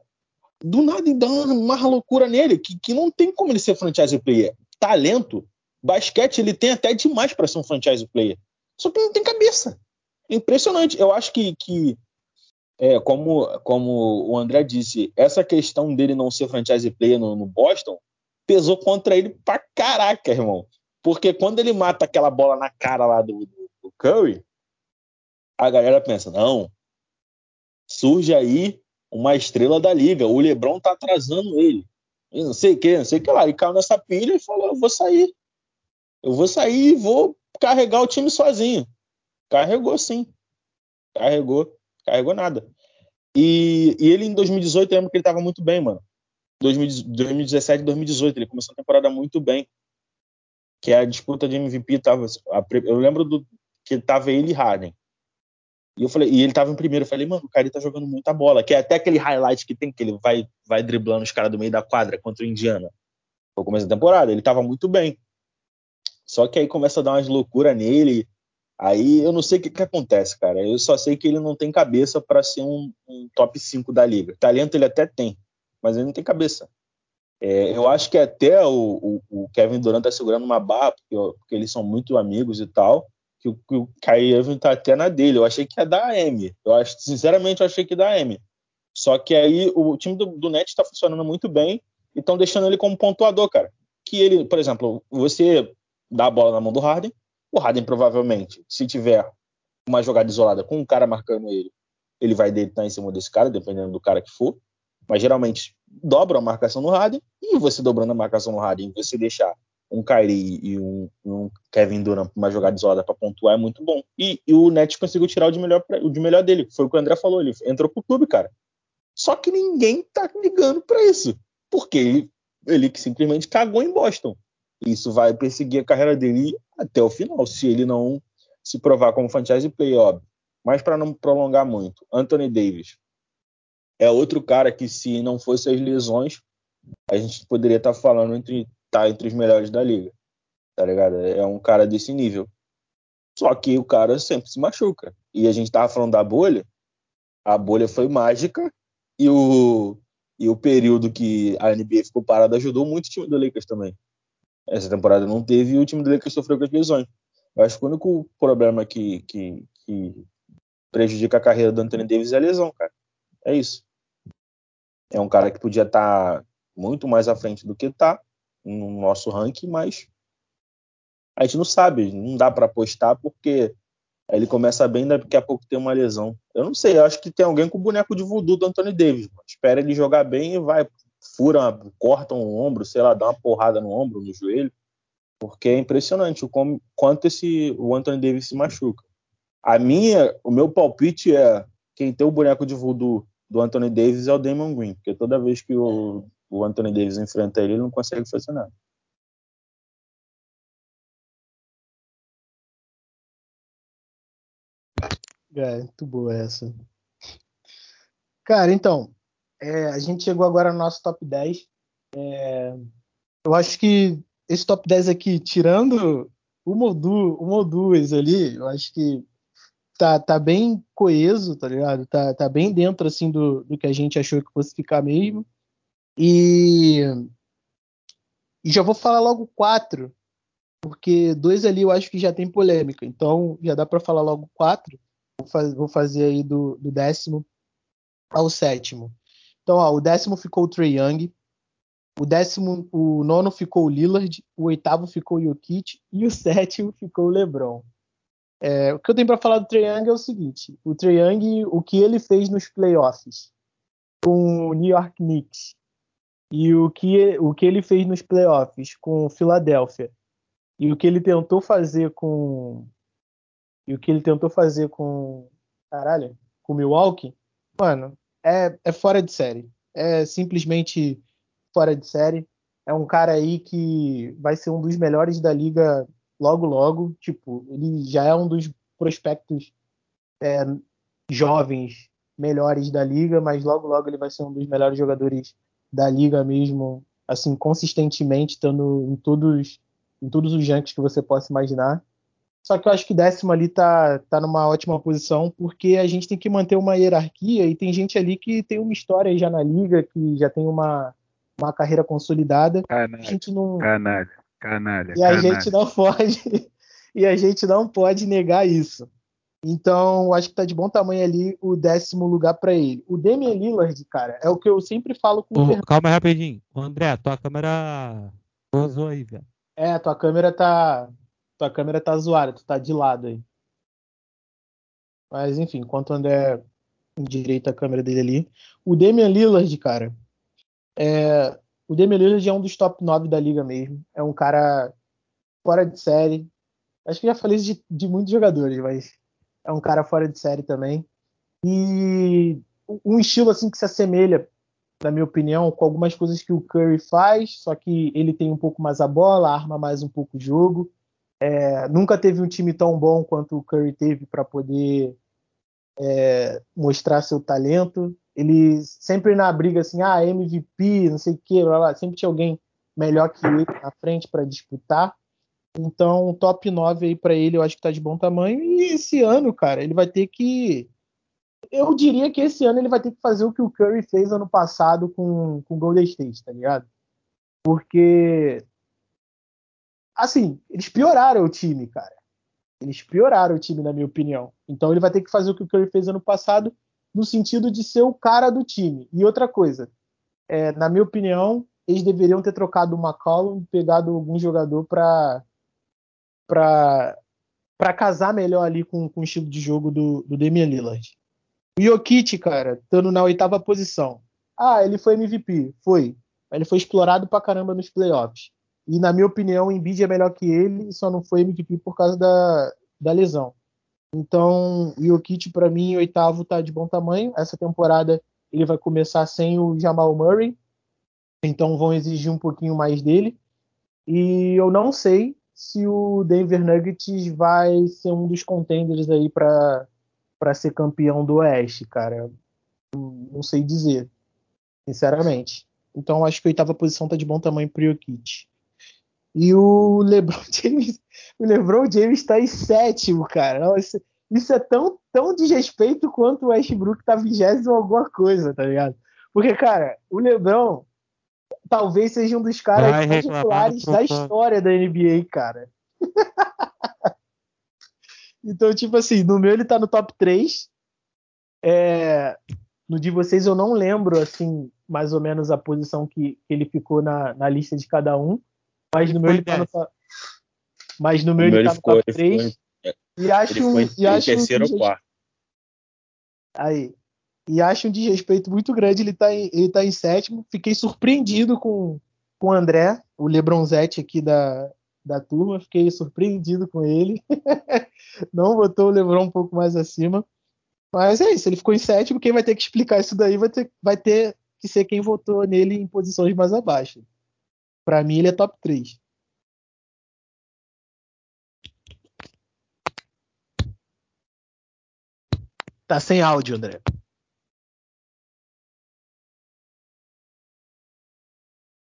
do nada dá uma loucura nele, que, que não tem como ele ser franchise player. Talento, basquete, ele tem até demais para ser um franchise player. Só que não tem cabeça. Impressionante. Eu acho que, que é, como, como o André disse, essa questão dele não ser franchise player no, no Boston pesou contra ele pra caraca, irmão. Porque quando ele mata aquela bola na cara lá do, do, do Curry, a galera pensa, não, surge aí uma estrela da liga, o LeBron tá atrasando ele. E não sei o que, não sei o que lá. E caiu nessa pilha e falou, eu vou sair. Eu vou sair e vou carregar o time sozinho. Carregou sim. Carregou. Carregou nada. E, e ele em 2018, eu lembro que ele tava muito bem, mano. 2017 2018, ele começou a temporada muito bem. Que a disputa de MVP tava. eu lembro do, que tava ele e Harden. E eu falei, e ele tava em primeiro. Eu falei, mano, o cara tá jogando muita bola. Que é até aquele highlight que tem, que ele vai, vai driblando os caras do meio da quadra contra o Indiana. No começo da temporada, ele tava muito bem. Só que aí começa a dar umas loucuras nele. Aí eu não sei o que, que acontece, cara. Eu só sei que ele não tem cabeça para ser um, um, top 5 da liga. Talento ele até tem, mas ele não tem cabeça. É, eu acho que até o, o, o, Kevin Durant tá segurando uma barra, porque, porque eles são muito amigos e tal que, que o Irving tá até na dele. Eu achei que ia dar M. Eu acho, sinceramente, eu achei que ia dar M. Só que aí o time do, do Nets está funcionando muito bem e estão deixando ele como pontuador, cara. Que ele, por exemplo, você dá a bola na mão do Harden, o Harden provavelmente, se tiver uma jogada isolada com um cara marcando ele, ele vai deitar em cima desse cara, dependendo do cara que for. Mas geralmente dobra a marcação no Harden e você dobrando a marcação no Harden, você deixar um Kyrie e um, um Kevin Durant uma jogada isolada para pontuar é muito bom. E, e, o Nets conseguiu tirar o de, melhor, o de melhor dele. Foi o que o André falou, ele entrou pro clube, cara. Só que ninguém tá ligando para isso. Porque ele, ele simplesmente cagou em Boston. Isso vai perseguir a carreira dele até o final, se ele não se provar como franchise player, óbvio. Mas para não prolongar muito, Anthony Davis é outro cara que, se não fosse as lesões, a gente poderia estar tá falando entre tá entre os melhores da liga. Tá ligado? É um cara desse nível. Só que o cara sempre se machuca. E a gente tava falando da bolha. A bolha foi mágica e o, e o período que a NBA ficou parada ajudou muito o time do Lakers também. Essa temporada não teve e o time do Lakers sofreu com as lesões. Eu acho que o único problema que, que, que prejudica a carreira do Anthony Davis é a lesão, cara. É isso. É um cara que podia estar tá muito mais à frente do que tá no nosso ranking, mas a gente não sabe, não dá para apostar porque ele começa bem, daqui a pouco tem uma lesão. Eu não sei, eu acho que tem alguém com o boneco de voodoo do Anthony Davis. Espera ele jogar bem e vai, fura, corta um ombro, sei lá, dá uma porrada no ombro, no joelho, porque é impressionante o como, quanto esse o Anthony Davis se machuca. A minha, o meu palpite é quem tem o boneco de voodoo do Anthony Davis é o Damon Green, porque toda vez que o o Anthony Davis enfrenta ele, ele não consegue fazer nada. É, muito boa essa. Cara, então, é, a gente chegou agora no nosso top 10. É, eu acho que esse top 10 aqui, tirando uma ou, duas, uma ou duas ali, eu acho que tá, tá bem coeso, tá ligado? Tá, tá bem dentro, assim, do, do que a gente achou que fosse ficar mesmo. E, e já vou falar logo quatro, porque dois ali eu acho que já tem polêmica. Então já dá para falar logo quatro. Vou, vou, fazer aí do, do, décimo ao sétimo. Então, ó, o décimo ficou o Trey Young. O décimo, o nono ficou o Lillard, o oitavo ficou o Jokic e o sétimo ficou o LeBron. É, o que eu tenho para falar do Trey Young é o seguinte: o Trey Young, o que ele fez nos playoffs com o New York Knicks e o que, o que ele fez nos playoffs com o Philadelphia E o que ele tentou fazer com. E o que ele tentou fazer com. Caralho, com o Milwaukee, mano, é, é fora de série. É simplesmente fora de série. É um cara aí que vai ser um dos melhores da liga logo, logo. Tipo, ele já é um dos prospectos é, jovens melhores da liga, mas logo, logo ele vai ser um dos melhores jogadores da liga mesmo, assim, consistentemente, estando em todos, em todos os ranks que você possa imaginar. Só que eu acho que décimo ali tá, tá numa ótima posição, porque a gente tem que manter uma hierarquia e tem gente ali que tem uma história já na liga, que já tem uma, uma carreira consolidada. Canalha, a gente não... canalha, canalha. E a canalha. gente não pode. e a gente não pode negar isso. Então, acho que tá de bom tamanho ali o décimo lugar para ele. O Damian Lillard, cara, é o que eu sempre falo com o calma aí rapidinho. André, tua câmera vazou aí, velho. É, tua câmera tá. Tua câmera tá zoada, tu tá de lado aí. Mas enfim, enquanto o André endireita a câmera dele ali. O Damian Lillard, cara. É, o Damian Lillard é um dos top 9 da liga mesmo. É um cara fora de série. Acho que já falei isso de, de muitos jogadores, mas é um cara fora de série também. E um estilo assim que se assemelha, na minha opinião, com algumas coisas que o Curry faz, só que ele tem um pouco mais a bola, arma mais um pouco o jogo. É, nunca teve um time tão bom quanto o Curry teve para poder é, mostrar seu talento. Ele sempre na briga assim, ah, MVP, não sei o que, blá, blá, sempre tinha alguém melhor que ele na frente para disputar. Então, top 9 aí para ele, eu acho que tá de bom tamanho. E esse ano, cara, ele vai ter que. Eu diria que esse ano ele vai ter que fazer o que o Curry fez ano passado com o Golden State, tá ligado? Porque. Assim, eles pioraram o time, cara. Eles pioraram o time, na minha opinião. Então ele vai ter que fazer o que o Curry fez ano passado, no sentido de ser o cara do time. E outra coisa, é, na minha opinião, eles deveriam ter trocado o McCollum pegado algum jogador para para casar melhor ali com, com, o estilo de jogo do, do Damian Lillard. O Jokic, cara, estando na oitava posição. Ah, ele foi MVP. Foi. Ele foi explorado pra caramba nos playoffs. E, na minha opinião, o Embiid é melhor que ele, só não foi MVP por causa da, da lesão. Então, o Jokic, para mim, oitavo tá de bom tamanho. Essa temporada ele vai começar sem o Jamal Murray. Então, vão exigir um pouquinho mais dele. E eu não sei se o Denver Nuggets vai ser um dos contenders aí para para ser campeão do Oeste, cara. Não sei dizer, sinceramente. Então acho que a oitava posição tá de bom tamanho pro Jokic. E o LeBron James, o LeBron James tá em sétimo, cara. Não, isso, isso, é tão, tão desrespeito quanto o Westbrook tá vigésimo alguma coisa, tá ligado? Porque, cara, o LeBron talvez seja um dos caras mais populares da história da NBA, cara. então, tipo assim, no meu ele tá no top 3. É, no de vocês eu não lembro, assim, mais ou menos a posição que, que ele ficou na, na lista de cada um. Mas no meu ele tá no top. Mas no meu ele, ele tá no top 3. Ficou, e acho, ele foi e acho terceiro ou quarto. Aí. E acho um desrespeito muito grande ele tá em, ele tá em sétimo. Fiquei surpreendido com, com o André, o Lebronzetti aqui da, da turma. Fiquei surpreendido com ele. Não botou o Lebron um pouco mais acima. Mas é isso, ele ficou em sétimo. Quem vai ter que explicar isso daí vai ter, vai ter que ser quem votou nele em posições mais abaixo. Para mim, ele é top 3. Tá sem áudio, André.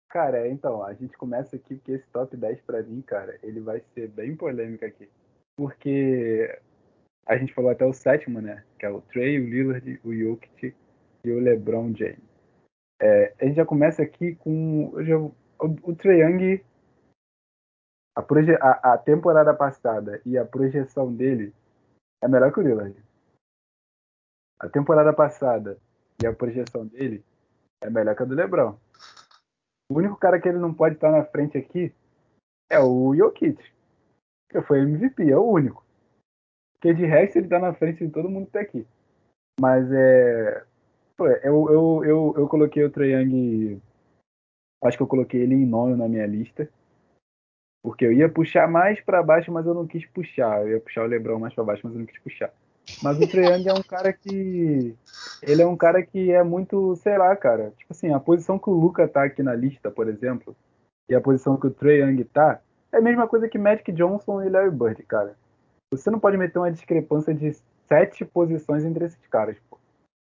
Cara, então, a gente começa aqui porque esse top 10 pra mim, cara, ele vai ser bem polêmico aqui. Porque a gente falou até o sétimo, né? Que é o Trey, o Lillard, o Jokic e o LeBron James. É, a gente já começa aqui com já, o, o Trey Young, a, proje, a, a, temporada passada e a projeção dele é melhor que o Lillard. A temporada passada e a projeção dele é melhor que a do LeBron. O único cara que ele não pode estar na frente aqui é o Jokic, que foi MVP, é o único. Porque de resto ele tá na frente de todo mundo que tá aqui. Mas é. Eu, eu, eu, eu coloquei o Trae Young. Acho que eu coloquei ele em nono na minha lista. Porque eu ia puxar mais para baixo, mas eu não quis puxar. Eu ia puxar o LeBron mais para baixo, mas eu não quis puxar. Mas o Trae Young é um cara que. Ele é um cara que é muito, sei lá, cara. Tipo assim, a posição que o Luca tá aqui na lista, por exemplo, e a posição que o Trae Young tá, é a mesma coisa que Magic Johnson e Larry Bird, cara. Você não pode meter uma discrepância de sete posições entre esses caras, pô.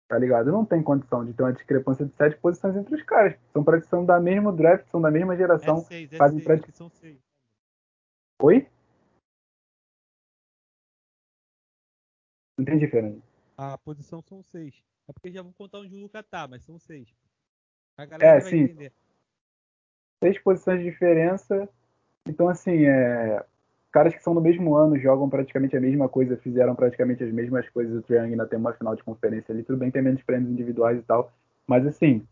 Tá ligado? Não tem condição de ter uma discrepância de sete posições entre os caras. São são da mesma draft, são da mesma geração. É seis, é fazem seis, são seis. Oi? Não entendi, Fernando. A posição são seis. É porque já vou contar onde o Luca tá, mas são seis. A galera é, vai sim. entender. Seis posições de diferença. Então, assim, é caras que são do mesmo ano, jogam praticamente a mesma coisa, fizeram praticamente as mesmas coisas do Triang na tem uma final de conferência ali, tudo bem tem menos prêmios individuais e tal, mas assim,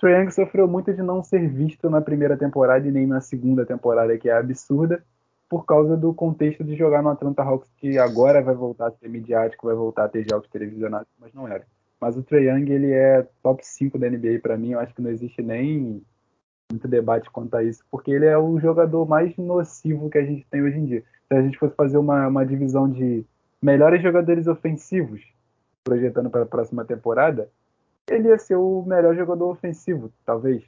Triang sofreu muito de não ser visto na primeira temporada e nem na segunda temporada, que é absurda, por causa do contexto de jogar no Atlanta Hawks, que agora vai voltar a ser midiático, vai voltar a ter jogos televisionados, mas não era. Mas o Trae Young, ele é top 5 da NBA para mim, eu acho que não existe nem muito debate quanto a isso, porque ele é o jogador mais nocivo que a gente tem hoje em dia. Se a gente fosse fazer uma, uma divisão de melhores jogadores ofensivos, projetando para a próxima temporada, ele ia ser o melhor jogador ofensivo, talvez.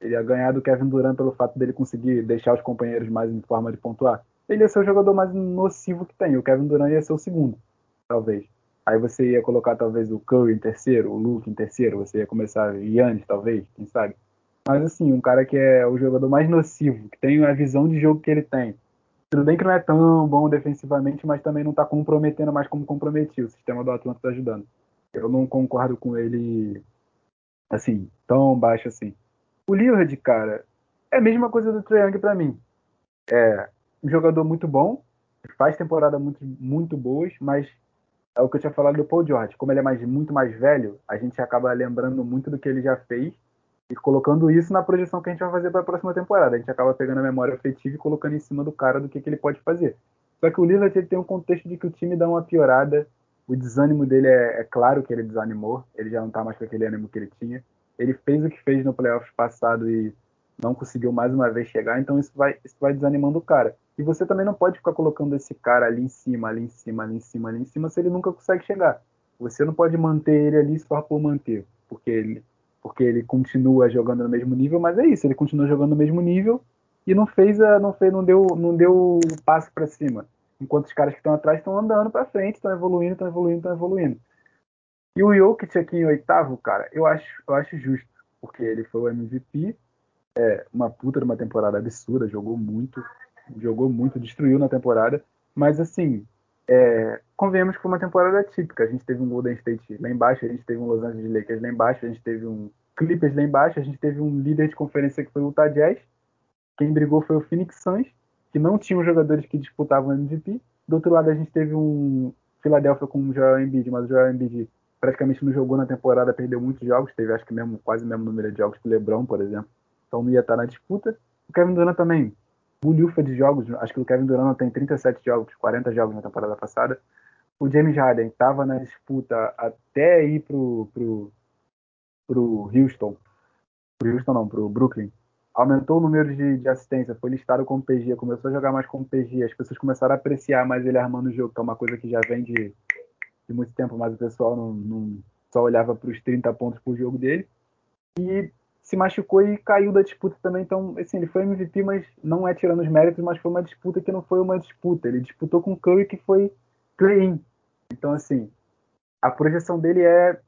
Ele ia ganhar do Kevin Durant pelo fato dele conseguir deixar os companheiros mais em forma de pontuar. Ele ia ser o jogador mais nocivo que tem. O Kevin Durant ia ser o segundo, talvez. Aí você ia colocar talvez o Curry em terceiro, o Luke em terceiro, você ia começar Yannis, talvez, quem sabe. Mas assim, um cara que é o jogador mais nocivo, que tem a visão de jogo que ele tem. Tudo bem que não é tão bom defensivamente, mas também não está comprometendo mais como comprometia. O sistema do Atlanta está ajudando. Eu não concordo com ele assim, tão baixo assim. O Lillard, cara, é a mesma coisa do Trae para mim. É um jogador muito bom, faz temporada muito, muito boas, mas é o que eu tinha falado do Paul George. Como ele é mais, muito mais velho, a gente acaba lembrando muito do que ele já fez e colocando isso na projeção que a gente vai fazer para a próxima temporada. A gente acaba pegando a memória afetiva e colocando em cima do cara do que, que ele pode fazer. Só que o Lillard ele tem um contexto de que o time dá uma piorada, o desânimo dele é, é claro que ele desanimou, ele já não está mais com aquele ânimo que ele tinha. Ele fez o que fez no playoffs passado e não conseguiu mais uma vez chegar, então isso vai, isso vai desanimando o cara. E você também não pode ficar colocando esse cara ali em cima, ali em cima, ali em cima, ali em cima, se ele nunca consegue chegar. Você não pode manter ele ali só por manter, porque ele porque ele continua jogando no mesmo nível, mas é isso, ele continua jogando no mesmo nível e não fez a, não fez, não deu, não deu o passo para cima. Enquanto os caras que estão atrás estão andando para frente, estão evoluindo, estão evoluindo, estão evoluindo. E o Jokic aqui em oitavo, cara, eu acho, eu acho justo, porque ele foi o MVP, é uma puta de uma temporada absurda, jogou muito, jogou muito, destruiu na temporada, mas assim, é, convenhamos que foi uma temporada típica. A gente teve um Golden State lá embaixo, a gente teve um Los Angeles Lakers lá embaixo, a gente teve um Clippers lá embaixo, a gente teve um líder de conferência que foi o Utah Jazz. Quem brigou foi o Phoenix Suns, que não tinham jogadores que disputavam o MVP. Do outro lado, a gente teve um Philadelphia com o Joel Embiid, mas o Joel Embiid praticamente não jogou na temporada, perdeu muitos jogos, teve acho que mesmo, quase o mesmo número de jogos que o LeBron, por exemplo. Então não ia estar na disputa. O Kevin Durant também bulhufa de jogos. Acho que o Kevin Durant tem 37 jogos, 40 jogos na temporada passada. O James Harden estava na disputa até ir pro, pro, pro Houston. Pro Houston não, pro Brooklyn. Aumentou o número de, de assistência, foi listado como PG, começou a jogar mais como PG. As pessoas começaram a apreciar mais ele armando o jogo, que é uma coisa que já vem de, de muito tempo, mas o pessoal não, não só olhava para os 30 pontos por jogo dele. E se machucou e caiu da disputa também. Então, assim, ele foi MVP, mas não é tirando os méritos, mas foi uma disputa que não foi uma disputa. Ele disputou com o Curry, que foi play-in. Então, assim, a projeção dele é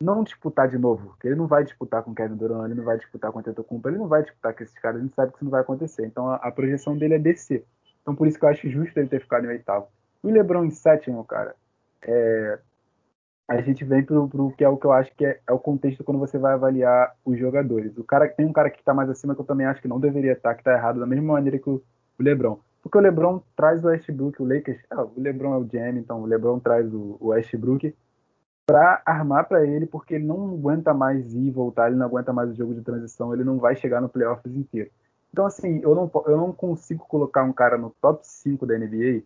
não disputar de novo. Porque ele não vai disputar com Kevin Durant, ele não vai disputar com o Antetokounmpo, ele não vai disputar com esses caras, a gente sabe que isso não vai acontecer. Então, a, a projeção dele é descer. Então, por isso que eu acho justo ele ter ficado em oitavo. O LeBron em sétimo, cara, é, a gente vem pro, pro que é o que eu acho que é, é, o contexto quando você vai avaliar os jogadores. O cara tem um cara que está mais acima que eu também acho que não deveria estar, tá, que está errado da mesma maneira que o, o, LeBron. Porque o LeBron traz o Westbrook, o Lakers, ah, o LeBron é o GM, então o LeBron traz o, o Westbrook para armar para ele, porque ele não aguenta mais ir e voltar, ele não aguenta mais o jogo de transição, ele não vai chegar no playoffs inteiro. Então assim, eu não, eu não consigo colocar um cara no top 5 da NBA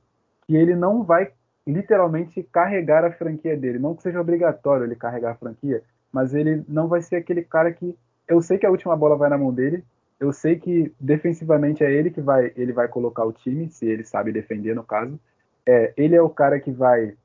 que ele não vai literalmente carregar a franquia dele. Não que seja obrigatório ele carregar a franquia, mas ele não vai ser aquele cara que. Eu sei que a última bola vai na mão dele, eu sei que defensivamente é ele que vai, ele vai colocar o time, se ele sabe defender no caso. É, ele é o cara que vai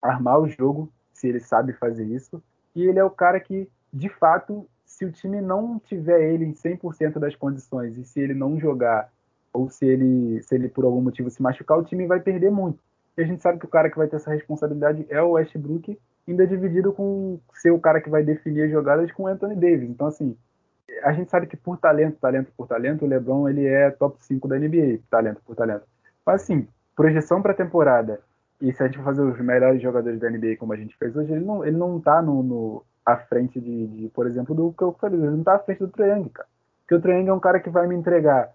armar o jogo, se ele sabe fazer isso. E ele é o cara que, de fato, se o time não tiver ele em 100% das condições e se ele não jogar ou se ele, se ele por algum motivo se machucar, o time vai perder muito. E a gente sabe que o cara que vai ter essa responsabilidade é o Westbrook, ainda dividido com ser o cara que vai definir as jogadas com o Anthony Davis. Então, assim, a gente sabe que por talento, talento por talento, o LeBron ele é top 5 da NBA, talento por talento. Mas assim, projeção para temporada, e se a gente for fazer os melhores jogadores da NBA como a gente fez hoje, ele não, ele não tá no, no à frente de, de, por exemplo, do que eu falei, ele não tá à frente do Triangle, cara. Porque o Triangle é um cara que vai me entregar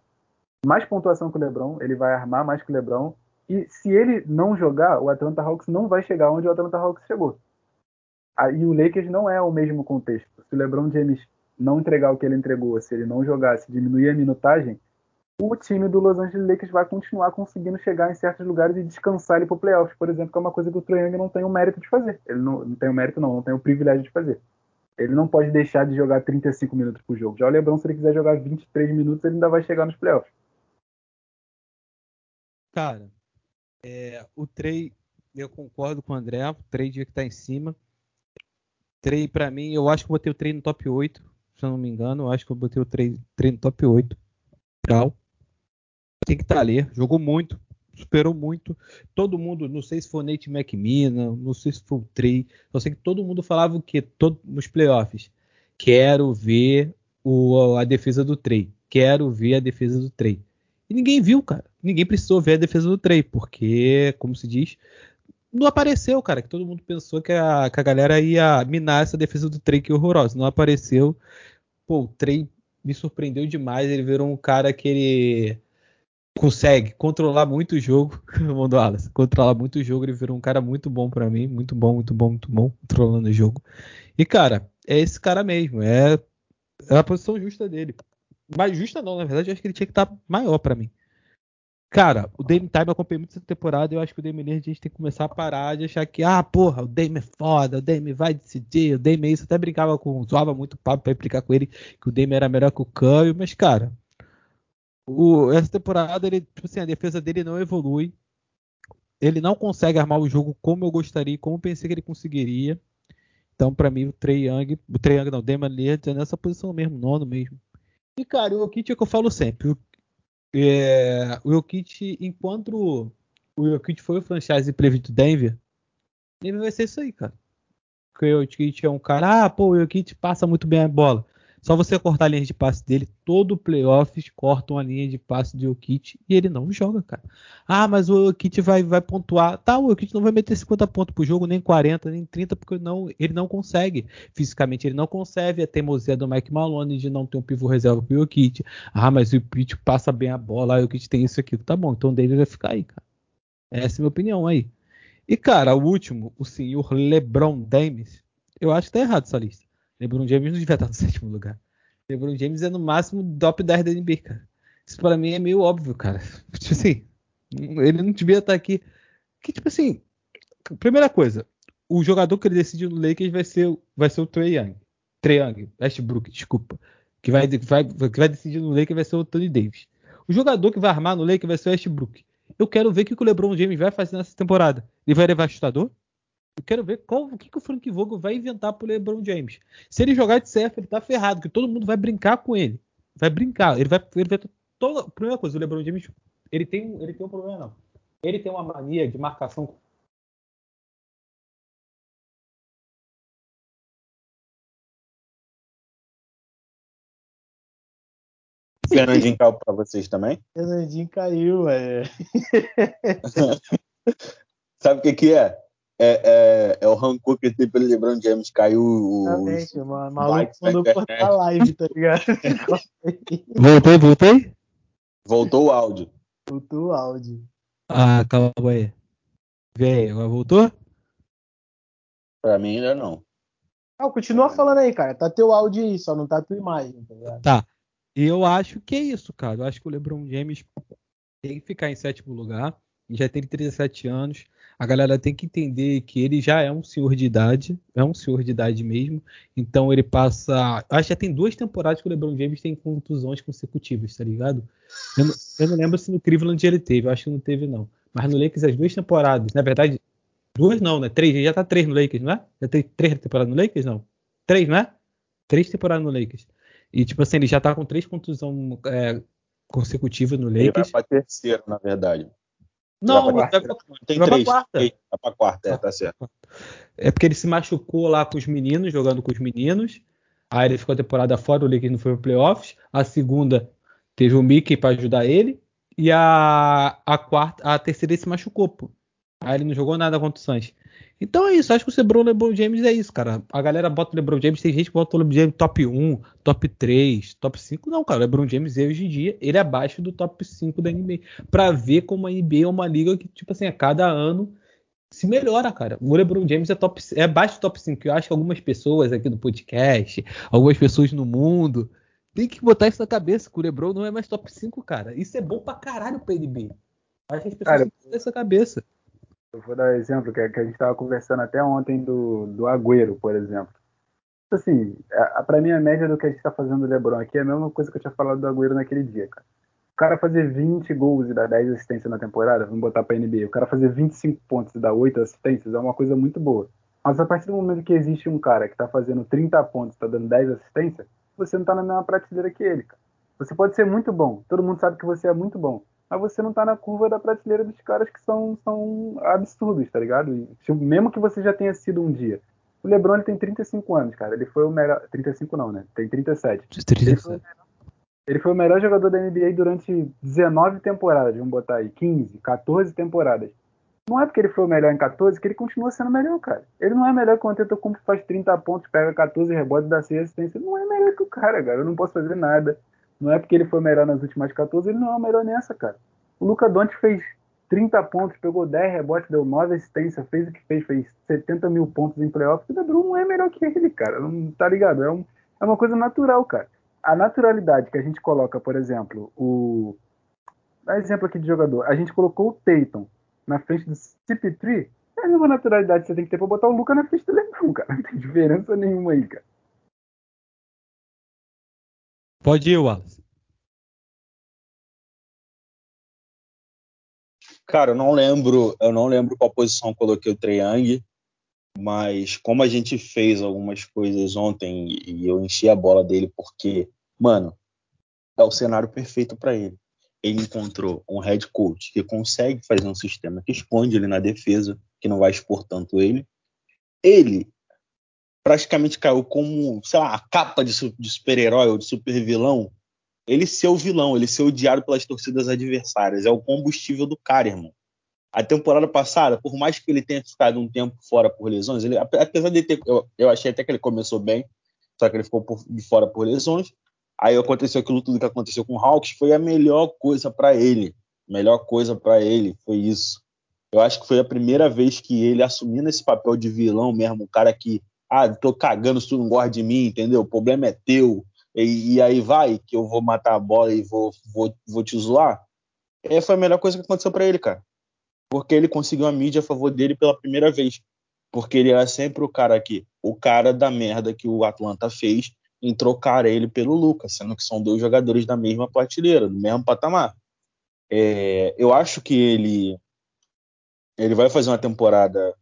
mais pontuação que o LeBron, ele vai armar mais que o LeBron, e se ele não jogar, o Atlanta Hawks não vai chegar onde o Atlanta Hawks chegou. E o Lakers não é o mesmo contexto. Se o LeBron James não entregar o que ele entregou, se ele não jogar, se diminuir a minutagem, o time do Los Angeles Lakers vai continuar conseguindo chegar em certos lugares e descansar ele para o playoffs, por exemplo, que é uma coisa que o Trae não tem o mérito de fazer. Ele não, não tem o mérito, não, não tem o privilégio de fazer. Ele não pode deixar de jogar 35 minutos por jogo. Já o LeBron, se ele quiser jogar 23 minutos, ele ainda vai chegar nos playoffs. Cara, é, o Trey, eu concordo com o André, o Trey que tá em cima. Trey, para mim, eu acho que vou ter o Trey no top 8 se eu não me engano. Acho que eu botei o treino, treino top 8. Legal. Tem que estar tá ali. Jogou muito. Superou muito. Todo mundo, não sei se foi o Nate McMillan, não sei se foi o Trey. Eu sei que todo mundo falava o quê? Todo, nos playoffs. Quero ver o, a defesa do Trey. Quero ver a defesa do Trey. E ninguém viu, cara. Ninguém precisou ver a defesa do Trey, porque, como se diz, não apareceu, cara. Que todo mundo pensou que a, que a galera ia minar essa defesa do Trey que horrorosa. Não apareceu. Pô, o Trey me surpreendeu demais. Ele virou um cara que ele consegue controlar muito o jogo. Mundo Alas, controlar muito o jogo. Ele virou um cara muito bom para mim. Muito bom, muito bom, muito bom. Controlando o jogo. E, cara, é esse cara mesmo. É, é a posição justa dele. Mas justa não, na verdade, eu acho que ele tinha que estar tá maior para mim. Cara, o Dame Time eu acompanhei muito essa temporada eu acho que o Dame Lillard a gente tem que começar a parar de achar que, ah, porra, o Dame é foda, o Dame vai decidir, o Dame é isso. Até brincava com, zoava muito o papo pra implicar com ele que o Dame era melhor que o Curry, mas, cara, o, essa temporada, ele, tipo assim, a defesa dele não evolui. Ele não consegue armar o jogo como eu gostaria, como eu pensei que ele conseguiria. Então, para mim, o Trey Young, o Trey Young não, o Damian Lillard é nessa posição mesmo, nono mesmo. E, cara, o Kit é que eu falo sempre. O é, o Jokic, enquanto o Jokic foi o franchise play do Denver, ele vai ser isso aí, cara. Porque o Jokic é um cara, ah, pô, o Jokic passa muito bem a bola. Só você cortar a linha de passe dele, todo playoffs cortam a linha de passe do Jokic e ele não joga, cara. Ah, mas o Jokic vai, vai pontuar. Tá, o Jokic não vai meter 50 pontos pro jogo, nem 40, nem 30, porque não, ele não consegue. Fisicamente ele não consegue. A teimosia do Mike Malone de não ter um pivô reserva pro Jokic. Ah, mas o Jokic passa bem a bola, o Jokic tem isso aqui. Tá bom, então o vai ficar aí, cara. Essa é a minha opinião aí. E, cara, o último, o senhor LeBron James, eu acho que tá errado essa lista. LeBron James não devia estar no sétimo lugar. LeBron James é no máximo top 10 da NBA, cara. Isso pra mim é meio óbvio, cara. Tipo assim, ele não devia estar aqui. Que, tipo assim, primeira coisa, o jogador que ele decidiu no Lakers vai ser, vai ser o Trey Young. Trey Young, Westbrook, desculpa. Que vai, vai, que vai decidir no Lakers vai ser o Tony Davis. O jogador que vai armar no Lakers vai ser o Westbrook. Eu quero ver o que o LeBron James vai fazer nessa temporada. Ele vai levar chutador? Eu quero ver qual, o que, que o Frank Vogel vai inventar pro LeBron James. Se ele jogar de surf, ele tá ferrado, que todo mundo vai brincar com ele. Vai brincar. Ele vai, ele vai toda. Primeira coisa, o LeBron James, ele tem, ele tem um problema não. Ele tem uma mania de marcação Fernandinho caiu pra vocês também? Fernandinho caiu, velho. Sabe o que que é? É, é, é o rancor que ele tem pelo LeBron James. Caiu o. Exatamente, mano. Maluco mandou cortar a live, tá ligado? voltei, voltei? Voltou o áudio. Voltou o áudio. Ah, calma aí. Vê aí, agora voltou? Pra mim ainda não. Ah, continua falando aí, cara. Tá teu áudio aí, só não tá tua imagem, tá ligado? Tá. E eu acho que é isso, cara. Eu acho que o LeBron James tem que ficar em sétimo lugar. Já tem 37 anos. A galera tem que entender que ele já é um senhor de idade, é um senhor de idade mesmo. Então ele passa. Acho que já tem duas temporadas que o LeBron James tem contusões consecutivas, tá ligado? Eu não, eu não lembro se no Cleveland ele teve, eu acho que não teve, não. Mas no Lakers, as duas temporadas, na verdade, duas não, né? Três, ele já tá três no Lakers, não é? Já tem três temporadas no Lakers, não? Três, não é? Três temporadas no Lakers. E, tipo assim, ele já tá com três contusões é, consecutivas no Lakers. Ele vai pra terceiro, na verdade. Não, vai pra, tem vai três. Pra quarta. Vai pra quarta, é, tá certo. É porque ele se machucou lá com os meninos, jogando com os meninos. Aí ele ficou a temporada fora, o Lakers não foi pro playoffs. A segunda teve o Mickey para ajudar ele. E a, a quarta, a terceira ele se machucou, pô. Aí ele não jogou nada contra o Suns. Então é isso, acho que o LeBron, LeBron James é isso, cara. A galera bota o LeBron James, tem gente que bota o LeBron James top 1, top 3, top 5. Não, cara, o LeBron James hoje em dia, ele é abaixo do top 5 da NBA. Pra ver como a NBA é uma liga que, tipo assim, a cada ano se melhora, cara. O LeBron James é, top, é abaixo do top 5. Eu acho que algumas pessoas aqui no podcast, algumas pessoas no mundo, tem que botar isso na cabeça, que o LeBron não é mais top 5, cara. Isso é bom pra caralho pra NBA. Acho que as pessoas cara, têm que botar isso na cabeça. Eu vou dar exemplo que, que a gente estava conversando até ontem do, do Agüero, por exemplo. Assim, para mim a média do que a gente está fazendo do LeBron aqui é a mesma coisa que eu tinha falado do Agüero naquele dia, cara. O cara fazer 20 gols e dar 10 assistências na temporada, vamos botar para NBA. O cara fazer 25 pontos e dar 8 assistências é uma coisa muito boa. Mas a partir do momento que existe um cara que está fazendo 30 pontos e está dando 10 assistências, você não está na mesma prateleira que ele, cara. Você pode ser muito bom, todo mundo sabe que você é muito bom, mas você não tá na curva da prateleira dos caras que são, são absurdos, tá ligado? E, mesmo que você já tenha sido um dia. O LeBron ele tem 35 anos, cara. Ele foi o melhor. 35 não, né? Tem 37. 37. Ele foi, ele foi o melhor jogador da NBA durante 19 temporadas, vamos botar aí. 15, 14 temporadas. Não é porque ele foi o melhor em 14 que ele continua sendo melhor, cara. Ele não é melhor que o Antetokounmpo faz 30 pontos, pega 14 rebotes, dá 6 assistências. Não é melhor que o cara, cara. Eu não posso fazer nada. Não é porque ele foi melhor nas últimas 14, ele não é o melhor nessa, cara. O Luca Doncic fez 30 pontos, pegou 10 rebotes, deu 9 assistências, fez o que fez, fez 70 mil pontos em playoffs. O LeBron não é melhor que ele, cara. Não tá ligado? É, um, é uma coisa natural, cara. A naturalidade que a gente coloca, por exemplo, o. Dá exemplo aqui de jogador. A gente colocou o Tatum na frente do CP3. É a mesma naturalidade que você tem que ter pra botar o Luca na frente do LeBron, cara. Não tem diferença nenhuma aí, cara. Pode ir, Wallace. Cara, eu não lembro, eu não lembro qual posição coloquei o Treyang, mas como a gente fez algumas coisas ontem e eu enchi a bola dele porque, mano, é o cenário perfeito para ele. Ele encontrou um head coach que consegue fazer um sistema que esconde ele na defesa, que não vai expor tanto ele. Ele praticamente caiu como, sei lá, a capa de, de super-herói ou de super-vilão. Ele ser o vilão, ele ser odiado pelas torcidas adversárias. É o combustível do cara, irmão. A temporada passada, por mais que ele tenha ficado um tempo fora por lesões, ele, apesar de ter. Eu, eu achei até que ele começou bem, só que ele ficou por, de fora por lesões. Aí aconteceu aquilo tudo que aconteceu com o Hawks, foi a melhor coisa para ele. Melhor coisa para ele foi isso. Eu acho que foi a primeira vez que ele assumindo esse papel de vilão mesmo, o cara que ah, tô cagando se tu não gosta de mim, entendeu? O problema é teu. E, e aí vai, que eu vou matar a bola e vou, vou, vou te zoar. É, foi a melhor coisa que aconteceu para ele, cara. Porque ele conseguiu a mídia a favor dele pela primeira vez. Porque ele era sempre o cara aqui, o cara da merda que o Atlanta fez em trocar ele pelo Lucas, sendo que são dois jogadores da mesma prateleira, do mesmo patamar. É, eu acho que ele ele vai fazer uma temporada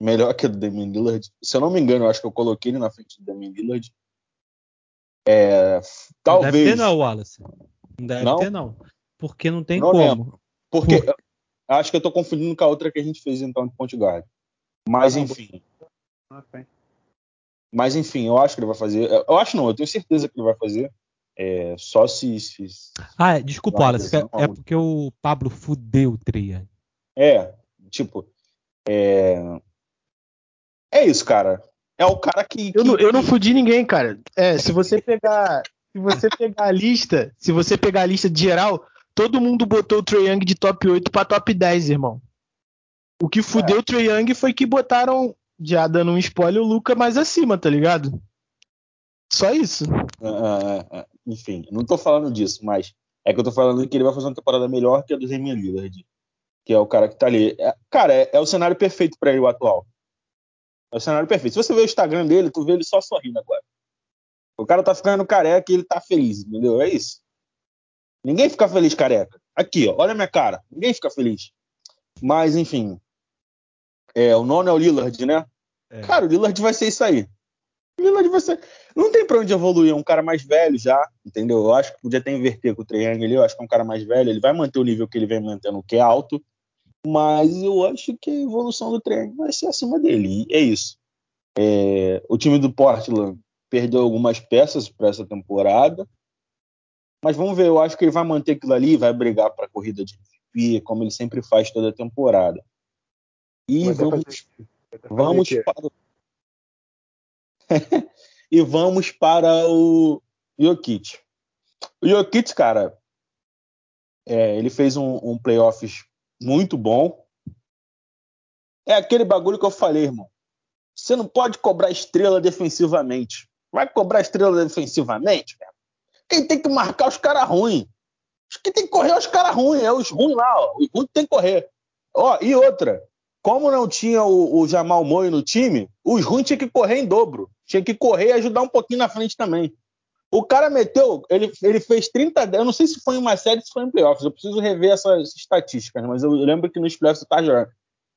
melhor que a do Damian Lillard. Se eu não me engano, eu acho que eu coloquei ele na frente do Damian Lillard. É, talvez. Não deve ter não, Wallace. Não deve não? ter não. Porque não tem não como. Lembro. Porque Por... acho que eu tô confundindo com a outra que a gente fez então de Ponte Guard. Mas ah, enfim. Mas enfim, eu acho que ele vai fazer. Eu acho não, eu tenho certeza que ele vai fazer. É, só se, se, Ah, é, desculpa, Wallace. É, é, porque o Pablo fudeu o Tria. É, tipo. É, é isso, cara. É o cara que. que... Eu, não, eu não fudi ninguém, cara. É, se você pegar. se você pegar a lista, se você pegar a lista de geral, todo mundo botou o Trae Young de top 8 para top 10, irmão. O que fudeu é. o Trae Young foi que botaram, já dando um spoiler, o Luca mais acima, tá ligado? Só isso. Uh, enfim, não tô falando disso, mas é que eu tô falando que ele vai fazer uma temporada melhor que a do Damian Lillard. que é o cara que tá ali. É, cara, é, é, o cenário perfeito para ele, o atual. É o cenário perfeito. Se você vê o Instagram dele, tu vê ele só sorrindo agora. O cara tá ficando careca e ele tá feliz, entendeu? É isso. Ninguém fica feliz careca. Aqui, ó, olha a minha cara. Ninguém fica feliz. Mas, enfim. É, o nono é o Lillard, né? É. Cara, o Lillard vai ser isso aí. O Lillard vai ser. Não tem pra onde evoluir. É um cara mais velho já, entendeu? Eu acho que podia até inverter com o Triângulo ali. Eu acho que é um cara mais velho. Ele vai manter o nível que ele vem mantendo, que é alto. Mas eu acho que a evolução do Triângulo vai ser acima dele. E é isso. É, o time do Portland perdeu algumas peças para essa temporada. Mas vamos ver, eu acho que ele vai manter aquilo ali, vai brigar para a corrida de MVP, como ele sempre faz toda a temporada. E vamos, vamos para e vamos para o Jokic. O Jokic, cara, é, ele fez um, um playoffs muito bom. É aquele bagulho que eu falei, irmão. Você não pode cobrar estrela defensivamente. Vai cobrar estrela defensivamente? Quem tem que marcar os caras ruins? Os que tem que correr é os caras ruins, é os ruins lá, ó. Os ruins tem que correr. Ó, e outra, como não tinha o, o Jamal Moe no time, os ruins tinham que correr em dobro. Tinha que correr e ajudar um pouquinho na frente também. O cara meteu, ele, ele fez 30, eu não sei se foi em uma série, se foi em playoffs, eu preciso rever essas estatísticas, mas eu lembro que nos playoffs tá jogando.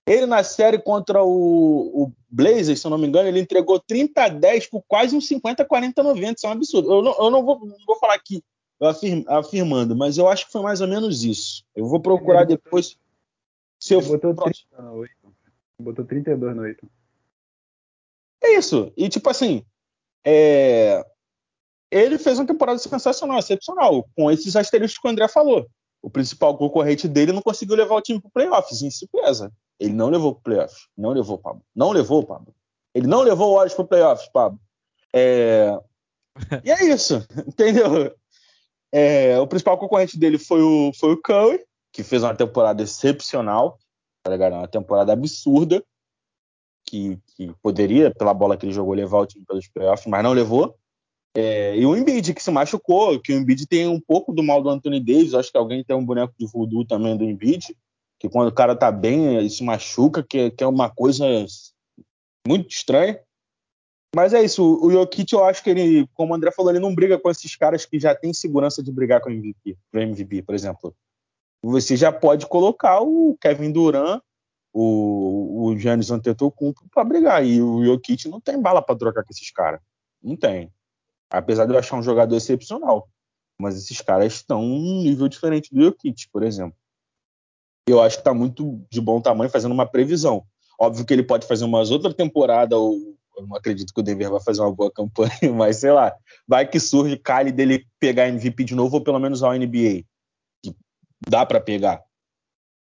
Ele na série contra o, o Blazers, se eu não me engano, ele entregou 30 a 10 por quase uns 50, 40, 90. Isso é um absurdo. Eu não, eu não, vou, não vou falar aqui afirm, afirmando, mas eu acho que foi mais ou menos isso. Eu vou procurar depois. Se eu botou, 30 no 8. botou 32 no 8. É isso. E tipo assim, é... ele fez uma temporada sensacional, excepcional, com esses asteriscos que o André falou. O principal concorrente dele não conseguiu levar o time para playoffs, isso pesa. Ele não levou para playoffs. Não levou, Pablo. Não levou, Pablo. Ele não levou o Warriors para playoffs, Pablo. É... e é isso, entendeu? É... o principal concorrente dele foi o, foi o Curry, que fez uma temporada excepcional, tá ligado? Uma temporada absurda, que, que poderia, pela bola que ele jogou, levar o time pelos playoffs, mas não levou. É, e o Embiid, que se machucou, que o Embiid tem um pouco do mal do Anthony Davis, acho que alguém tem um boneco de voodoo também do Embiid, que quando o cara tá bem, ele se machuca, que, que é uma coisa muito estranha. Mas é isso, o Jokic eu acho que ele, como o André falou, ele não briga com esses caras que já têm segurança de brigar com o MVP, MVP, por exemplo. Você já pode colocar o Kevin Durant, o, o Giannis Antetokounmpo para brigar, e o Jokic não tem bala para trocar com esses caras. Não tem. Apesar de eu achar um jogador excepcional. Mas esses caras estão num nível diferente do Jokic, por exemplo. Eu acho que está muito de bom tamanho fazendo uma previsão. Óbvio que ele pode fazer umas outra temporada, ou eu não acredito que o Denver vai fazer uma boa campanha, mas sei lá, vai que surge Kylie dele pegar MVP de novo, ou pelo menos ao NBA. Que dá para pegar.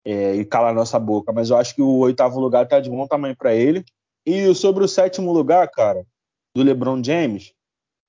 É, e calar nossa boca. Mas eu acho que o oitavo lugar está de bom tamanho para ele. E sobre o sétimo lugar, cara, do LeBron James,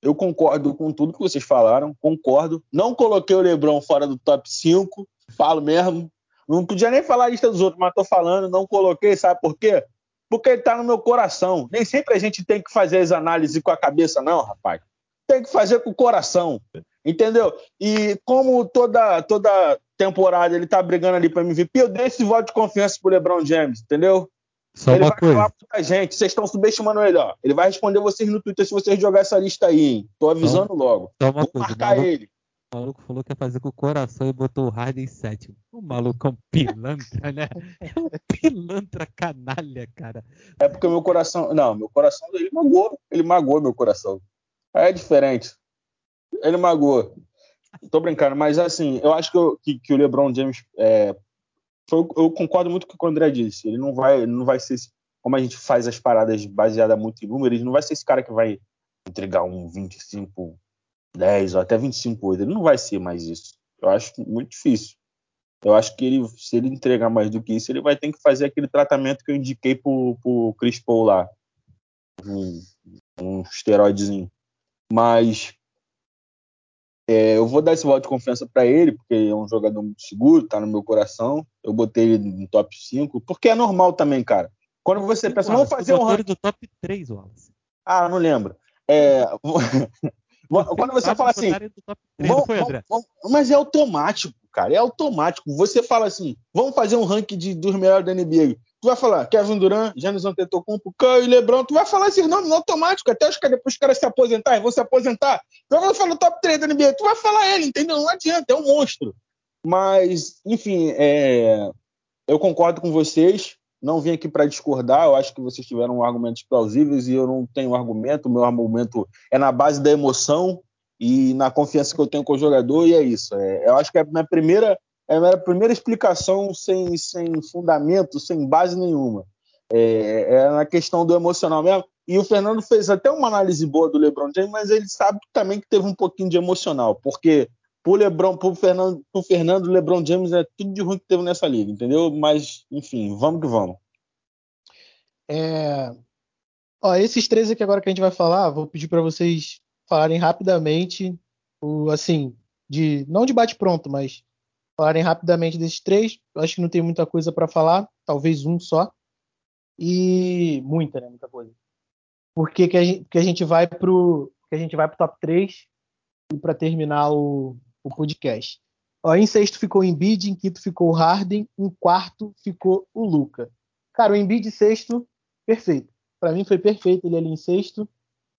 eu concordo com tudo que vocês falaram, concordo. Não coloquei o LeBron fora do top 5, falo mesmo. Não podia nem falar a lista dos outros, mas tô falando, não coloquei, sabe por quê? Porque ele tá no meu coração. Nem sempre a gente tem que fazer as análises com a cabeça, não, rapaz. Tem que fazer com o coração. Entendeu? E como toda, toda temporada ele tá brigando ali para MVP, eu dei esse voto de confiança pro LeBron James, entendeu? Só ele vai coisa. falar muita gente, vocês estão subestimando ele, ó. Ele vai responder vocês no Twitter se vocês jogar essa lista aí, hein? Tô avisando só, logo. Só uma Vou coisa, marcar maluco, ele. O maluco falou que ia fazer com o coração e botou o Harden em sétimo. O maluco é um pilantra, né? É um pilantra canalha, cara. É porque meu coração. Não, meu coração ele magoou. Ele magoou meu coração. Aí é diferente. Ele magoou. Tô brincando, mas assim, eu acho que, eu, que, que o LeBron James é, foi, eu concordo muito com o que o André disse. Ele não vai, não vai ser como a gente faz as paradas baseadas muito em números, ele não vai ser esse cara que vai entregar um 25, 10 ou até 25 8. Ele não vai ser mais isso. Eu acho muito difícil. Eu acho que ele, se ele entregar mais do que isso, ele vai ter que fazer aquele tratamento que eu indiquei pro, pro Chris Paul lá. Um, um esteroidezinho. Mas é, eu vou dar esse voto de confiança para ele, porque é um jogador muito seguro, tá no meu coração. Eu botei ele no top 5, porque é normal também, cara. Quando você pensa, vamos fazer um ranking do top 3, Wallace. Ah, não lembro. É, Quando você fala assim. Vamos, vamos, vamos, mas é automático, cara. É automático. Você fala assim: vamos fazer um ranking de, dos melhores da NBA. Tu vai falar Kevin Durant, Giannis Antetokounmpo, Curry, LeBron. Tu vai falar esses nomes no automático. Até os caras, depois os caras se aposentarem, vão se aposentar. Então eu vou falar top 3 da NBA. Tu vai falar ele, entendeu? Não adianta, é um monstro. Mas, enfim, é... eu concordo com vocês. Não vim aqui para discordar, eu acho que vocês tiveram argumentos plausíveis e eu não tenho argumento. O meu argumento é na base da emoção e na confiança que eu tenho com o jogador, e é isso. É, eu acho que é a minha primeira, é a primeira explicação sem, sem fundamento, sem base nenhuma. É, é, na questão do emocional mesmo. E o Fernando fez até uma análise boa do LeBron James, mas ele sabe também que teve um pouquinho de emocional, porque pro LeBron, pro Fernando, pro Fernando, LeBron James é tudo de ruim que teve nessa liga, entendeu? Mas, enfim, vamos que vamos. É... Ó, esses três aqui agora que a gente vai falar, vou pedir para vocês falarem rapidamente, o, assim, de não de bate pronto, mas falarem rapidamente desses três. acho que não tem muita coisa para falar, talvez um só. E muita, né? Muita coisa. Porque que a gente, que a gente vai pro que a gente vai pro top 3 e para terminar o, o podcast. Ó, em sexto ficou o Embiid, em quinto ficou o Harden, em quarto ficou o Luca. Cara, o Embiid sexto, perfeito. Para mim foi perfeito ele ali em sexto,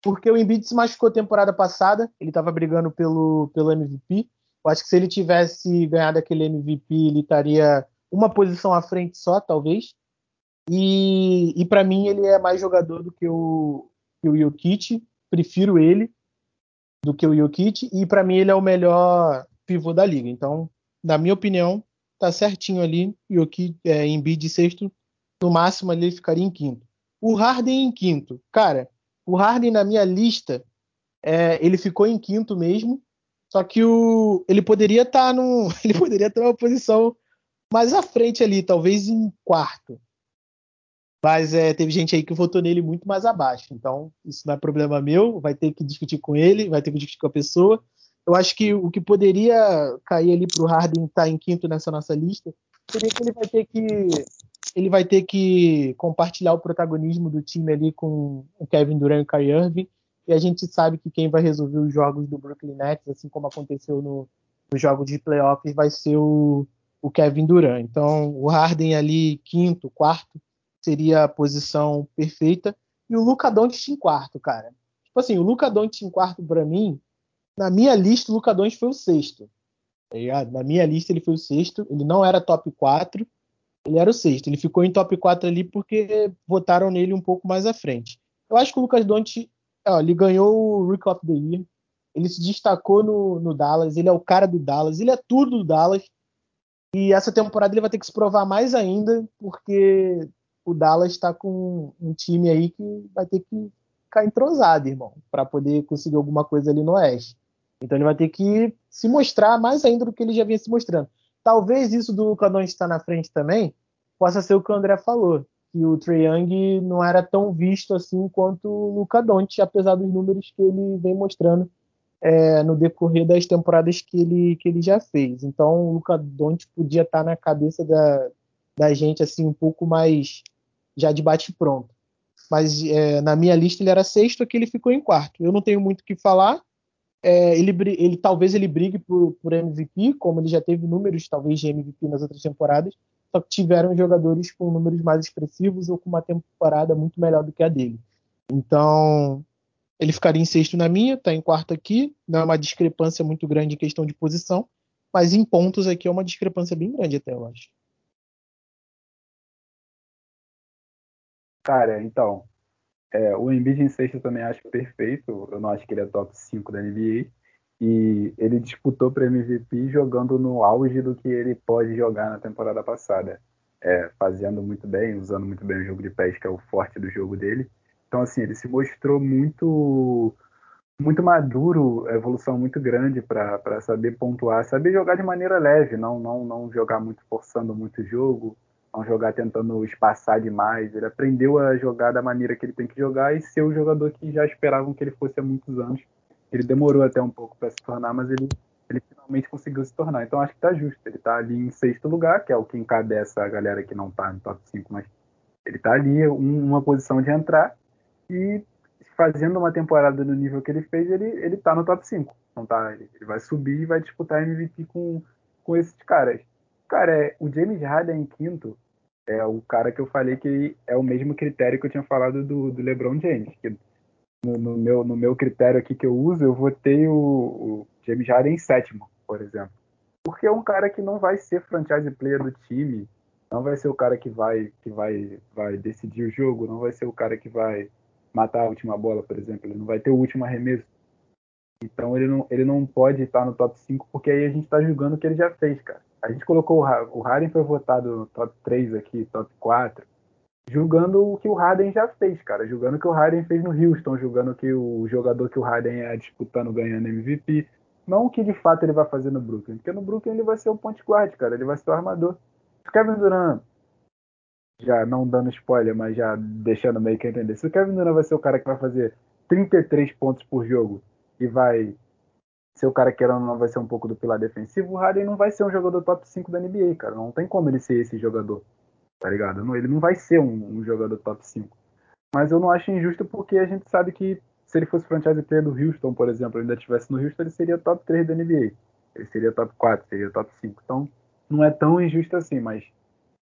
porque o Embiid se machucou temporada passada, ele estava brigando pelo, pelo MVP. Eu acho que se ele tivesse ganhado aquele MVP, ele estaria uma posição à frente só, talvez. E, e para mim ele é mais jogador do que o, que o Jokic, prefiro ele do que o Jokic, e para mim ele é o melhor pivô da liga. Então, na minha opinião, tá certinho ali. Jokic, é, Embiid sexto, no máximo ali ele ficaria em quinto. O Harden em quinto. Cara, o Harden na minha lista, é, ele ficou em quinto mesmo, só que o, ele poderia estar tá ele poderia ter uma posição mais à frente ali, talvez em quarto. Mas é, teve gente aí que votou nele muito mais abaixo. Então, isso não é problema meu. Vai ter que discutir com ele, vai ter que discutir com a pessoa. Eu acho que o que poderia cair ali para o Harden estar tá em quinto nessa nossa lista seria que ele vai ter que ele vai ter que compartilhar o protagonismo do time ali com o Kevin Durant e o Kyrie Irving. E a gente sabe que quem vai resolver os jogos do Brooklyn Nets, assim como aconteceu no, jogo de playoffs, vai ser o, o Kevin Durant. Então, o Harden ali quinto, quarto, seria a posição perfeita. E o Luca Doncic em quarto, cara. Tipo assim, o Luca Doncic em quarto para mim, na minha lista o Luca Doncic foi o sexto. Tá na minha lista ele foi o sexto, ele não era top 4, ele era o sexto. Ele ficou em top 4 ali porque votaram nele um pouco mais à frente. Eu acho que o Lucas Doncic, ó, ele ganhou o Rookie of the Year, ele se destacou no, no Dallas, ele é o cara do Dallas, ele é tudo do Dallas. E essa temporada ele vai ter que se provar mais ainda, porque o Dallas está com um time aí que vai ter que ficar entrosado, irmão, para poder conseguir alguma coisa ali no Oeste. Então ele vai ter que se mostrar mais ainda do que ele já vinha se mostrando. Talvez isso do Luca Doncic estar na frente também possa ser o que o André falou, que o Trae Young não era tão visto assim quanto o Luca Doncic, apesar dos números que ele vem mostrando é, no decorrer das temporadas que ele, que ele já fez. Então o Luca Doncic podia estar na cabeça da, da gente assim um pouco mais já de bate pronto. Mas é, na minha lista ele era sexto, aqui ele ficou em quarto. Eu não tenho muito o que falar. É, ele, ele, talvez ele brigue por, por, MVP, como ele já teve números talvez de MVP nas outras temporadas, tiveram jogadores com números mais expressivos ou com uma temporada muito melhor do que a dele. Então, ele ficaria em sexto na minha, está em quarto aqui, não é uma discrepância muito grande em questão de posição, mas em pontos aqui é uma discrepância bem grande até, eu acho. Cara, então, é, o Embiid em sexto eu também acho perfeito. Eu não acho que ele é top 5 da NBA. E ele disputou para MVP jogando no auge do que ele pode jogar na temporada passada. É, fazendo muito bem, usando muito bem o jogo de pés, que é o forte do jogo dele. Então, assim, ele se mostrou muito muito maduro, evolução muito grande para saber pontuar, saber jogar de maneira leve, não, não, não jogar muito forçando muito o jogo, não jogar tentando espaçar demais. Ele aprendeu a jogar da maneira que ele tem que jogar e ser o jogador que já esperavam que ele fosse há muitos anos. Ele demorou até um pouco para se tornar, mas ele, ele finalmente conseguiu se tornar. Então acho que está justo. Ele está ali em sexto lugar, que é o que encabeça a galera que não está no top 5, mas ele está ali, um, uma posição de entrar. E fazendo uma temporada no nível que ele fez, ele, ele tá no top 5. Então tá, ele, ele vai subir e vai disputar MVP com, com esses caras. Cara, é, o James Harden em quinto é o cara que eu falei que é o mesmo critério que eu tinha falado do, do LeBron James. Que no, no, meu, no meu critério aqui que eu uso, eu votei o, o James Harden em sétimo, por exemplo. Porque é um cara que não vai ser franchise player do time, não vai ser o cara que vai que vai vai decidir o jogo, não vai ser o cara que vai matar a última bola, por exemplo, ele não vai ter o último arremesso. Então ele não, ele não pode estar no top 5 porque aí a gente está julgando o que ele já fez, cara. A gente colocou o, o Harden foi votado no top 3 aqui, top 4, julgando o que o Harden já fez, cara. Julgando o que o Harden fez no Houston, julgando que o jogador que o Harden é disputando ganhando MVP. Não o que de fato ele vai fazer no Brooklyn. Porque no Brooklyn ele vai ser o point guard, cara. Ele vai ser o armador. Se o Kevin Durant, já não dando spoiler, mas já deixando meio que entender. Se o Kevin Durant vai ser o cara que vai fazer 33 pontos por jogo e vai ser o cara que não vai ser um pouco do pilar defensivo, o Harden não vai ser um jogador top 5 da NBA, cara. Não tem como ele ser esse jogador tá ligado? Ele não vai ser um, um, jogador top 5. Mas eu não acho injusto porque a gente sabe que se ele fosse franchise player do Houston, por exemplo, ainda estivesse no Houston, ele seria top 3 da NBA. Ele seria top 4, seria top 5. Então, não é tão injusto assim, mas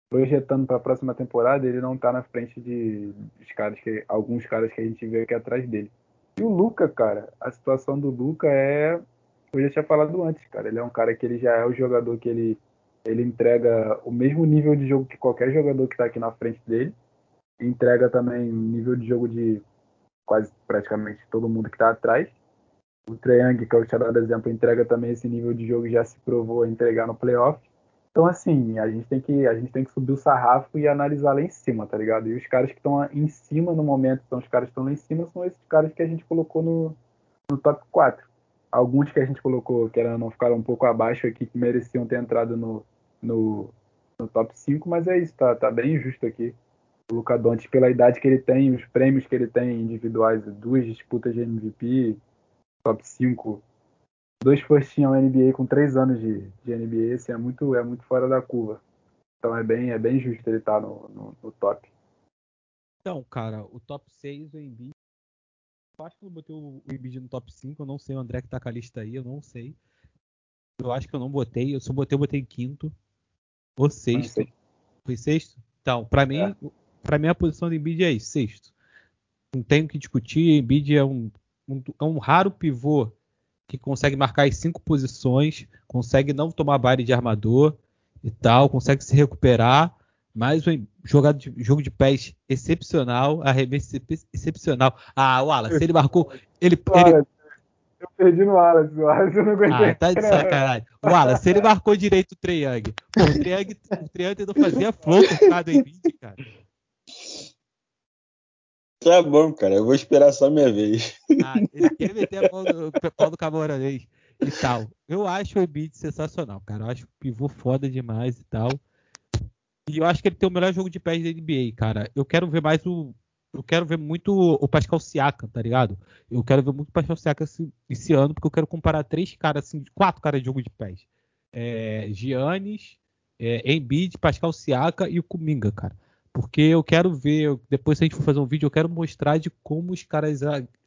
projetando para a próxima temporada, ele não tá na frente de, de caras que, alguns caras que a gente vê aqui atrás dele. E o Luca, cara, a situação do Luca é. Eu já tinha falado antes, cara. Ele é um cara que ele já é o jogador que ele ele entrega o mesmo nível de jogo que qualquer jogador que está aqui na frente dele. Entrega também o nível de jogo de quase praticamente todo mundo que está atrás. O Treyang, que é o dado exemplo, entrega também esse nível de jogo já se provou a entregar no playoff. Então, assim, a gente tem que, a gente tem que subir o sarrafo e analisar lá em cima, tá ligado? E os caras que estão em cima no momento, são os caras que estão lá em cima, são esses caras que a gente colocou no, no top 4. Alguns que a gente colocou que eram, não ficaram um pouco abaixo aqui, que mereciam ter entrado no, no, no top 5, mas é isso, tá, tá bem justo aqui. O Luca pela idade que ele tem, os prêmios que ele tem individuais, duas disputas de MVP, top 5, dois first team NBA com três anos de, de NBA, assim, é muito, é muito fora da curva. Então é bem, é bem justo ele estar tá no, no, no, top. Então, cara, o top 6, o Embiid. Eu acho que eu botei o Embiid no top 5, eu não sei o André que tá com a lista aí, eu não sei. Eu acho que eu não botei, eu só botei, eu botei em quinto. O sexto. Foi sexto? Então, para mim, é. para mim a posição do Embiid é isso, sexto. Não tenho que discutir, Embiid é um, um, é um raro pivô que consegue marcar as cinco posições, consegue não tomar baile de armador e tal, consegue se recuperar, mais um jogado de, jogo de pés excepcional, arremesso excepcional. Ah, o Wallace, ele marcou, ele, ele, eu perdi no Wallace, o Wallace eu não aguentei. Ah, tá de sacanagem. O Wallace, ele marcou direito o Treyang. O Treyang, o Treyang tentou fazer a flor do em 20, cara. Tá bom, cara. Eu vou esperar só minha vez. Ah, ele quer meter a pau do, pau do e tal. Eu acho o Embiid sensacional, cara. Eu acho o pivô foda demais e tal. E eu acho que ele tem o melhor jogo de pés da NBA, cara. Eu quero ver mais o, eu quero ver muito o Pascal Siakam, tá ligado? Eu quero ver muito o Pascal Siakam esse, esse, ano, porque eu quero comparar três caras, assim, quatro caras de jogo de pés. É, Giannis, é, Embiid, Pascal Siakam e o Kuminga, cara. Porque eu quero ver, depois se a gente for fazer um vídeo, eu quero mostrar de como os caras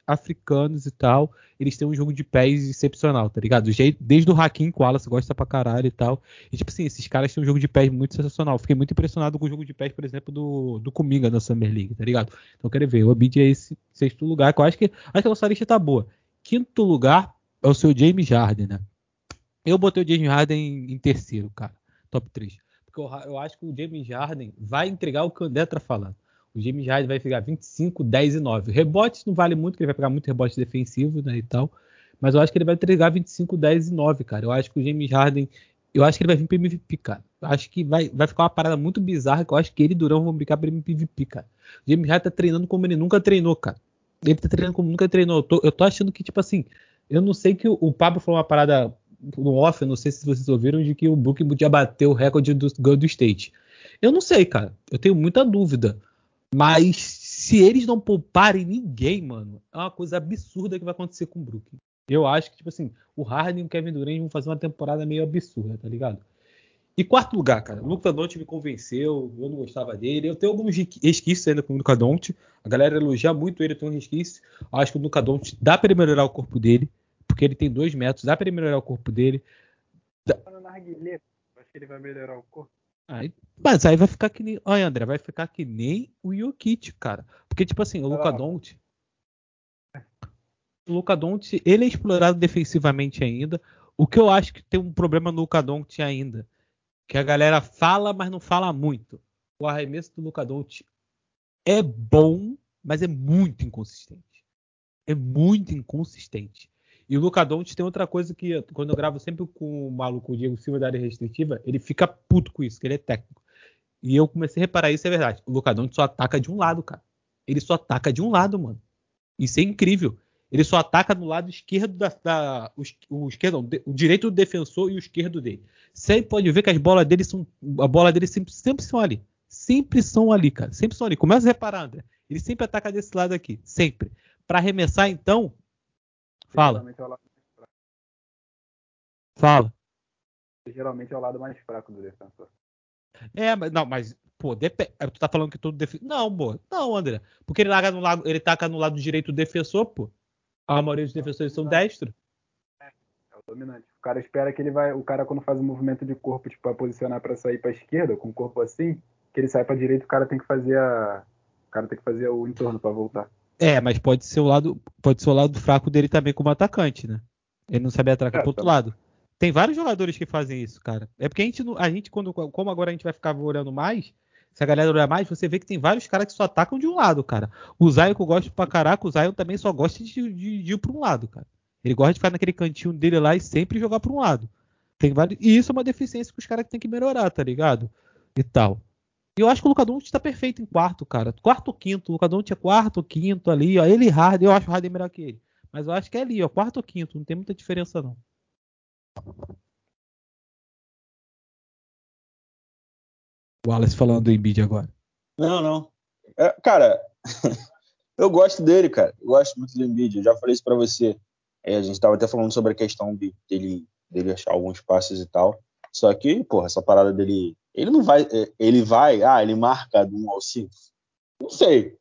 africanos e tal, eles têm um jogo de pés excepcional, tá ligado? Desde o Hakim Wallace gosta pra caralho e tal. E tipo assim, esses caras têm um jogo de pés muito sensacional. Fiquei muito impressionado com o jogo de pés, por exemplo, do, do Kuminga na Summer League, tá ligado? Então quero ver. O Abid é esse sexto lugar, que eu acho que, acho que a nossa lista tá boa. Quinto lugar é o seu James Harden, né? Eu botei o James Harden em, em terceiro, cara. Top 3. Porque eu, eu, acho que o James Harden vai entregar o André tá falando. O James Harden vai pegar 25, 10 e 9. Rebotes não vale muito, porque ele vai pegar muito rebote defensivo, né, e tal. Mas eu acho que ele vai entregar 25, 10 e 9, cara. Eu acho que o James Harden, eu acho que ele vai vir para MVP, cara. Eu acho que vai, vai ficar uma parada muito bizarra, que eu acho que ele e Durão vão brincar para MVP, cara. O James Harden tá treinando como ele nunca treinou, cara. Ele tá treinando como nunca treinou. Eu tô, eu tô achando que, tipo assim, eu não sei que o, o Pablo falou uma parada no off, eu não sei se vocês ouviram, de que o Brooklyn podia bater o recorde do Golden State. Eu não sei, cara. Eu tenho muita dúvida. Mas se eles não pouparem ninguém, mano, é uma coisa absurda que vai acontecer com o Brooklyn. Eu acho que, tipo assim, o Harden e o Kevin Durant vão fazer uma temporada meio absurda, tá ligado? E quarto lugar, cara, o Luca Doncic me convenceu, eu não gostava dele. Eu tenho alguns resquícios ainda com o Luca Doncic. A galera elogia muito ele, tem um resquício. Eu acho que o Luca Doncic dá para melhorar o corpo dele, porque ele tem dois metros, dá para melhorar o corpo dele. Dá... Acho que ele vai melhorar o corpo. Aí, mas aí vai ficar que nem. Olha, André, vai ficar que nem o Jokic, cara. Porque, tipo assim, o Luca Doncic. O Luca Doncic, ele é explorado defensivamente ainda. O que eu acho que tem um problema no Luca Doncic ainda que a galera fala, mas não fala muito. O arremesso do Luka Doncic é bom, mas é muito inconsistente. É muito inconsistente. E o Luka Doncic tem outra coisa que, quando eu gravo sempre com o maluco o Diego Silva da área restritiva, ele fica puto com isso, que ele é técnico. E eu comecei a reparar isso, é verdade. O Luka Doncic só ataca de um lado, cara. Ele só ataca de um lado, mano. Isso é incrível. Ele só ataca no lado esquerdo da. da o, o, esquerdo, não, o direito do defensor e o esquerdo dele. Você pode ver que as bolas dele são. A bola dele sempre, sempre são ali. Sempre são ali, cara. Sempre são ali. Começa a reparar, André. Ele sempre ataca desse lado aqui. Sempre. Para arremessar, então. Fala. É Fala. Geralmente é o lado mais fraco do defensor. É, mas não, mas pô, dep... tu tá falando que todo defensor. Não, pô. Não, André. Porque ele larga no lado, ele taca no lado direito do defensor, pô. A maioria dos defensores são destros. É, é o dominante. O cara espera que ele vai. O cara, quando faz um movimento de corpo, tipo, pra posicionar para sair pra esquerda, com o corpo assim, que ele sai pra direita, o cara tem que fazer a. O cara tem que fazer o entorno para voltar. É, mas pode ser o lado. Pode ser o lado fraco dele também como atacante, né? Ele não sabe atracar é, pro outro lado. Tem vários jogadores que fazem isso, cara. É porque a gente, a gente quando, como agora a gente vai ficar olhando mais, se a galera olhar mais, você vê que tem vários caras que só atacam de um lado, cara. O Zion que eu gosto pra caraca, o Zion também só gosta de, de, de ir pra um lado, cara. Ele gosta de ficar naquele cantinho dele lá e sempre jogar pra um lado. Tem vários... E isso é uma deficiência que os caras têm que melhorar, tá ligado? E tal. E eu acho que o Luka Doncic tá perfeito em quarto, cara. Quarto ou quinto. O Luka Doncic é quarto, quinto ali, ó. Ele e Harden, eu acho o Harden melhor que ele. Mas eu acho que é ali, ó. Quarto ou quinto. Não tem muita diferença, não. O Wallace falando do Embiid agora. Não, não. É, cara, eu gosto dele, cara. Eu gosto muito do Embiid. Eu já falei isso pra você. É, a gente tava até falando sobre a questão de, dele, dele achar alguns passes e tal. Só que, porra, essa parada dele. Ele não vai. É, ele vai. Ah, ele marca do 1 ao 5. Não sei.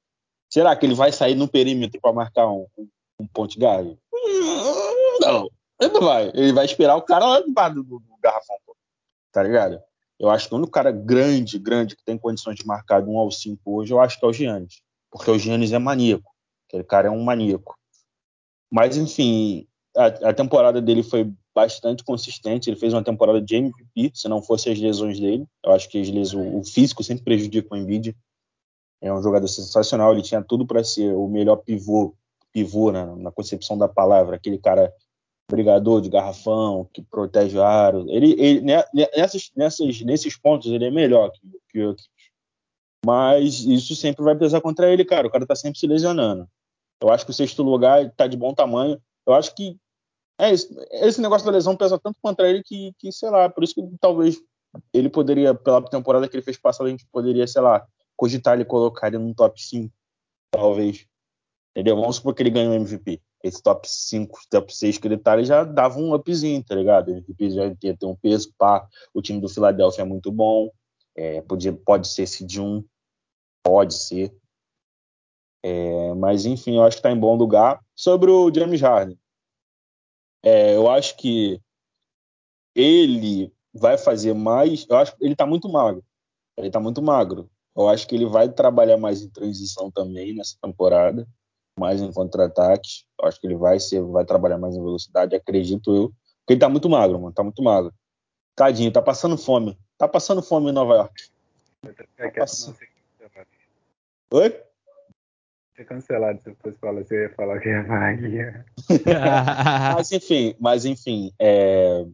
Será que ele vai sair no perímetro para marcar um, um, um ponte guard? Não. Ele não vai. Ele vai esperar o cara lá do, do, do garrafão, tá ligado? Eu acho que o único cara grande, grande, que tem condições de marcar de 1 ao 5 hoje, eu acho que é o Giannis. Porque o Giannis é maníaco. Aquele cara é um maníaco. Mas, enfim, a, a, temporada dele foi bastante consistente. Ele fez uma temporada de MVP, se não fosse as lesões dele. Eu acho que as lesões, o físico sempre prejudica o Embiid. É um jogador sensacional. Ele tinha tudo para ser o melhor pivô, pivô né, na concepção da palavra. Aquele cara brigador de garrafão, que protege o aro. Ele, ele nessas, nessas, nesses pontos ele é melhor que, que o. Mas isso sempre vai pesar contra ele, cara. O cara tá sempre se lesionando. Eu acho que o sexto lugar tá de bom tamanho. Eu acho que é isso. esse negócio da lesão pesa tanto contra ele que, que, sei lá, por isso que talvez ele poderia, pela temporada que ele fez passada, a gente poderia, sei lá, cogitar ele colocar ele no top 5, talvez. Entendeu? Vamos supor que ele ganhe o MVP esse top 5, top 6 que ele tá, ele já dava um upzinho, tá ligado? Ele já ia ter um peso, pá. O time do Philadelphia é muito bom. É, pode ser esse de um, pode ser. É, mas enfim, eu acho que tá em bom lugar. Sobre o James Harden, é, eu acho que ele vai fazer mais. Eu acho que ele tá muito magro. Ele tá muito magro. Eu acho que ele vai trabalhar mais em transição também nessa temporada mais em contra-ataques. Acho que ele vai ser, vai trabalhar mais em velocidade, acredito eu. Porque ele tá muito magro, mano, tá muito magro. Tadinho, tá passando fome. Tá passando fome em Nova York. Tá passando... Oi? Ser cancelado se eu fosse falar, você ia falar que ia falar mas enfim, mas enfim, é...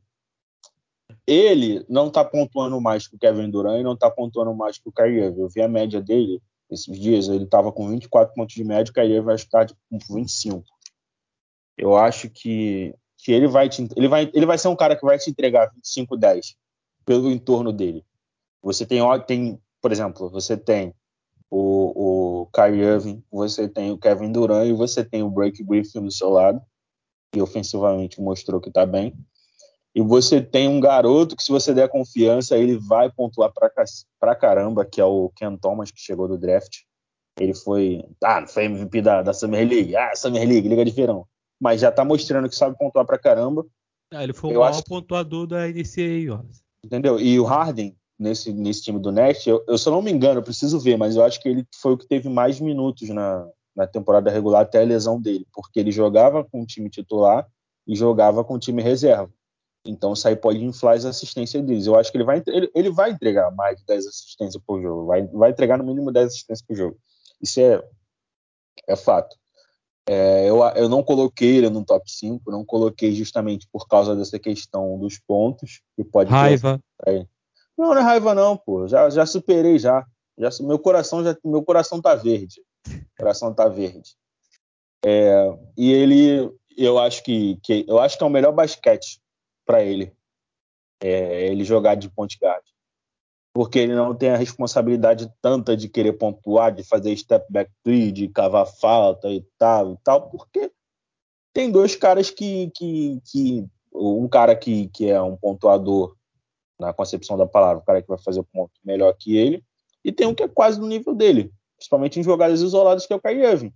ele não tá pontuando mais que o Kevin Durant e não tá pontuando mais que o Kyrie. Eu vi a média dele esses dias ele estava com 24 pontos de média, e ele vai estar com 25. Eu acho que, que ele, vai te, ele, vai, ele vai ser um cara que vai te entregar 25, 10 pelo entorno dele. Você tem, tem por exemplo, você tem o, o Kyrie Irving, você tem o Kevin Durant e você tem o Break Griffin do seu lado, que ofensivamente mostrou que está bem. E você tem um garoto que, se você der confiança, ele vai pontuar pra, pra caramba, que é o Ken Thomas, que chegou do draft. Ele foi. Ah, não foi MVP da, da Summer League. Ah, Summer League, Liga de Verão. Mas já tá mostrando que sabe pontuar pra caramba. Ah, ele foi o maior pontuador da NCAA, ó. Entendeu? E o Harden, nesse, nesse time do Nest, eu, eu, se eu não me engano, eu preciso ver, mas eu acho que ele foi o que teve mais minutos na, na temporada regular até a lesão dele, porque ele jogava com o time titular e jogava com o time reserva. Então isso aí pode inflar as assistências deles. Eu acho que ele vai, ele, ele vai entregar mais de 10 assistências por jogo, vai, vai entregar no mínimo 10 assistências por jogo. Isso é, é fato. É, eu, eu não coloquei ele no top 5, não coloquei justamente por causa dessa questão dos pontos, que pode Raiva. Não, não é raiva não, pô. Já, já superei já. já. Meu coração já meu coração tá verde. coração tá verde. É, e ele, eu acho que, que, eu acho que é o melhor basquete para ele. É, ele jogar de point guard porque ele não tem a responsabilidade tanta de querer pontuar, de fazer step back three, de cavar falta e tal e tal, porque tem dois caras que, que, que um cara que, que é um pontuador na concepção da palavra, o cara que vai fazer o ponto melhor que ele, e tem um que é quase no nível dele, principalmente em jogadas isoladas, que é o Kyrie.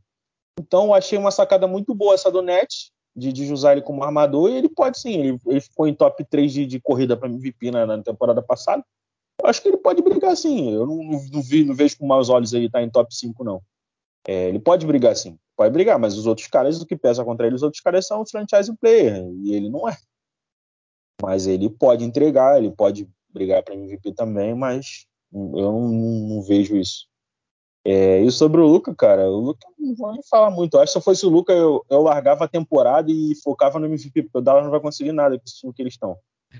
Então, eu achei uma sacada muito boa essa do Net, de, de usar ele como armador, e ele pode sim, ele, ele ficou em top 3 de, de corrida para MVP na, na temporada passada, eu acho que ele pode brigar sim. Eu não, não, não, vi, não vejo com maus olhos ele estar tá em top 5, não. É, ele pode brigar sim, pode brigar, mas os outros caras, o que pesa contra ele, os outros caras são franchise player, e ele não é. Mas ele pode entregar, ele pode brigar para MVP também, mas eu não, não vejo isso. É, e sobre o Luca, cara, o Luca não vou nem falar muito. Eu acho que se fosse o Luca, eu, eu largava a temporada e focava no MVP, porque o Dallas não vai conseguir nada com time que eles estão.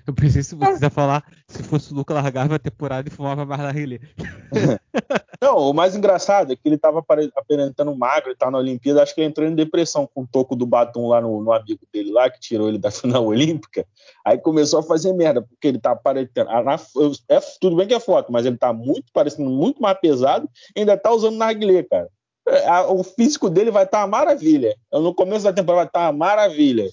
Eu pensei se você quiser falar, se fosse o Luca largava a temporada e fumava mais na relé. Não, o mais engraçado é que ele tava aparentando magro e tá na Olimpíada, acho que ele entrou em depressão com o toco do batom lá no, no, amigo dele lá, que tirou ele da final olímpica. Aí começou a fazer merda, porque ele tá aparentando. É, tudo bem que é foto, mas ele tá muito parecendo muito mais pesado e ainda tá usando narguilé, cara. É, o físico dele vai estar tá uma maravilha. No começo da temporada vai estar tá uma maravilha.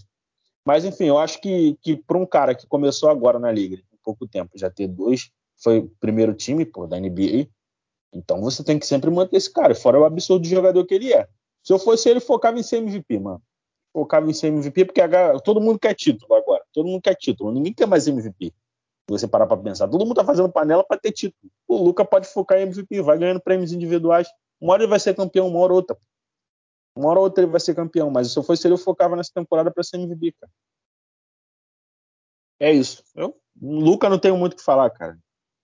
Mas, enfim, eu acho que, que para um cara que começou agora na liga, em pouco tempo, já ter dois, foi o primeiro time pô, da NBA, então você tem que sempre manter esse cara, fora o absurdo de jogador que ele é. Se eu fosse ele, focava em ser MVP, mano. Focava em ser MVP, porque todo mundo quer título agora. Todo mundo quer título. Ninguém quer mais MVP. Se você parar pra pensar. Todo mundo tá fazendo panela para ter título. O Luca pode focar em MVP, vai ganhando prêmios individuais. Uma hora ele vai ser campeão, uma hora outra. Uma hora ou outra ele vai ser campeão, mas se eu fosse ele, eu focava nessa temporada para ser MVP, cara. É isso. Eu, Luca não tenho muito o que falar, cara.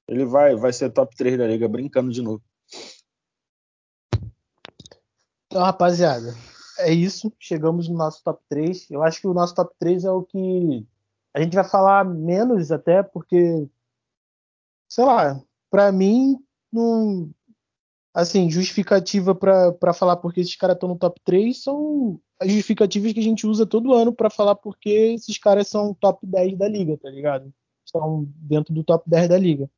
Ele vai, vai ser top 3 da liga, brincando de novo. Então, rapaziada, é isso. Chegamos no nosso top 3. Eu acho que o nosso top 3 é o que a gente vai falar menos até, porque, sei lá, para mim, não, assim, justificativa para falar porque esses caras estão no top 3 são as justificativas que a gente usa todo ano para falar porque esses caras são top 10 da liga, tá ligado? Estão dentro do top 10 da liga.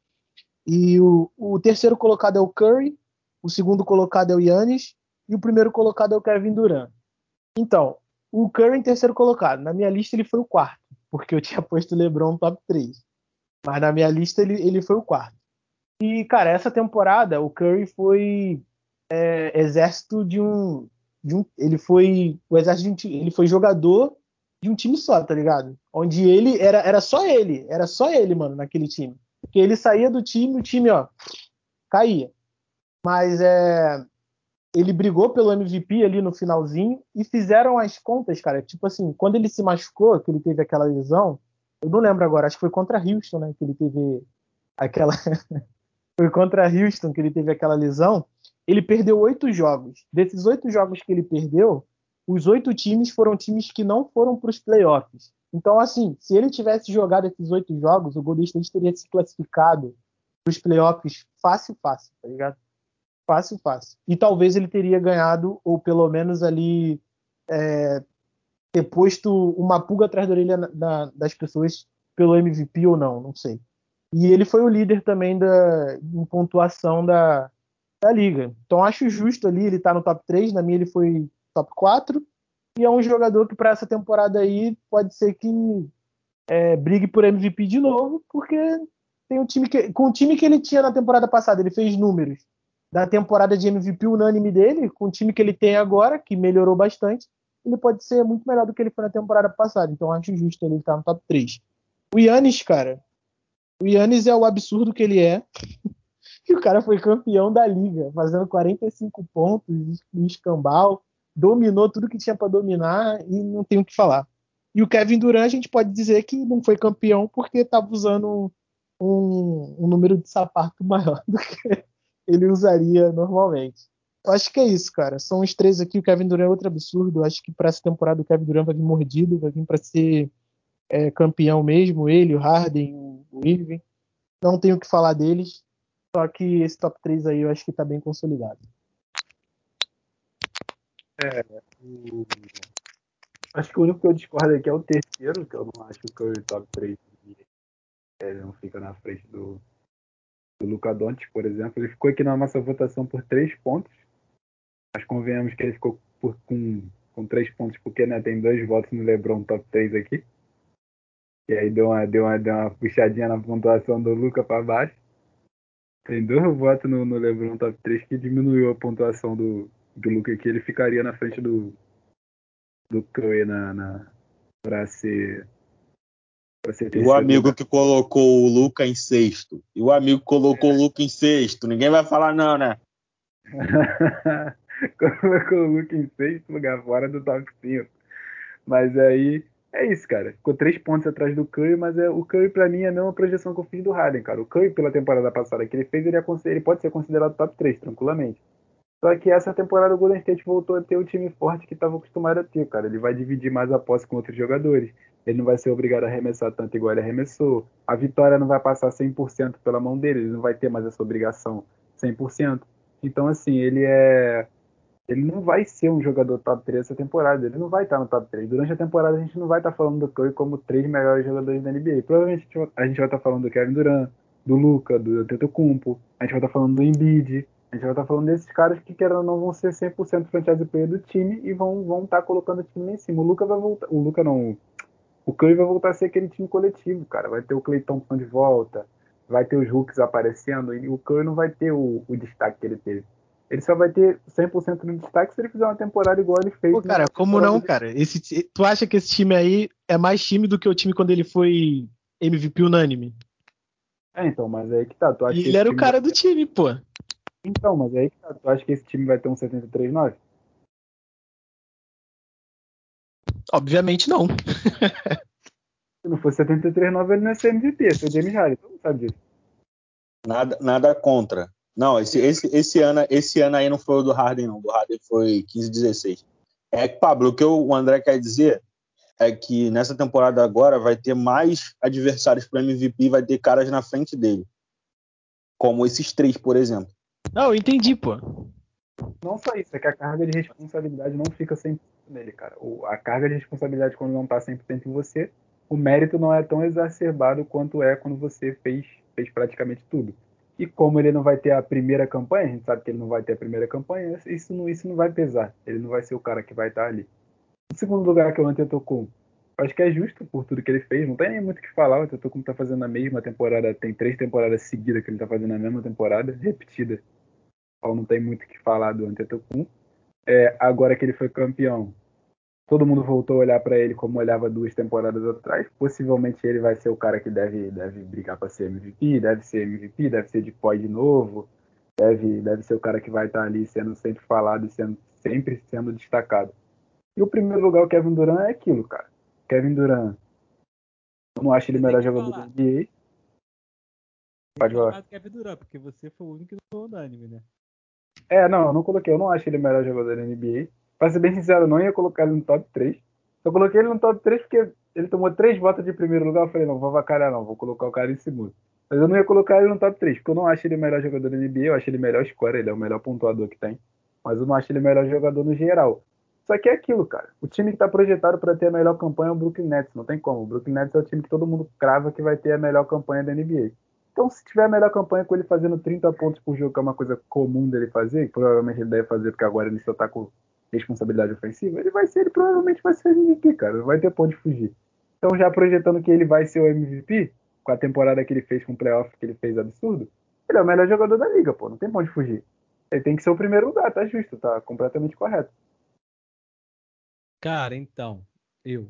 E o, o terceiro colocado é o Curry, o segundo colocado é o Yannis e o primeiro colocado é o Kevin Durant. Então, o Curry em terceiro colocado. Na minha lista ele foi o quarto, porque eu tinha posto o LeBron no top 3. Mas na minha lista ele, ele foi o quarto. E, cara, essa temporada o Curry foi é, exército de um, de um. Ele foi. O exército de um, Ele foi jogador de um time só, tá ligado? Onde ele era, era só ele, era só ele, mano, naquele time. Porque ele saía do time, o time, ó, caía. Mas é. Ele brigou pelo MVP ali no finalzinho e fizeram as contas, cara. Tipo assim, quando ele se machucou, que ele teve aquela lesão, eu não lembro agora, acho que foi contra Houston, né? Que ele teve aquela. foi contra Houston que ele teve aquela lesão. Ele perdeu oito jogos. Desses oito jogos que ele perdeu, os oito times foram times que não foram para os playoffs. Então, assim, se ele tivesse jogado esses oito jogos, o Golden State teria se classificado para os playoffs fácil, fácil, tá ligado? Fácil, fácil. E talvez ele teria ganhado, ou pelo menos ali é, ter posto uma pulga atrás da orelha das pessoas pelo MVP ou não, não sei. E ele foi o líder também da, em pontuação da, da liga. Então acho justo ali, ele tá no top 3, na minha ele foi top 4. E é um jogador que para essa temporada aí pode ser que é, brigue por MVP de novo, porque tem um time que, com o time que ele tinha na temporada passada, ele fez números da temporada de MVP unânime dele, com o time que ele tem agora, que melhorou bastante, ele pode ser muito melhor do que ele foi na temporada passada. Então acho justo ele estar no top 3. O Yannis, cara, o Yannis é o absurdo que ele é. e o cara foi campeão da liga, fazendo 45 pontos, no escambau, dominou tudo que tinha para dominar e não tem o que falar. E o Kevin Durant, a gente pode dizer que não foi campeão porque estava usando um, um número de sapato maior do que ele usaria normalmente. Eu acho que é isso, cara. São os três aqui. O Kevin Durant é outro absurdo. Eu acho que para essa temporada o Kevin Durant vai vir mordido, vai vir para ser é, campeão mesmo. Ele, o Harden, o Irving. Não tenho o que falar deles. Só que esse top 3 aí eu acho que está bem consolidado. É, o... Acho que o único que eu discordo aqui é o terceiro, que eu não acho que o top 3 ele não fica na frente do, do Luca Doncic, por exemplo. Ele ficou aqui na nossa votação por três pontos. Mas convenhamos que ele ficou por, com, com três pontos, porque né, tem dois votos no LeBron top 3 aqui. E aí deu uma, deu uma, deu uma puxadinha na pontuação do Luca para baixo. Tem dois votos no, no LeBron top 3 que diminuiu a pontuação do, do Luca aqui. Ele ficaria na frente do, do Curry na, na, para ser e o amigo que colocou o Luca em sexto. E o amigo que colocou é. o Luca em sexto. Ninguém vai falar não, né? colocou o Luca em sexto lugar, fora do top 5. Mas aí, é isso, cara. Ficou três pontos atrás do Curry, mas é, o Curry pra mim é a mesma projeção que eu fiz do Harden, cara. O Curry, pela temporada passada que ele fez, ele, é, ele pode ser considerado top 3, tranquilamente. Só que essa temporada o Golden State voltou a ter o time forte que estava acostumado a ter, cara. Ele vai dividir mais a posse com outros jogadores. Ele não vai ser obrigado a arremessar tanto igual ele arremessou. A vitória não vai passar 100% pela mão dele. Ele não vai ter mais essa obrigação 100%. Então, assim, ele é. Ele não vai ser um jogador top 3 essa temporada. Ele não vai estar no top 3. Durante a temporada a gente não vai estar falando do Curry como três melhores jogadores da NBA. Provavelmente a gente vai estar falando do Kevin Durant, do Luca, do Antetokounmpo. A gente vai estar falando do Embiid. A gente vai estar falando desses caras que, querendo ou não, vão ser 100% franchise player do time e vão vão estar colocando o time lá em cima. O Luca vai voltar. O Luca não. O Curry vai voltar a ser aquele time coletivo, cara. Vai ter o Clay Thompson de volta, vai ter os Hooks aparecendo e o Curry não vai ter o, o destaque que ele teve. Ele só vai ter 100% no destaque se ele fizer uma temporada igual ele fez. Pô, cara, como não, cara? Esse, tu acha que esse time aí é mais time do que o time quando ele foi MVP unânime? É, então, mas aí que tá. Tu acha e ele era o cara do time, pô. Então, mas aí tu acha que esse time vai ter um 73-9? Obviamente não. Se não for 73-9, ele não é ser MVP, é ser James Harden, todo mundo sabe disso. Nada, nada contra. Não, esse, esse, esse, ano, esse ano aí não foi o do Harden, não. O do Harden foi 15-16. É que, Pablo, o que o André quer dizer é que nessa temporada agora vai ter mais adversários para MVP, vai ter caras na frente dele. Como esses três, por exemplo. Não, entendi, pô. Não só isso, é que a carga de responsabilidade não fica 100% nele, cara. O, a carga de responsabilidade quando não tá 100% em você, o mérito não é tão exacerbado quanto é quando você fez, fez praticamente tudo. E como ele não vai ter a primeira campanha, a gente sabe que ele não vai ter a primeira campanha, isso não, isso não vai pesar. Ele não vai ser o cara que vai estar tá ali. O segundo lugar que o Antetokounmpo, acho que é justo por tudo que ele fez, não tem nem muito o que falar, o Antetokounmpo tá fazendo a mesma temporada, tem três temporadas seguidas que ele tá fazendo a mesma temporada, repetida então não tem muito o que falar do Antetokounmpo. É, agora que ele foi campeão, todo mundo voltou a olhar para ele como olhava duas temporadas atrás. Possivelmente ele vai ser o cara que deve, deve brigar para ser MVP, deve ser MVP, deve ser de pós de novo, deve, deve ser o cara que vai estar ali sendo sempre falado e sendo, sempre sendo destacado. E o primeiro lugar, o Kevin Durant, é aquilo, cara. Kevin Durant, eu não acho ele o melhor jogador da NBA. Pode falar. Kevin Durant, porque você foi o único que não foi unânime, né? É, não, eu não coloquei. Eu não acho ele o melhor jogador da NBA. Pra ser bem sincero, eu não ia colocar ele no top 3. Eu coloquei ele no top 3 porque ele tomou três votos de primeiro lugar. Eu falei, não, vou vacalhar não, vou colocar o cara em segundo. Mas eu não ia colocar ele no top 3, porque eu não acho ele o melhor jogador da NBA. Eu acho ele o melhor scorer, ele é o melhor pontuador que tem. Mas eu não acho ele o melhor jogador no geral. Só que é aquilo, cara. O time que tá projetado para ter a melhor campanha é o Brooklyn Nets. Não tem como. O Brooklyn Nets é o time que todo mundo crava que vai ter a melhor campanha da NBA. Então, se tiver a melhor campanha com ele fazendo 30 pontos por jogo, que é uma coisa comum dele fazer, que provavelmente ele deve fazer, porque agora ele só tá com responsabilidade ofensiva, ele vai ser, ele provavelmente vai ser MVP, cara. Vai ter ponto de fugir. Então, já projetando que ele vai ser o MVP, com a temporada que ele fez com o playoff, que ele fez absurdo, ele é o melhor jogador da liga, pô. Não tem pra onde fugir. Ele tem que ser o primeiro lugar, tá justo, tá completamente correto. Cara, então, eu.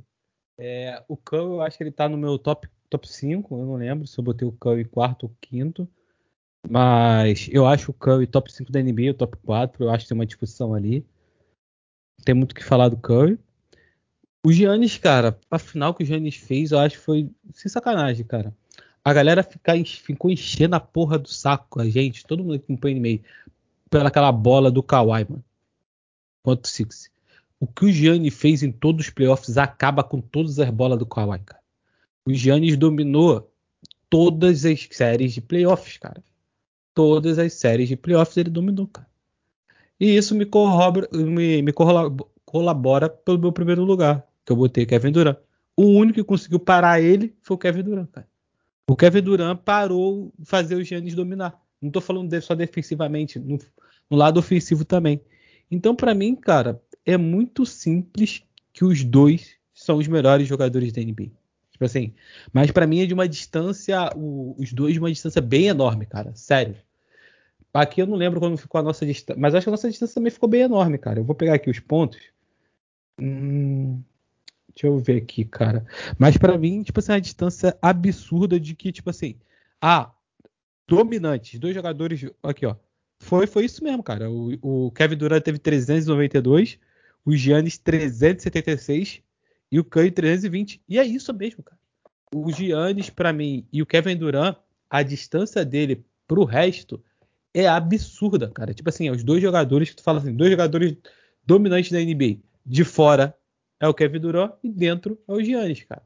É, o Curry, eu acho que ele tá no meu top, top 5, eu não lembro se eu botei o Curry quarto ou quinto. Mas eu acho o Curry top 5 da NBA, o top 4, eu acho que tem uma discussão ali. Tem muito o que falar do Curry. O Giannis, cara, a final que o Giannis fez, eu acho que foi sem sacanagem, cara. A galera fica, ficou enchendo a porra do saco, a gente, todo mundo que acompanha no meio, pela aquela bola do Kawhi, mano. Quanto Six. O que o Giannis fez em todos os playoffs acaba com todas as bolas do Kawhi, cara. O Giannis dominou todas as séries de playoffs, cara. Todas as séries de playoffs ele dominou, cara. E isso me, corrobora, me, me colabora pelo meu primeiro lugar que eu botei Kevin Durant. O único que conseguiu parar ele foi o Kevin Durant, cara. O Kevin Durant parou fazer o Giannis dominar. Não tô falando só defensivamente, no, no lado ofensivo também. Então, para mim, cara, é muito simples que os dois são os melhores jogadores da NBA. Tipo assim, mas para mim é de uma distância, o, os dois de uma distância bem enorme, cara. Sério. Aqui eu não lembro quando ficou a nossa distância, mas acho que a nossa distância também ficou bem enorme, cara. Eu vou pegar aqui os pontos. Hum, Deixa eu ver aqui, cara. Mas para mim, tipo assim, a distância absurda de que, tipo assim, ah, dominantes, dois jogadores, aqui, ó. Foi, foi isso mesmo, cara. O, o Kevin Durant teve 392, o Giannis 376 e o Curry 320. E é isso mesmo, cara. O Giannis, para mim, e o Kevin Durant, a distância dele pro resto é absurda, cara. Tipo assim, os dois jogadores que tu fala assim, dois jogadores dominantes da NBA. De fora é o Kevin Durant e dentro é o Giannis, cara.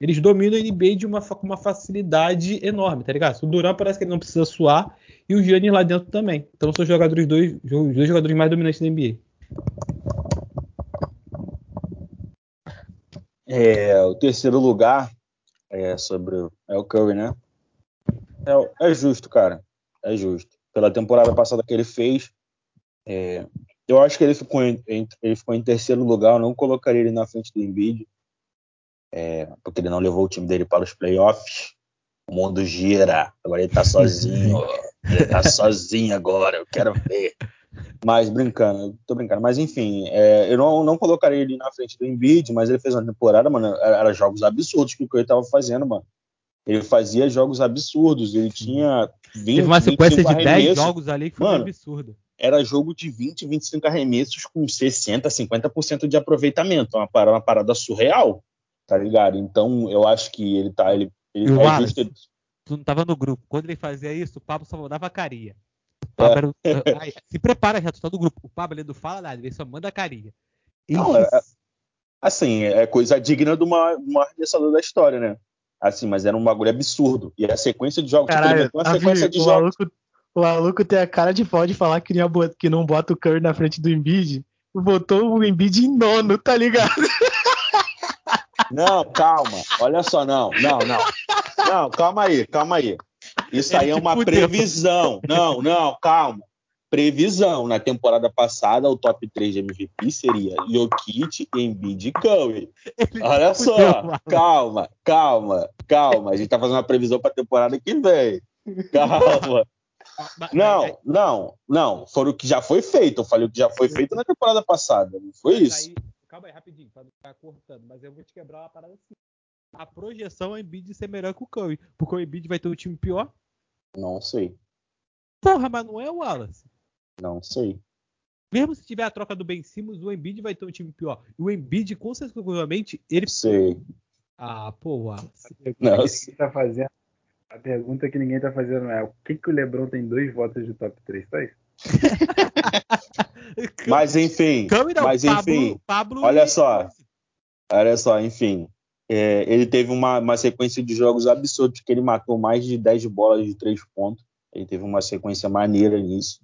Eles dominam a NBA de uma, uma facilidade enorme, tá ligado? O Durant parece que ele não precisa suar e o Giannis lá dentro também. Então são os jogadores dois, os dois jogadores mais dominantes da NBA. É, o terceiro lugar é sobre é o Curry, né? É, é, justo, cara. É justo. Pela temporada passada que ele fez, é, eu acho que ele ficou em, ele ficou em terceiro lugar. Eu não colocaria ele na frente do Embiid, é, porque ele não levou o time dele para os playoffs. O mundo gira. Agora ele tá sozinho. ele tá sozinho agora. Eu quero ver. Mas brincando, tô brincando. Mas enfim, é, eu não, não colocaria ele na frente do Embiid, mas ele fez uma temporada, mano. Era jogos absurdos que o ele tava fazendo, mano. Ele fazia jogos absurdos. Ele tinha 20 Teve uma sequência de 10 jogos ali que foi mano, absurdo era jogo de 20, 25 arremessos com 60, 50% de aproveitamento. Uma parada, uma parada surreal, tá ligado? Então, eu acho que ele tá. Ele, ele é justo... Tu não tava no grupo. Quando ele fazia isso, o Pablo só mandava carinha. É. Ai, se prepara já, tu tá no grupo. O Pablo ele não fala nada, ele só manda carinha. Não, é, assim, é coisa digna de uma, uma arremessador da história, né? Assim, mas era um bagulho absurdo. E a sequência de jogos, Caralho, tipo, uma sequência de jogos. Maluco o maluco tem a cara de pau de falar que, que não bota o Curry na frente do Embiid. Botou o Embiid em nono, tá ligado? Não, calma. Olha só, não, não, não. Não, calma aí, calma aí. Isso aí é uma previsão. Não, não, calma. Previsão. Na temporada passada, o top 3 de MVP seria Jokic, Embiid e Curry. Olha só. Calma, calma, calma. A gente tá fazendo uma previsão pra temporada que vem. Calma. Não, não, não. Foi o que já foi feito. Eu falei o que já foi feito na temporada passada. Não foi isso. Calma aí, rapidinho, pra não ficar cortando. Mas eu vou te quebrar uma parada assim. A projeção é o Embiid ser melhor que o Curry. Porque o Embiid vai ter um time pior? Não sei. Porra, mas não é o Wallace. Não sei. Mesmo se tiver a troca do Ben Simmons, o Embiid vai ter um time pior. E o Embiid, consequentemente, ele. Sei. Ah, pô, Wallace. Não, tá fazendo a pergunta que ninguém tá fazendo é: o que, que o Lebron tem dois votos de top 3? Só isso? mas enfim, mas enfim, Pablo, olha só, olha só, enfim, é, ele teve uma, uma, sequência de jogos absurdos que ele matou mais de 10 bolas de 3 pontos. Ele teve uma sequência maneira nisso.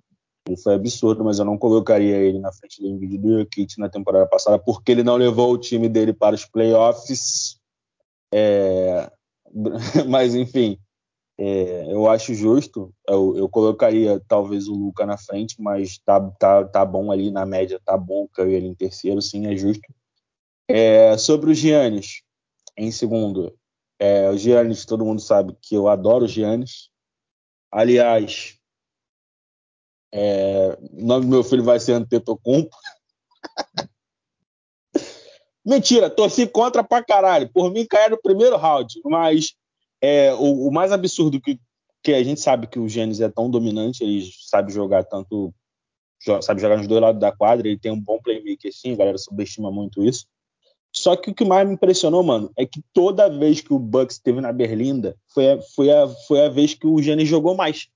Ele foi absurdo, mas eu não colocaria ele na frente do Embiid do Jokic na temporada passada porque ele não levou o time dele para os playoffs. É, mas enfim, é, eu acho justo. Eu, eu, colocaria talvez o Luca na frente, mas tá, tá, tá bom ali na média, tá bom Curry ali em terceiro, sim, é justo. É, sobre o Giannis, Em segundo, é, o Giannis, todo mundo sabe que eu adoro o Giannis. Aliás, é, o nome do meu filho vai ser Antetokounmpo. Mentira, torci contra pra caralho. Por mim, caia no primeiro round. Mas é, o, o, mais absurdo que, que a gente sabe que o Giannis é tão dominante, ele sabe jogar tanto, sabe jogar nos dois lados da quadra, ele tem um bom playmaker sim, a galera subestima muito isso. Só que o que mais me impressionou, mano, é que toda vez que o Bucks esteve na Berlinda, foi a, foi a, foi a vez que o Giannis jogou mais.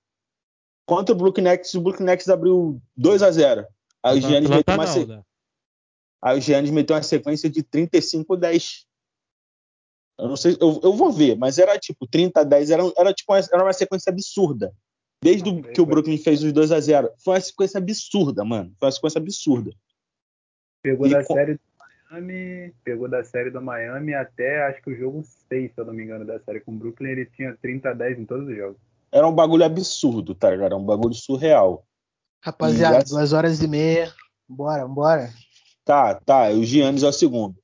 Contra o Brooklyn Nets, o Brooklyn Nets abriu 2 a 0 Aí o Giannis meteu uma se... Né? Aí o Giannis meteu uma sequência de 35-10. Eu não sei, eu, eu vou ver, mas era tipo 30-10, era, era, tipo uma, era uma sequência absurda. Desde ah, que o Brooklyn fez os 2 a 0 Foi uma sequência absurda, mano. Foi uma sequência absurda. Pegou e da com... série Miami, pegou da série do Miami até acho que o jogo 6, se eu não me engano, da série com o Brooklyn, ele tinha 30 a 10 em todos os jogos. Era um bagulho absurdo, tá ligado? Era um bagulho surreal. Rapaziada, e, duas horas e meia. Bora, bora. Tá, tá. O Giannis é o segundo.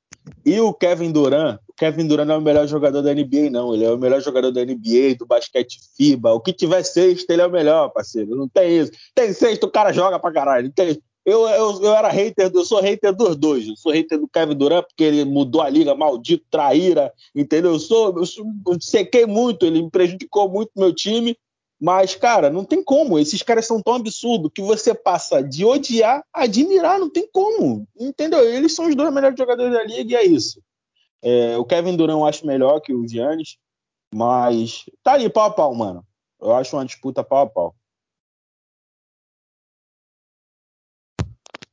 E o Kevin Durant, o Kevin Durant não é o melhor jogador da NBA, não. Ele é o melhor jogador da NBA, do basquete FIBA. O que tiver sexto, ele é o melhor, parceiro. Não tem isso. Tem sexto, o cara joga pra caralho. Tem... Eu, eu, eu era hater, eu sou hater dos dois. Eu sou hater do Kevin Durant porque ele mudou a liga, maldito, traíra, entendeu? Eu sou, eu, sou, eu sequei muito, ele me prejudicou muito meu time. Mas, cara, não tem como. Esses caras são tão absurdos que você passa de odiar a admirar. Não tem como. Entendeu? Eles são os dois melhores jogadores da liga e é isso. É, o Kevin Durant eu acho melhor que o Giannis. Mas tá ali pau a pau, mano. Eu acho uma disputa pau a pau.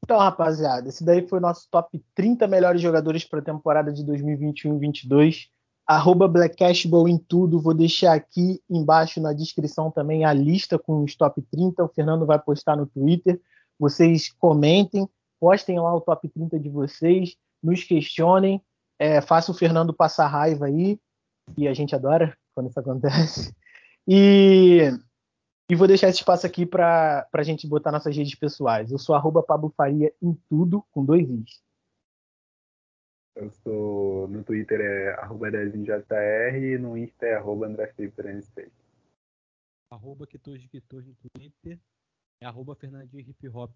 Então, rapaziada, esse daí foi o nosso top 30 melhores jogadores para a temporada de 2021-22 arroba Blackcashball em tudo. Vou deixar aqui embaixo na descrição também a lista com os top 30. O Fernando vai postar no Twitter. Vocês comentem, postem lá o top 30 de vocês, nos questionem, é, faça o Fernando passar raiva aí, e a gente adora quando isso acontece. E, e vou deixar esse espaço aqui para a gente botar nossas redes pessoais. Eu sou arroba Pablo Faria em tudo, com dois Is. Eu sou. No Twitter é arroba dezinjr e no Insta é arroba André Arroba Quitojo Quitojo no Twitter é arroba Fernandinho Hip Hop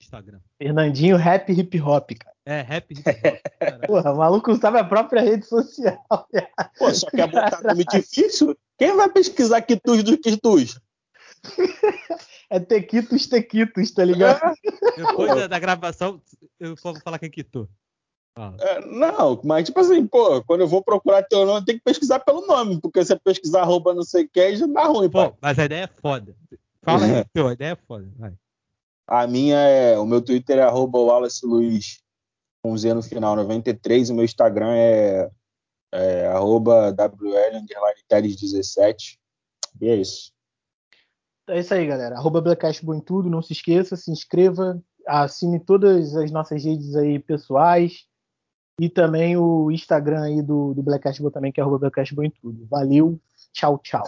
Instagram. Fernandinho Rap Hip Hop, cara. É, Rap Hip Hop. Porra, o maluco sabe a própria rede social. Pô, só quer botar nome difícil? Quem vai pesquisar Quitus do Quitus? é Tequitos Tequitos, tá ligado? É. Depois da, da, gravação, eu vou falar quem quitou. Ah. É, não, mas tipo assim, pô, quando eu vou procurar teu nome, tem que pesquisar pelo nome, porque se você pesquisar arroba não sei o que, já dá ruim, pô. Mas a ideia é foda. Fala aí, teu, a ideia é foda, vai. A minha é, o meu Twitter é arroba Wallace Luiz, com Z no final, 93, e o meu Instagram é, é arroba WL, 17, e é isso. É isso aí, galera. Arroba Blackcast em tudo, não se esqueça, se inscreva, assine todas as nossas redes aí pessoais, e também o Instagram aí do, do Blackcast também, que é arroba em tudo. Valeu, tchau, tchau.